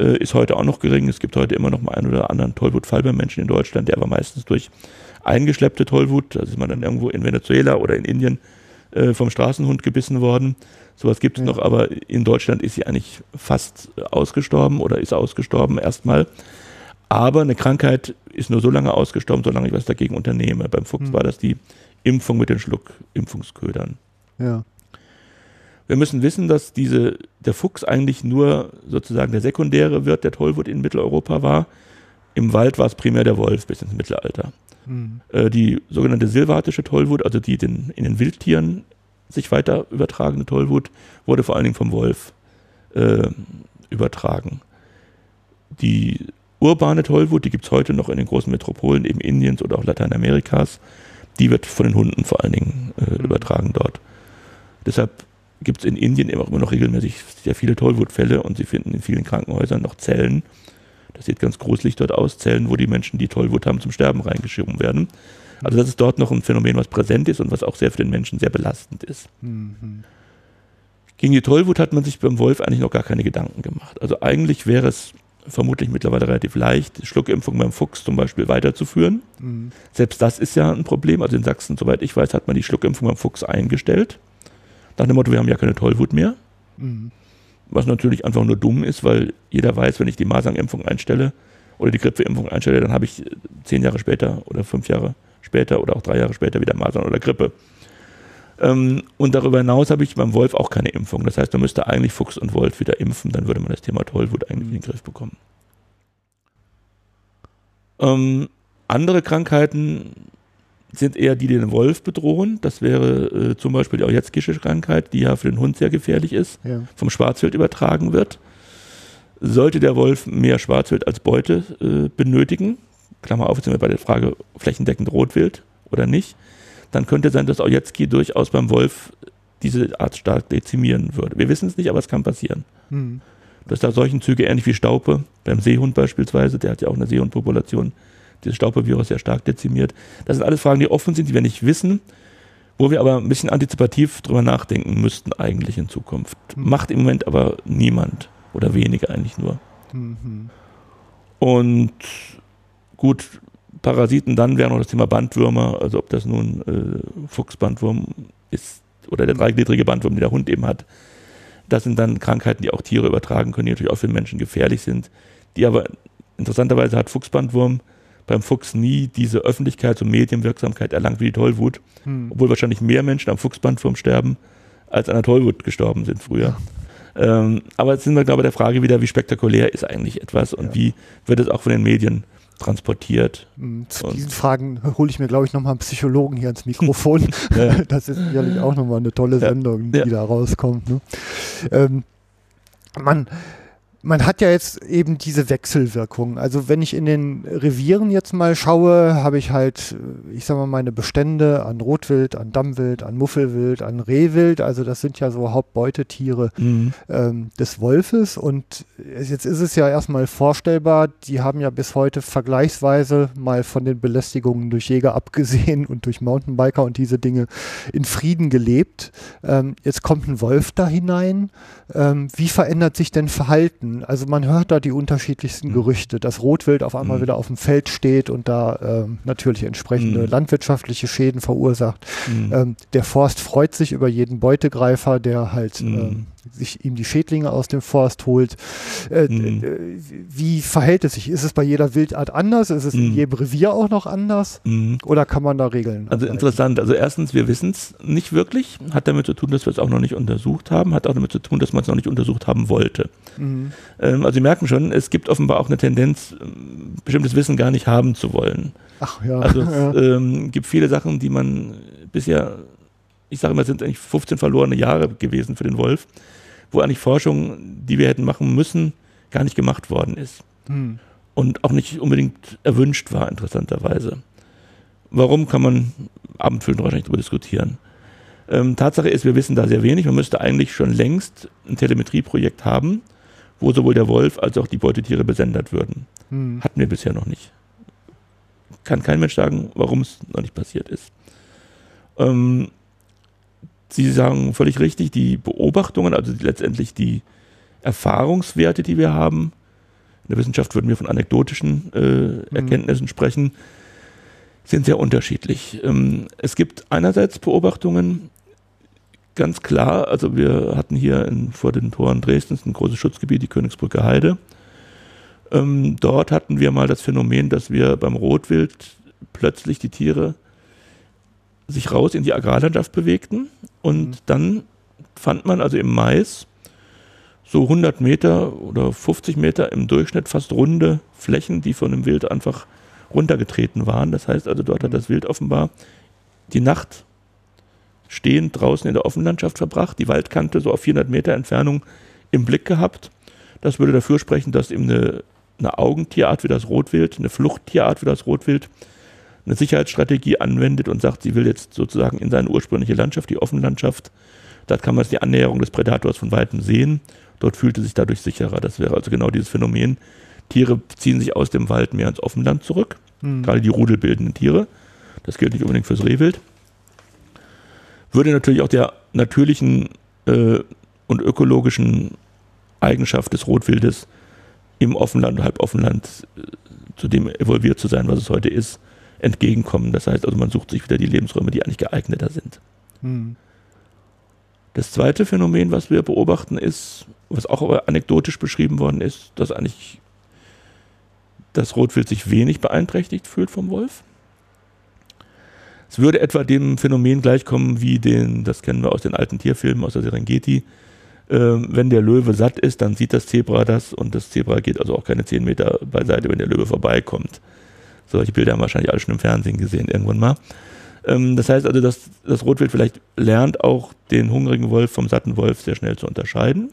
äh, ist heute auch noch gering. Es gibt heute immer noch mal einen oder anderen Tollwutfall bei Menschen in Deutschland, der aber meistens durch eingeschleppte Tollwut, da ist man dann irgendwo in Venezuela oder in Indien äh, vom Straßenhund gebissen worden. Sowas gibt es ja. noch, aber in Deutschland ist sie eigentlich fast ausgestorben oder ist ausgestorben erstmal. Aber eine Krankheit ist nur so lange ausgestorben, solange ich was dagegen unternehme. Beim Fuchs mhm. war das die Impfung mit den Schluckimpfungsködern. Ja. Wir müssen wissen, dass diese, der Fuchs eigentlich nur sozusagen der sekundäre Wirt der Tollwut in Mitteleuropa war. Im Wald war es primär der Wolf bis ins Mittelalter. Mhm. Äh, die sogenannte silvatische Tollwut, also die den, in den Wildtieren sich weiter übertragene Tollwut, wurde vor allen Dingen vom Wolf äh, übertragen. Die urbane Tollwut, die gibt es heute noch in den großen Metropolen, eben Indiens oder auch Lateinamerikas, die wird von den Hunden vor allen Dingen äh, mhm. übertragen dort. Deshalb gibt es in Indien immer noch regelmäßig sehr viele Tollwutfälle und sie finden in vielen Krankenhäusern noch Zellen. Das sieht ganz gruselig dort aus, Zellen, wo die Menschen, die Tollwut haben, zum Sterben reingeschoben werden. Also das ist dort noch ein Phänomen, was präsent ist und was auch sehr für den Menschen sehr belastend ist. Mhm. Gegen die Tollwut hat man sich beim Wolf eigentlich noch gar keine Gedanken gemacht. Also eigentlich wäre es vermutlich mittlerweile relativ leicht, Schluckimpfung beim Fuchs zum Beispiel weiterzuführen. Mhm. Selbst das ist ja ein Problem. Also in Sachsen, soweit ich weiß, hat man die Schluckimpfung beim Fuchs eingestellt. Nach dem Motto, wir haben ja keine Tollwut mehr. Mhm. Was natürlich einfach nur dumm ist, weil jeder weiß, wenn ich die Masernimpfung einstelle oder die Grippeimpfung einstelle, dann habe ich zehn Jahre später oder fünf Jahre später oder auch drei Jahre später wieder Masern oder Grippe. Ähm, und darüber hinaus habe ich beim Wolf auch keine Impfung. Das heißt, man müsste eigentlich Fuchs und Wolf wieder impfen, dann würde man das Thema Tollwut eigentlich in den Griff bekommen. Ähm, andere Krankheiten sind eher die, die den Wolf bedrohen. Das wäre äh, zum Beispiel die Ojetzkische Krankheit, die ja für den Hund sehr gefährlich ist, ja. vom Schwarzwild übertragen wird. Sollte der Wolf mehr Schwarzwild als Beute äh, benötigen, Klammer auf, jetzt sind wir bei der Frage flächendeckend Rotwild oder nicht, dann könnte sein, dass Ojetzki durchaus beim Wolf diese Art stark dezimieren würde. Wir wissen es nicht, aber es kann passieren. Hm. Dass da solchen Züge ähnlich wie Staupe, beim Seehund beispielsweise, der hat ja auch eine Seehundpopulation, dieses Staupe-Virus sehr stark dezimiert. Das sind alles Fragen, die offen sind, die wir nicht wissen, wo wir aber ein bisschen antizipativ drüber nachdenken müssten eigentlich in Zukunft. Hm. Macht im Moment aber niemand oder wenige eigentlich nur. Mhm. Und Gut, Parasiten dann wäre noch das Thema Bandwürmer, also ob das nun äh, Fuchsbandwurm ist oder der dreigliedrige Bandwurm, den der Hund eben hat. Das sind dann Krankheiten, die auch Tiere übertragen können, die natürlich auch für Menschen gefährlich sind. Die aber interessanterweise hat Fuchsbandwurm beim Fuchs nie diese Öffentlichkeits- und Medienwirksamkeit erlangt wie die Tollwut, hm. obwohl wahrscheinlich mehr Menschen am Fuchsbandwurm sterben, als an der Tollwut gestorben sind früher. Ja. Ähm, aber jetzt sind wir, glaube ich, der Frage wieder, wie spektakulär ist eigentlich etwas und ja. wie wird es auch von den Medien transportiert. Mm, zu und diesen Fragen hole ich mir, glaube ich, nochmal einen Psychologen hier ins Mikrofon. ja. Das ist sicherlich auch nochmal eine tolle Sendung, die da rauskommt. Ne? Ähm, man, man hat ja jetzt eben diese Wechselwirkung. Also wenn ich in den Revieren jetzt mal schaue, habe ich halt, ich sag mal, meine Bestände an Rotwild, an Dammwild, an Muffelwild, an Rehwild. Also das sind ja so Hauptbeutetiere mhm. ähm, des Wolfes. Und jetzt ist es ja erstmal vorstellbar, die haben ja bis heute vergleichsweise mal von den Belästigungen durch Jäger abgesehen und durch Mountainbiker und diese Dinge in Frieden gelebt. Ähm, jetzt kommt ein Wolf da hinein. Ähm, wie verändert sich denn Verhalten? Also man hört da die unterschiedlichsten mhm. Gerüchte, dass Rotwild auf einmal mhm. wieder auf dem Feld steht und da ähm, natürlich entsprechende mhm. landwirtschaftliche Schäden verursacht. Mhm. Ähm, der Forst freut sich über jeden Beutegreifer, der halt mhm. ähm, sich ihm die Schädlinge aus dem Forst holt. Äh, mhm. Wie verhält es sich? Ist es bei jeder Wildart anders? Ist es mhm. in jedem Revier auch noch anders? Mhm. Oder kann man da Regeln? Also ableiten? interessant. Also erstens, wir wissen es nicht wirklich. Hat damit zu tun, dass wir es auch noch nicht untersucht haben. Hat auch damit zu tun, dass man es noch nicht untersucht haben wollte. Mhm. Ähm, also Sie merken schon, es gibt offenbar auch eine Tendenz, ähm, bestimmtes Wissen gar nicht haben zu wollen. Ach ja. Also es ja. Ähm, gibt viele Sachen, die man bisher ich sage immer, es sind eigentlich 15 verlorene Jahre gewesen für den Wolf, wo eigentlich Forschung, die wir hätten machen müssen, gar nicht gemacht worden ist. Hm. Und auch nicht unbedingt erwünscht war, interessanterweise. Warum kann man abendfüllend wahrscheinlich darüber diskutieren? Ähm, Tatsache ist, wir wissen da sehr wenig. Man müsste eigentlich schon längst ein Telemetrieprojekt haben, wo sowohl der Wolf als auch die Beutetiere besendet würden. Hm. Hatten wir bisher noch nicht. Kann kein Mensch sagen, warum es noch nicht passiert ist. Ähm, Sie sagen völlig richtig, die Beobachtungen, also letztendlich die Erfahrungswerte, die wir haben, in der Wissenschaft würden wir von anekdotischen äh, mhm. Erkenntnissen mhm. sprechen, sind sehr unterschiedlich. Ähm, es gibt einerseits Beobachtungen, ganz klar, also wir hatten hier in, vor den Toren Dresdens ein großes Schutzgebiet, die Königsbrücke Heide. Ähm, dort hatten wir mal das Phänomen, dass wir beim Rotwild plötzlich die Tiere sich raus in die Agrarlandschaft bewegten und mhm. dann fand man also im Mais so 100 Meter oder 50 Meter im Durchschnitt fast runde Flächen, die von dem Wild einfach runtergetreten waren. Das heißt also, dort hat mhm. das Wild offenbar die Nacht stehend draußen in der Offenlandschaft verbracht, die Waldkante so auf 400 Meter Entfernung im Blick gehabt. Das würde dafür sprechen, dass eben eine, eine Augentierart wie das Rotwild, eine Fluchttierart wie das Rotwild, eine Sicherheitsstrategie anwendet und sagt, sie will jetzt sozusagen in seine ursprüngliche Landschaft, die Offenlandschaft, da kann man die Annäherung des Prädators von weitem sehen. Dort fühlte sich dadurch sicherer. Das wäre also genau dieses Phänomen. Tiere ziehen sich aus dem Wald mehr ins Offenland zurück, mhm. gerade die rudelbildenden Tiere. Das gilt nicht unbedingt fürs Rehwild würde natürlich auch der natürlichen äh, und ökologischen Eigenschaft des Rotwildes im Offenland und Halboffenland äh, zu dem evolviert zu sein, was es heute ist, entgegenkommen. Das heißt also, man sucht sich wieder die Lebensräume, die eigentlich geeigneter sind. Hm. Das zweite Phänomen, was wir beobachten, ist, was auch anekdotisch beschrieben worden ist, dass eigentlich das Rotwild sich wenig beeinträchtigt fühlt vom Wolf. Es würde etwa dem Phänomen gleichkommen wie den, das kennen wir aus den alten Tierfilmen, aus der Serengeti. Ähm, wenn der Löwe satt ist, dann sieht das Zebra das und das Zebra geht also auch keine 10 Meter beiseite, wenn der Löwe vorbeikommt. Solche Bilder haben wahrscheinlich alle schon im Fernsehen gesehen, irgendwann mal. Ähm, das heißt also, dass das Rotwild vielleicht lernt, auch den hungrigen Wolf vom satten Wolf sehr schnell zu unterscheiden.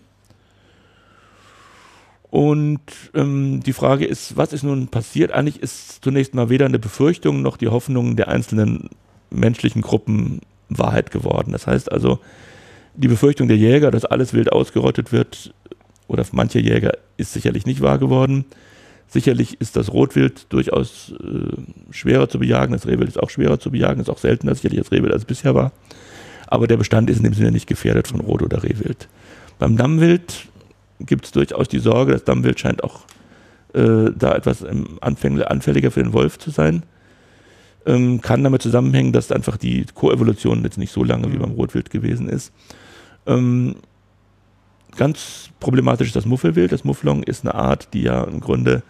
Und ähm, die Frage ist, was ist nun passiert? Eigentlich ist zunächst mal weder eine Befürchtung noch die Hoffnung der einzelnen menschlichen Gruppen Wahrheit geworden. Das heißt also, die Befürchtung der Jäger, dass alles wild ausgerottet wird, oder mancher Jäger, ist sicherlich nicht wahr geworden. Sicherlich ist das Rotwild durchaus äh, schwerer zu bejagen, das Rehwild ist auch schwerer zu bejagen, ist auch seltener sicherlich das Rehwild als bisher war. Aber der Bestand ist in dem Sinne nicht gefährdet von Rot- oder Rehwild. Beim Dammwild gibt es durchaus die Sorge, das Dammwild scheint auch äh, da etwas anfälliger für den Wolf zu sein ähm, kann damit zusammenhängen, dass einfach die Koevolution jetzt nicht so lange mhm. wie beim Rotwild gewesen ist. Ähm, ganz problematisch ist das Muffelwild. Das Mufflon ist eine Art, die ja im Grunde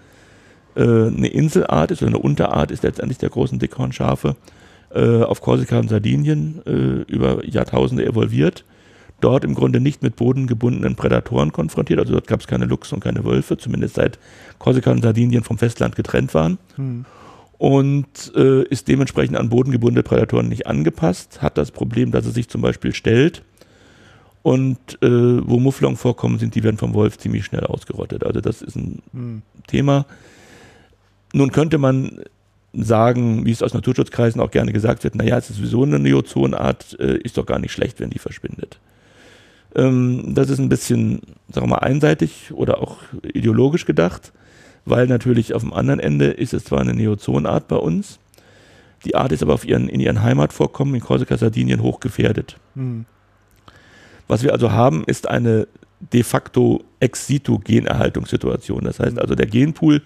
äh, eine Inselart ist oder eine Unterart ist letztendlich der großen Dickhornschafe äh, auf Korsika und Sardinien äh, über Jahrtausende evolviert. Dort im Grunde nicht mit bodengebundenen Prädatoren konfrontiert. Also dort gab es keine Luchse und keine Wölfe, zumindest seit Korsika und Sardinien vom Festland getrennt waren. Hm und äh, ist dementsprechend an bodengebundene Prädatoren nicht angepasst, hat das Problem, dass es sich zum Beispiel stellt und äh, wo Mufflon vorkommen sind, die werden vom Wolf ziemlich schnell ausgerottet. Also das ist ein hm. Thema. Nun könnte man sagen, wie es aus Naturschutzkreisen auch gerne gesagt wird, naja, es ist sowieso eine Neozonart, äh, ist doch gar nicht schlecht, wenn die verschwindet. Ähm, das ist ein bisschen, sagen wir mal, einseitig oder auch ideologisch gedacht weil natürlich auf dem anderen Ende ist es zwar eine Neozonart bei uns, die Art ist aber auf ihren, in ihren Heimatvorkommen in Korsika, Sardinien hoch gefährdet. Mhm. Was wir also haben, ist eine de facto Ex-situ-Generhaltungssituation. Das heißt hm. also, der Genpool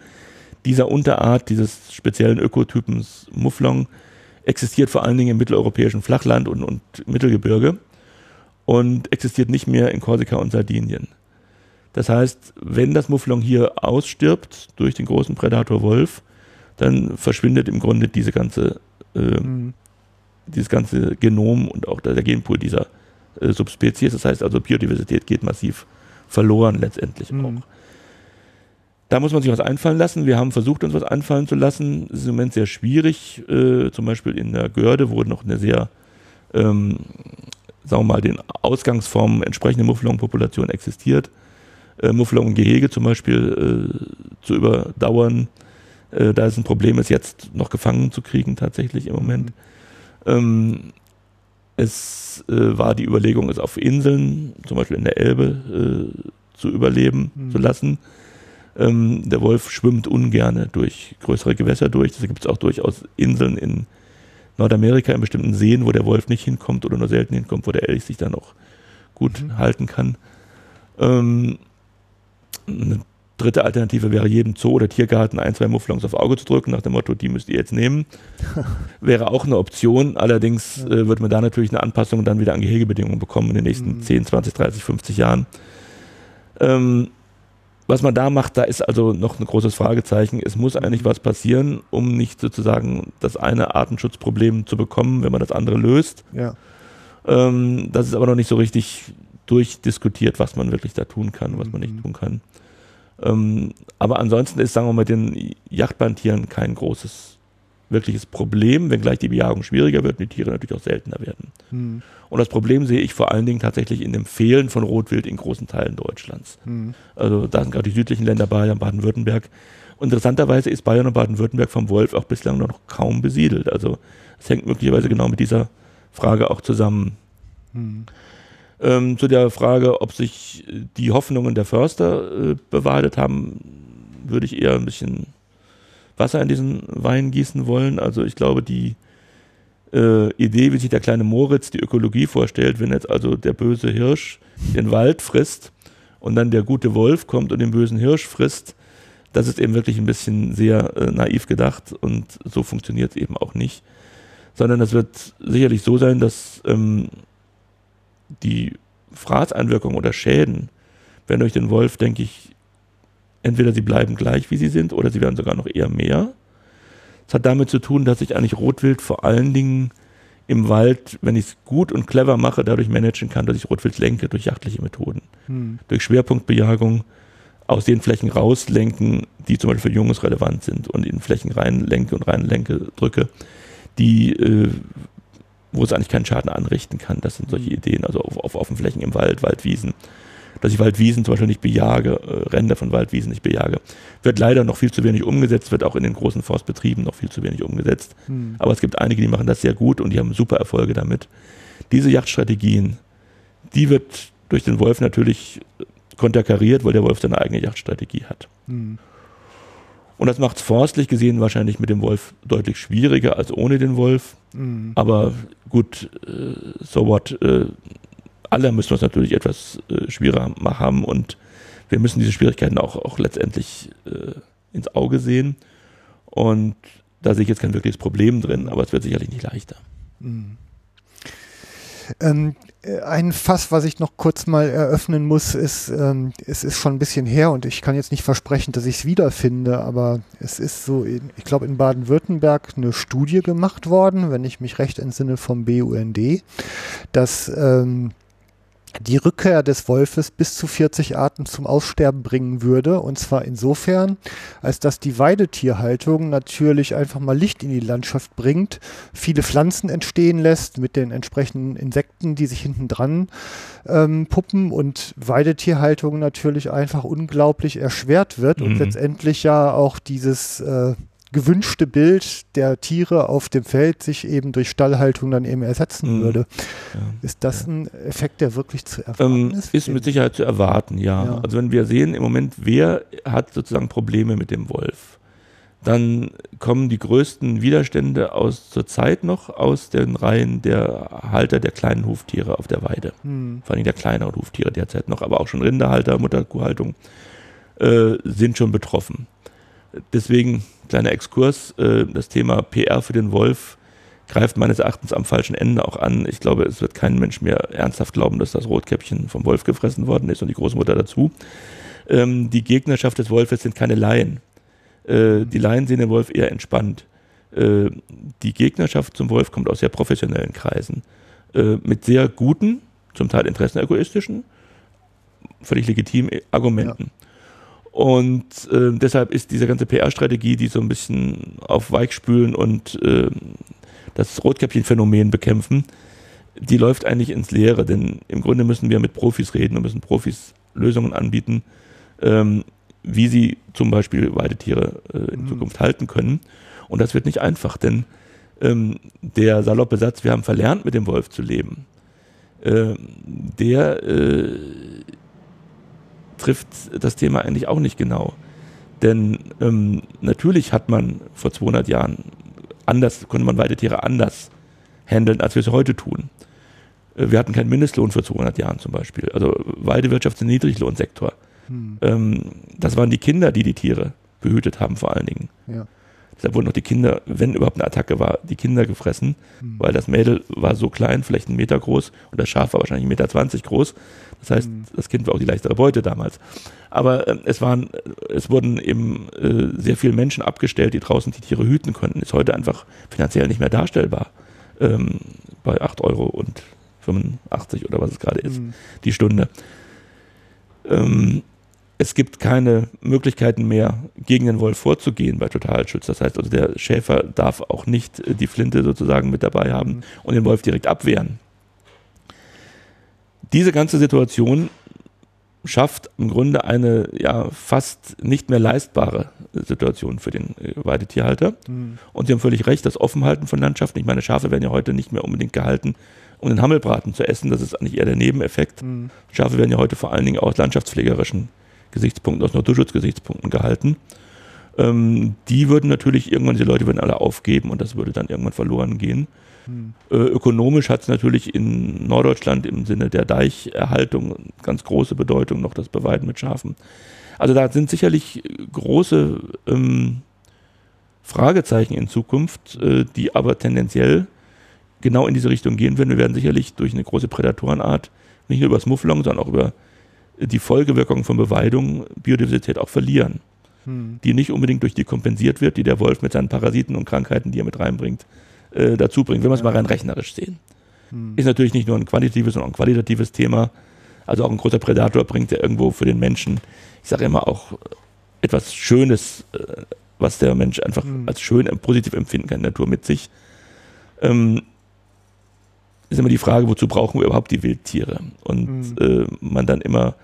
dieser Unterart, dieses speziellen Ökotypens Mufflon, existiert vor allen Dingen im mitteleuropäischen Flachland und, und Mittelgebirge und existiert nicht mehr in Korsika und Sardinien. Das heißt, wenn das Mufflon hier ausstirbt durch den großen Prädator Wolf, dann verschwindet im Grunde diese ganze, äh, mhm. dieses ganze Genom und auch der Genpool dieser äh, Subspezies. Das heißt also, Biodiversität geht massiv verloren letztendlich mhm. auch. Da muss man sich was einfallen lassen. Wir haben versucht, uns was einfallen zu lassen. Es ist im Moment sehr schwierig. Äh, zum Beispiel in der Görde, wo noch eine sehr, ähm, sagen wir mal, den Ausgangsformen entsprechende Mufflon-Population existiert äh, Mufflon und Gehege zum Beispiel äh, zu überdauern. Äh, da ist ein Problem, es jetzt noch gefangen zu kriegen, tatsächlich im Moment. Mhm. Ähm, es äh, war die Überlegung, es auf Inseln, zum Beispiel in der Elbe, äh, zu überleben mhm. zu lassen. Ähm, der Wolf schwimmt ungern durch größere Gewässer durch. Da gibt es auch durchaus Inseln in Nordamerika, in bestimmten Seen, wo der Wolf nicht hinkommt oder nur selten hinkommt, wo der Elch sich dann auch gut mhm. halten kann. Ähm, eine Dritte Alternative wäre jedem Zoo oder Tiergarten ein, zwei Mufflons aufs Auge zu drücken, nach dem Motto, die müsst ihr jetzt nehmen. wäre auch eine Option. Allerdings ja. äh, würde man da natürlich eine Anpassung dann wieder an Gehegebedingungen bekommen in den nächsten mhm. 10, 20, 30, 50 Jahren. Ähm, was man da macht, da ist also noch ein großes Fragezeichen. Es muss eigentlich was passieren, um nicht sozusagen das eine Artenschutzproblem zu bekommen, wenn man das andere löst. Ja. Ähm, das ist aber noch nicht so richtig durchdiskutiert, was man wirklich da tun kann, was man nicht mhm. tun kann. Ähm, aber ansonsten ist, sagen wir mal, mit den Jagdbandtieren kein großes, wirkliches Problem, wenngleich die Bejagung schwieriger wird und die Tiere natürlich auch seltener werden. Mhm. Und das Problem sehe ich vor allen Dingen tatsächlich in dem Fehlen von Rotwild in großen Teilen Deutschlands. Mhm. Also da sind gerade die südlichen Länder Bayern, Baden-Württemberg. Interessanterweise ist Bayern und Baden-Württemberg vom Wolf auch bislang noch kaum besiedelt. Also es hängt möglicherweise genau mit dieser Frage auch zusammen. Mhm. Ähm, zu der Frage, ob sich die Hoffnungen der Förster äh, bewahrheitet haben, würde ich eher ein bisschen Wasser in diesen Wein gießen wollen. Also ich glaube, die äh, Idee, wie sich der kleine Moritz die Ökologie vorstellt, wenn jetzt also der böse Hirsch den Wald frisst und dann der gute Wolf kommt und den bösen Hirsch frisst, das ist eben wirklich ein bisschen sehr äh, naiv gedacht und so funktioniert es eben auch nicht. Sondern es wird sicherlich so sein, dass ähm, die Fraßeinwirkungen oder Schäden werden durch den Wolf, denke ich, entweder sie bleiben gleich, wie sie sind, oder sie werden sogar noch eher mehr. Es hat damit zu tun, dass ich eigentlich Rotwild vor allen Dingen im Wald, wenn ich es gut und clever mache, dadurch managen kann, dass ich Rotwild lenke durch jachtliche Methoden. Hm. Durch Schwerpunktbejagung aus den Flächen rauslenken, die zum Beispiel für Junges relevant sind und in Flächen reinlenke und reinlenke drücke, die äh, wo es eigentlich keinen Schaden anrichten kann. Das sind solche mhm. Ideen, also auf, auf offenen Flächen im Wald, Waldwiesen. Dass ich Waldwiesen zum Beispiel nicht bejage, äh, Ränder von Waldwiesen nicht bejage. Wird leider noch viel zu wenig umgesetzt, wird auch in den großen Forstbetrieben noch viel zu wenig umgesetzt. Hm. Aber es gibt einige, die machen das sehr gut und die haben super Erfolge damit. Diese Jagdstrategien, die wird durch den Wolf natürlich konterkariert, weil der Wolf seine eigene Jagdstrategie hat. Hm. Und das macht es forstlich gesehen wahrscheinlich mit dem Wolf deutlich schwieriger als ohne den Wolf. Mhm. Aber gut, äh, so what. Alle müssen es natürlich etwas äh, schwieriger haben und wir müssen diese Schwierigkeiten auch, auch letztendlich äh, ins Auge sehen. Und da sehe ich jetzt kein wirkliches Problem drin, aber es wird sicherlich nicht leichter. Mhm. Ähm, äh, ein Fass, was ich noch kurz mal eröffnen muss, ist, ähm, es ist schon ein bisschen her und ich kann jetzt nicht versprechen, dass ich es wiederfinde, aber es ist so, in, ich glaube, in Baden-Württemberg eine Studie gemacht worden, wenn ich mich recht entsinne vom BUND, dass ähm, die Rückkehr des Wolfes bis zu 40 Arten zum Aussterben bringen würde. Und zwar insofern, als dass die Weidetierhaltung natürlich einfach mal Licht in die Landschaft bringt, viele Pflanzen entstehen lässt mit den entsprechenden Insekten, die sich hinten dran ähm, puppen und Weidetierhaltung natürlich einfach unglaublich erschwert wird mhm. und letztendlich ja auch dieses äh, gewünschte Bild der Tiere auf dem Feld sich eben durch Stallhaltung dann eben ersetzen mhm. würde. Ja. Ist das ein Effekt, der wirklich zu erwarten ähm, ist? Ist mit Sicherheit zu erwarten, ja. ja. Also wenn wir sehen im Moment, wer hat sozusagen Probleme mit dem Wolf, dann kommen die größten Widerstände aus zur Zeit noch aus den Reihen der Halter der kleinen Huftiere auf der Weide. Hm. Vor allem der kleineren Huftiere derzeit noch, aber auch schon Rinderhalter, Mutterkuhhaltung äh, sind schon betroffen. Deswegen, kleiner Exkurs, äh, das Thema PR für den Wolf greift meines Erachtens am falschen Ende auch an. Ich glaube, es wird kein Mensch mehr ernsthaft glauben, dass das Rotkäppchen vom Wolf gefressen worden ist und die Großmutter dazu. Ähm, die Gegnerschaft des Wolfes sind keine Laien. Äh, die Laien sehen den Wolf eher entspannt. Äh, die Gegnerschaft zum Wolf kommt aus sehr professionellen Kreisen. Äh, mit sehr guten, zum Teil interessenegoistischen, völlig legitimen Argumenten. Ja. Und äh, deshalb ist diese ganze PR-Strategie, die so ein bisschen auf Weichspülen und äh, das Rotkäppchen-Phänomen bekämpfen, die läuft eigentlich ins Leere, denn im Grunde müssen wir mit Profis reden und müssen Profis Lösungen anbieten, ähm, wie sie zum Beispiel Weidetiere äh, in mhm. Zukunft halten können. Und das wird nicht einfach, denn ähm, der saloppe Satz, wir haben verlernt, mit dem Wolf zu leben, äh, der äh, trifft das Thema eigentlich auch nicht genau. Denn ähm, natürlich hat man vor 200 Jahren anders, konnte man Weidetiere anders handeln, als wir es heute tun. Äh, wir hatten keinen Mindestlohn vor 200 Jahren zum Beispiel. Also Weidewirtschaft ist ein Niedriglohnsektor. Hm. Ähm, das waren die Kinder, die die Tiere behütet haben vor allen Dingen. Ja. Deshalb wurden noch die Kinder, wenn überhaupt eine Attacke war, die Kinder gefressen, mhm. weil das Mädel war so klein, vielleicht einen Meter groß und das Schaf war wahrscheinlich einen Meter zwanzig groß. Das heißt, mhm. das Kind war auch die leichtere Beute damals. Aber äh, es waren, es wurden eben äh, sehr viele Menschen abgestellt, die draußen die Tiere hüten konnten. Ist heute einfach finanziell nicht mehr darstellbar. Ähm, bei 8 Euro und 85 oder was es gerade ist, mhm. die Stunde. Ähm, es gibt keine Möglichkeiten mehr, gegen den Wolf vorzugehen bei Totalschutz. Das heißt also, der Schäfer darf auch nicht äh, die Flinte sozusagen mit dabei haben mhm. und den Wolf direkt abwehren. Diese ganze Situation schafft im Grunde eine ja fast nicht mehr leistbare Situation für den äh, Weidetierhalter. Mhm. Und Sie haben völlig recht, das Offenhalten von Landschaften. Ich meine, Schafe werden ja heute nicht mehr unbedingt gehalten, um den Hammelbraten zu essen. Das ist eigentlich eher der Nebeneffekt. Mhm. Schafe werden ja heute vor allen Dingen aus landschaftspflegerischen Gesichtspunkten, aus Naturschutzgesichtspunkten gehalten. Ähm, die würden natürlich irgendwann, diese Leute würden alle aufgeben und das würde dann irgendwann verloren gehen. Hm. Äh, ökonomisch hat es natürlich in Norddeutschland im Sinne der Deicherhaltung ganz große Bedeutung, noch das Beweiden mit Schafen. Also da sind sicherlich große ähm, Fragezeichen in Zukunft, äh, die aber tendenziell genau in diese Richtung gehen werden. Wir werden sicherlich durch eine große Prädatorenart nicht nur über das Mufflon, sondern auch über die Folgewirkungen von Beweidung Biodiversität auch verlieren. Hm. Die nicht unbedingt durch die kompensiert wird, die der Wolf mit seinen Parasiten und Krankheiten, die er mit reinbringt, äh, dazu bringt. Wenn wir es ja. mal rein rechnerisch sehen. Hm. Ist natürlich nicht nur ein quantitatives, sondern auch ein qualitatives Thema. Also auch ein großer Predator bringt ja irgendwo für den Menschen, ich sage immer auch etwas Schönes, äh, was der Mensch einfach hm. als schön positiv empfinden kann in der Natur mit sich. Ähm, ist immer die Frage, wozu brauchen wir überhaupt die Wildtiere? Und mhm. äh, man dann immer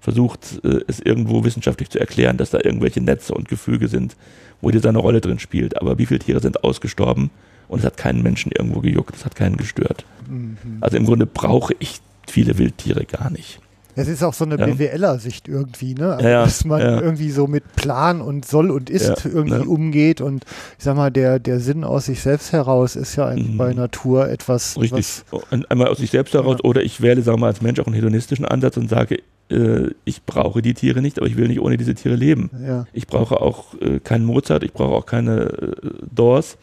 versucht, äh, es irgendwo wissenschaftlich zu erklären, dass da irgendwelche Netze und Gefüge sind, wo die seine Rolle drin spielt. Aber wie viele Tiere sind ausgestorben und es hat keinen Menschen irgendwo gejuckt, es hat keinen gestört. Mhm. Also im Grunde brauche ich viele Wildtiere gar nicht. Es ist auch so eine ja. BWLer-Sicht irgendwie, ne? Also, ja, dass man ja. irgendwie so mit Plan und soll und ist irgendwie ne? umgeht und ich sag mal, der, der Sinn aus sich selbst heraus ist ja eigentlich mhm. bei Natur etwas. Richtig. Einmal aus sich selbst heraus oder ich wähle, wir mal, als Mensch auch einen hedonistischen Ansatz und sage, äh, ich brauche die Tiere nicht, aber ich will nicht ohne diese Tiere leben. Ich brauche auch äh, keinen Mozart, ich brauche auch keine äh, Doors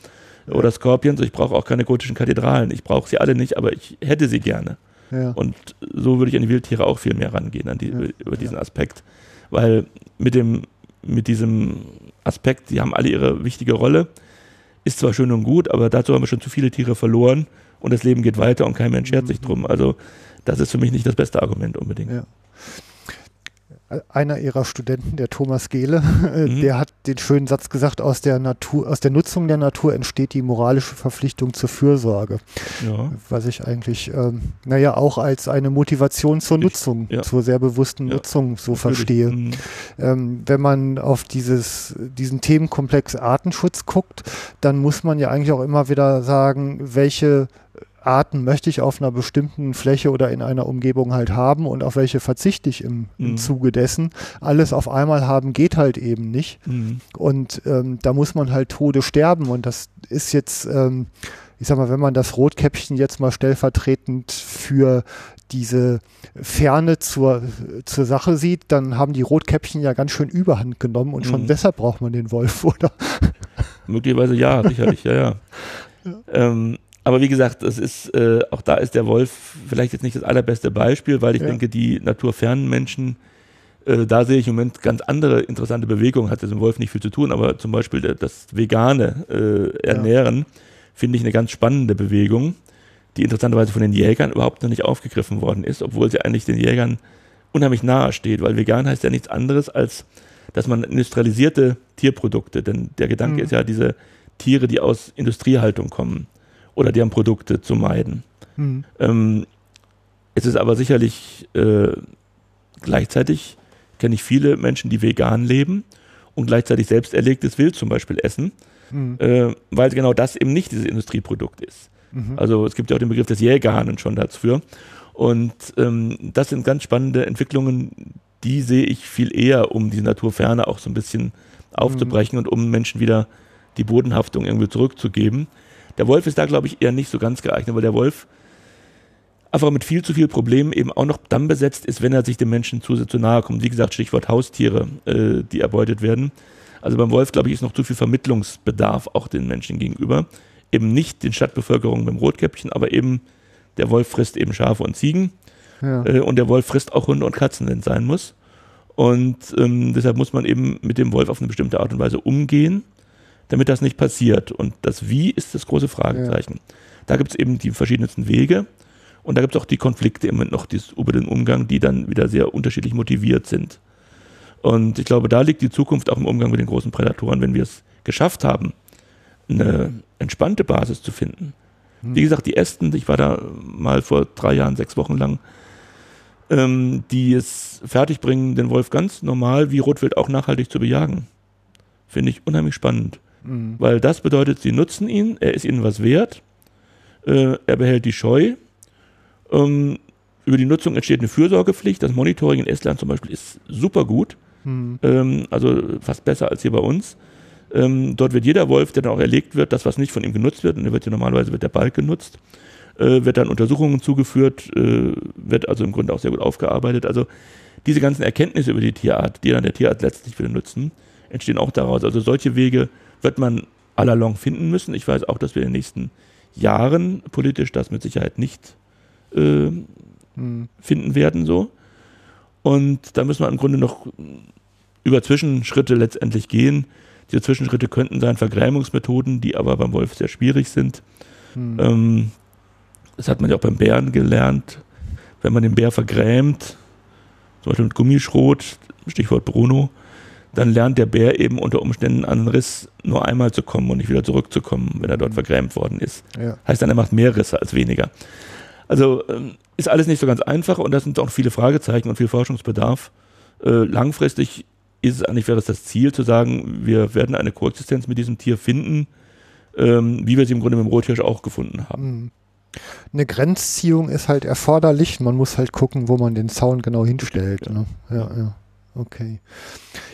oder Scorpions, ich brauche auch keine gotischen Kathedralen. Ich brauche sie alle nicht, aber ich hätte sie gerne. Ja. Und so würde ich an die Wildtiere auch viel mehr rangehen, an die, ja. über diesen Aspekt. Weil mit, dem, mit diesem Aspekt, die haben alle ihre wichtige Rolle, ist zwar schön und gut, aber dazu haben wir schon zu viele Tiere verloren und das Leben geht weiter und kein Mensch schert sich drum. Also das ist für mich nicht das beste Argument unbedingt. Ja einer ihrer Studenten, der Thomas Gehle, mhm. der hat den schönen Satz gesagt, aus der Natur, aus der Nutzung der Natur entsteht die moralische Verpflichtung zur Fürsorge. Ja. Was ich eigentlich, ähm, naja, auch als eine Motivation zur Nutzung, ja. zur sehr bewussten ja. Nutzung so Natürlich. verstehe. Mhm. Ähm, wenn man auf dieses, diesen Themenkomplex Artenschutz guckt, dann muss man ja eigentlich auch immer wieder sagen, welche Arten möchte ich auf einer bestimmten Fläche oder in einer Umgebung halt haben und auf welche verzichte ich im, im mhm. Zuge dessen. Alles auf einmal haben geht halt eben nicht. Mhm. Und ähm, da muss man halt Tode sterben. Und das ist jetzt, ähm, ich sag mal, wenn man das Rotkäppchen jetzt mal stellvertretend für diese Ferne zur, zur Sache sieht, dann haben die Rotkäppchen ja ganz schön Überhand genommen und schon mhm. deshalb braucht man den Wolf, oder? Möglicherweise ja, sicherlich, ja, ja. ja. Ähm, aber wie gesagt, das ist, äh, auch da ist der Wolf vielleicht jetzt nicht das allerbeste Beispiel, weil ich ja. denke, die naturfernen Menschen, äh, da sehe ich im Moment ganz andere interessante Bewegungen, hat jetzt im Wolf nicht viel zu tun, aber zum Beispiel das vegane äh, Ernähren ja. finde ich eine ganz spannende Bewegung, die interessanterweise von den Jägern überhaupt noch nicht aufgegriffen worden ist, obwohl sie eigentlich den Jägern unheimlich nahe steht, weil vegan heißt ja nichts anderes als, dass man industrialisierte Tierprodukte, denn der Gedanke mhm. ist ja diese Tiere, die aus Industriehaltung kommen, oder deren Produkte zu meiden. Mhm. Ähm, es ist aber sicherlich äh, gleichzeitig kenne ich viele Menschen, die vegan leben und gleichzeitig selbst erlegtes Wild zum Beispiel essen, mhm. äh, weil genau das eben nicht dieses Industrieprodukt ist. Mhm. Also es gibt ja auch den Begriff des Jägerhahnen schon dafür. Und ähm, das sind ganz spannende Entwicklungen, die sehe ich viel eher, um die Naturferne auch so ein bisschen aufzubrechen mhm. und um Menschen wieder die Bodenhaftung irgendwie zurückzugeben. Der Wolf ist da, glaube ich, eher nicht so ganz geeignet, weil der Wolf einfach mit viel zu viel Problemen eben auch noch dann besetzt ist, wenn er sich dem Menschen zu, zu nahe kommt. Wie gesagt, Stichwort Haustiere, äh, die erbeutet werden. Also beim Wolf, glaube ich, ist noch zu viel Vermittlungsbedarf auch den Menschen gegenüber. Eben nicht den Stadtbevölkerung beim Rotkäppchen, aber eben der Wolf frisst eben Schafe und Ziegen. Ja. Äh, und der Wolf frisst auch Hunde und Katzen, wenn es sein muss. Und ähm, deshalb muss man eben mit dem Wolf auf eine bestimmte Art und Weise umgehen, damit das nicht passiert. Und das Wie ist das große Fragezeichen. Ja. Da gibt es eben die verschiedensten Wege. Und da gibt es auch die Konflikte immer noch dies, über den Umgang, die dann wieder sehr unterschiedlich motiviert sind. Und ich glaube, da liegt die Zukunft auch im Umgang mit den großen Prädatoren, wenn wir es geschafft haben, eine entspannte Basis zu finden. Hm. Wie gesagt, die Ästen, ich war da mal vor drei Jahren, sechs Wochen lang, ähm, die es fertigbringen, den Wolf ganz normal wie Rotwild auch nachhaltig zu bejagen. Finde ich unheimlich spannend. Mhm. Weil das bedeutet, sie nutzen ihn, er ist ihnen was wert, äh, er behält die Scheu ähm, über die Nutzung entsteht eine Fürsorgepflicht. Das Monitoring in Estland zum Beispiel ist super gut. Hm. Ähm, also fast besser als hier bei uns. Ähm, dort wird jeder Wolf, der dann auch erlegt wird, das, was nicht von ihm genutzt wird, und der wird ja normalerweise wird der Balk genutzt, äh, wird dann Untersuchungen zugeführt, äh, wird also im Grunde auch sehr gut aufgearbeitet. Also diese ganzen Erkenntnisse über die Tierart, die dann der Tierart letztlich wieder nutzen, entstehen auch daraus. Also solche Wege wird man allalong finden müssen. Ich weiß auch, dass wir in den nächsten Jahren politisch das mit Sicherheit nicht äh, hm. finden werden so. Und da müssen wir im Grunde noch über Zwischenschritte letztendlich gehen. Diese Zwischenschritte könnten sein Vergrämungsmethoden, die aber beim Wolf sehr schwierig sind. Hm. Ähm, das hat man ja auch beim Bären gelernt. Wenn man den Bär vergrämt, zum Beispiel mit Gummischrot, Stichwort Bruno, dann lernt der Bär eben unter Umständen an den Riss nur einmal zu kommen und nicht wieder zurückzukommen, wenn er dort vergrämt worden ist. Ja. Heißt dann, er macht mehr Risse als weniger. Also ähm, ist alles nicht so ganz einfach und da sind auch viele Fragezeichen und viel Forschungsbedarf. Äh, langfristig ist es eigentlich, wäre es das Ziel zu sagen, wir werden eine Koexistenz mit diesem Tier finden, ähm, wie wir sie im Grunde mit dem Rothirsch auch gefunden haben. Mhm. Eine Grenzziehung ist halt erforderlich. Man muss halt gucken, wo man den Zaun genau hinstellt. Ne? Ja, ja. Okay.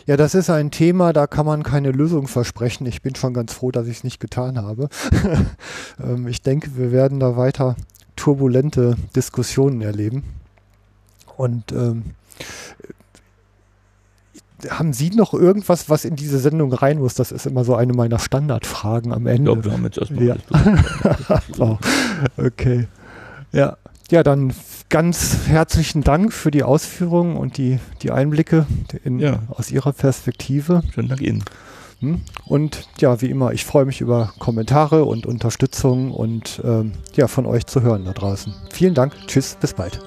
Ja, das ist ein Thema, da kann man keine Lösung versprechen. Ich bin schon ganz froh, dass ich es nicht getan habe. ähm, ich denke, wir werden da weiter turbulente Diskussionen erleben. Und ähm, haben Sie noch irgendwas, was in diese Sendung rein muss? Das ist immer so eine meiner Standardfragen am Ende. Ich glaube, wir haben jetzt erstmal ja. Okay. Ja. Ja, dann ganz herzlichen Dank für die Ausführungen und die, die Einblicke in, ja. aus Ihrer Perspektive. Schönen Dank Ihnen. Hm? Und ja, wie immer, ich freue mich über Kommentare und Unterstützung und ähm, ja, von euch zu hören da draußen. Vielen Dank, tschüss, bis bald.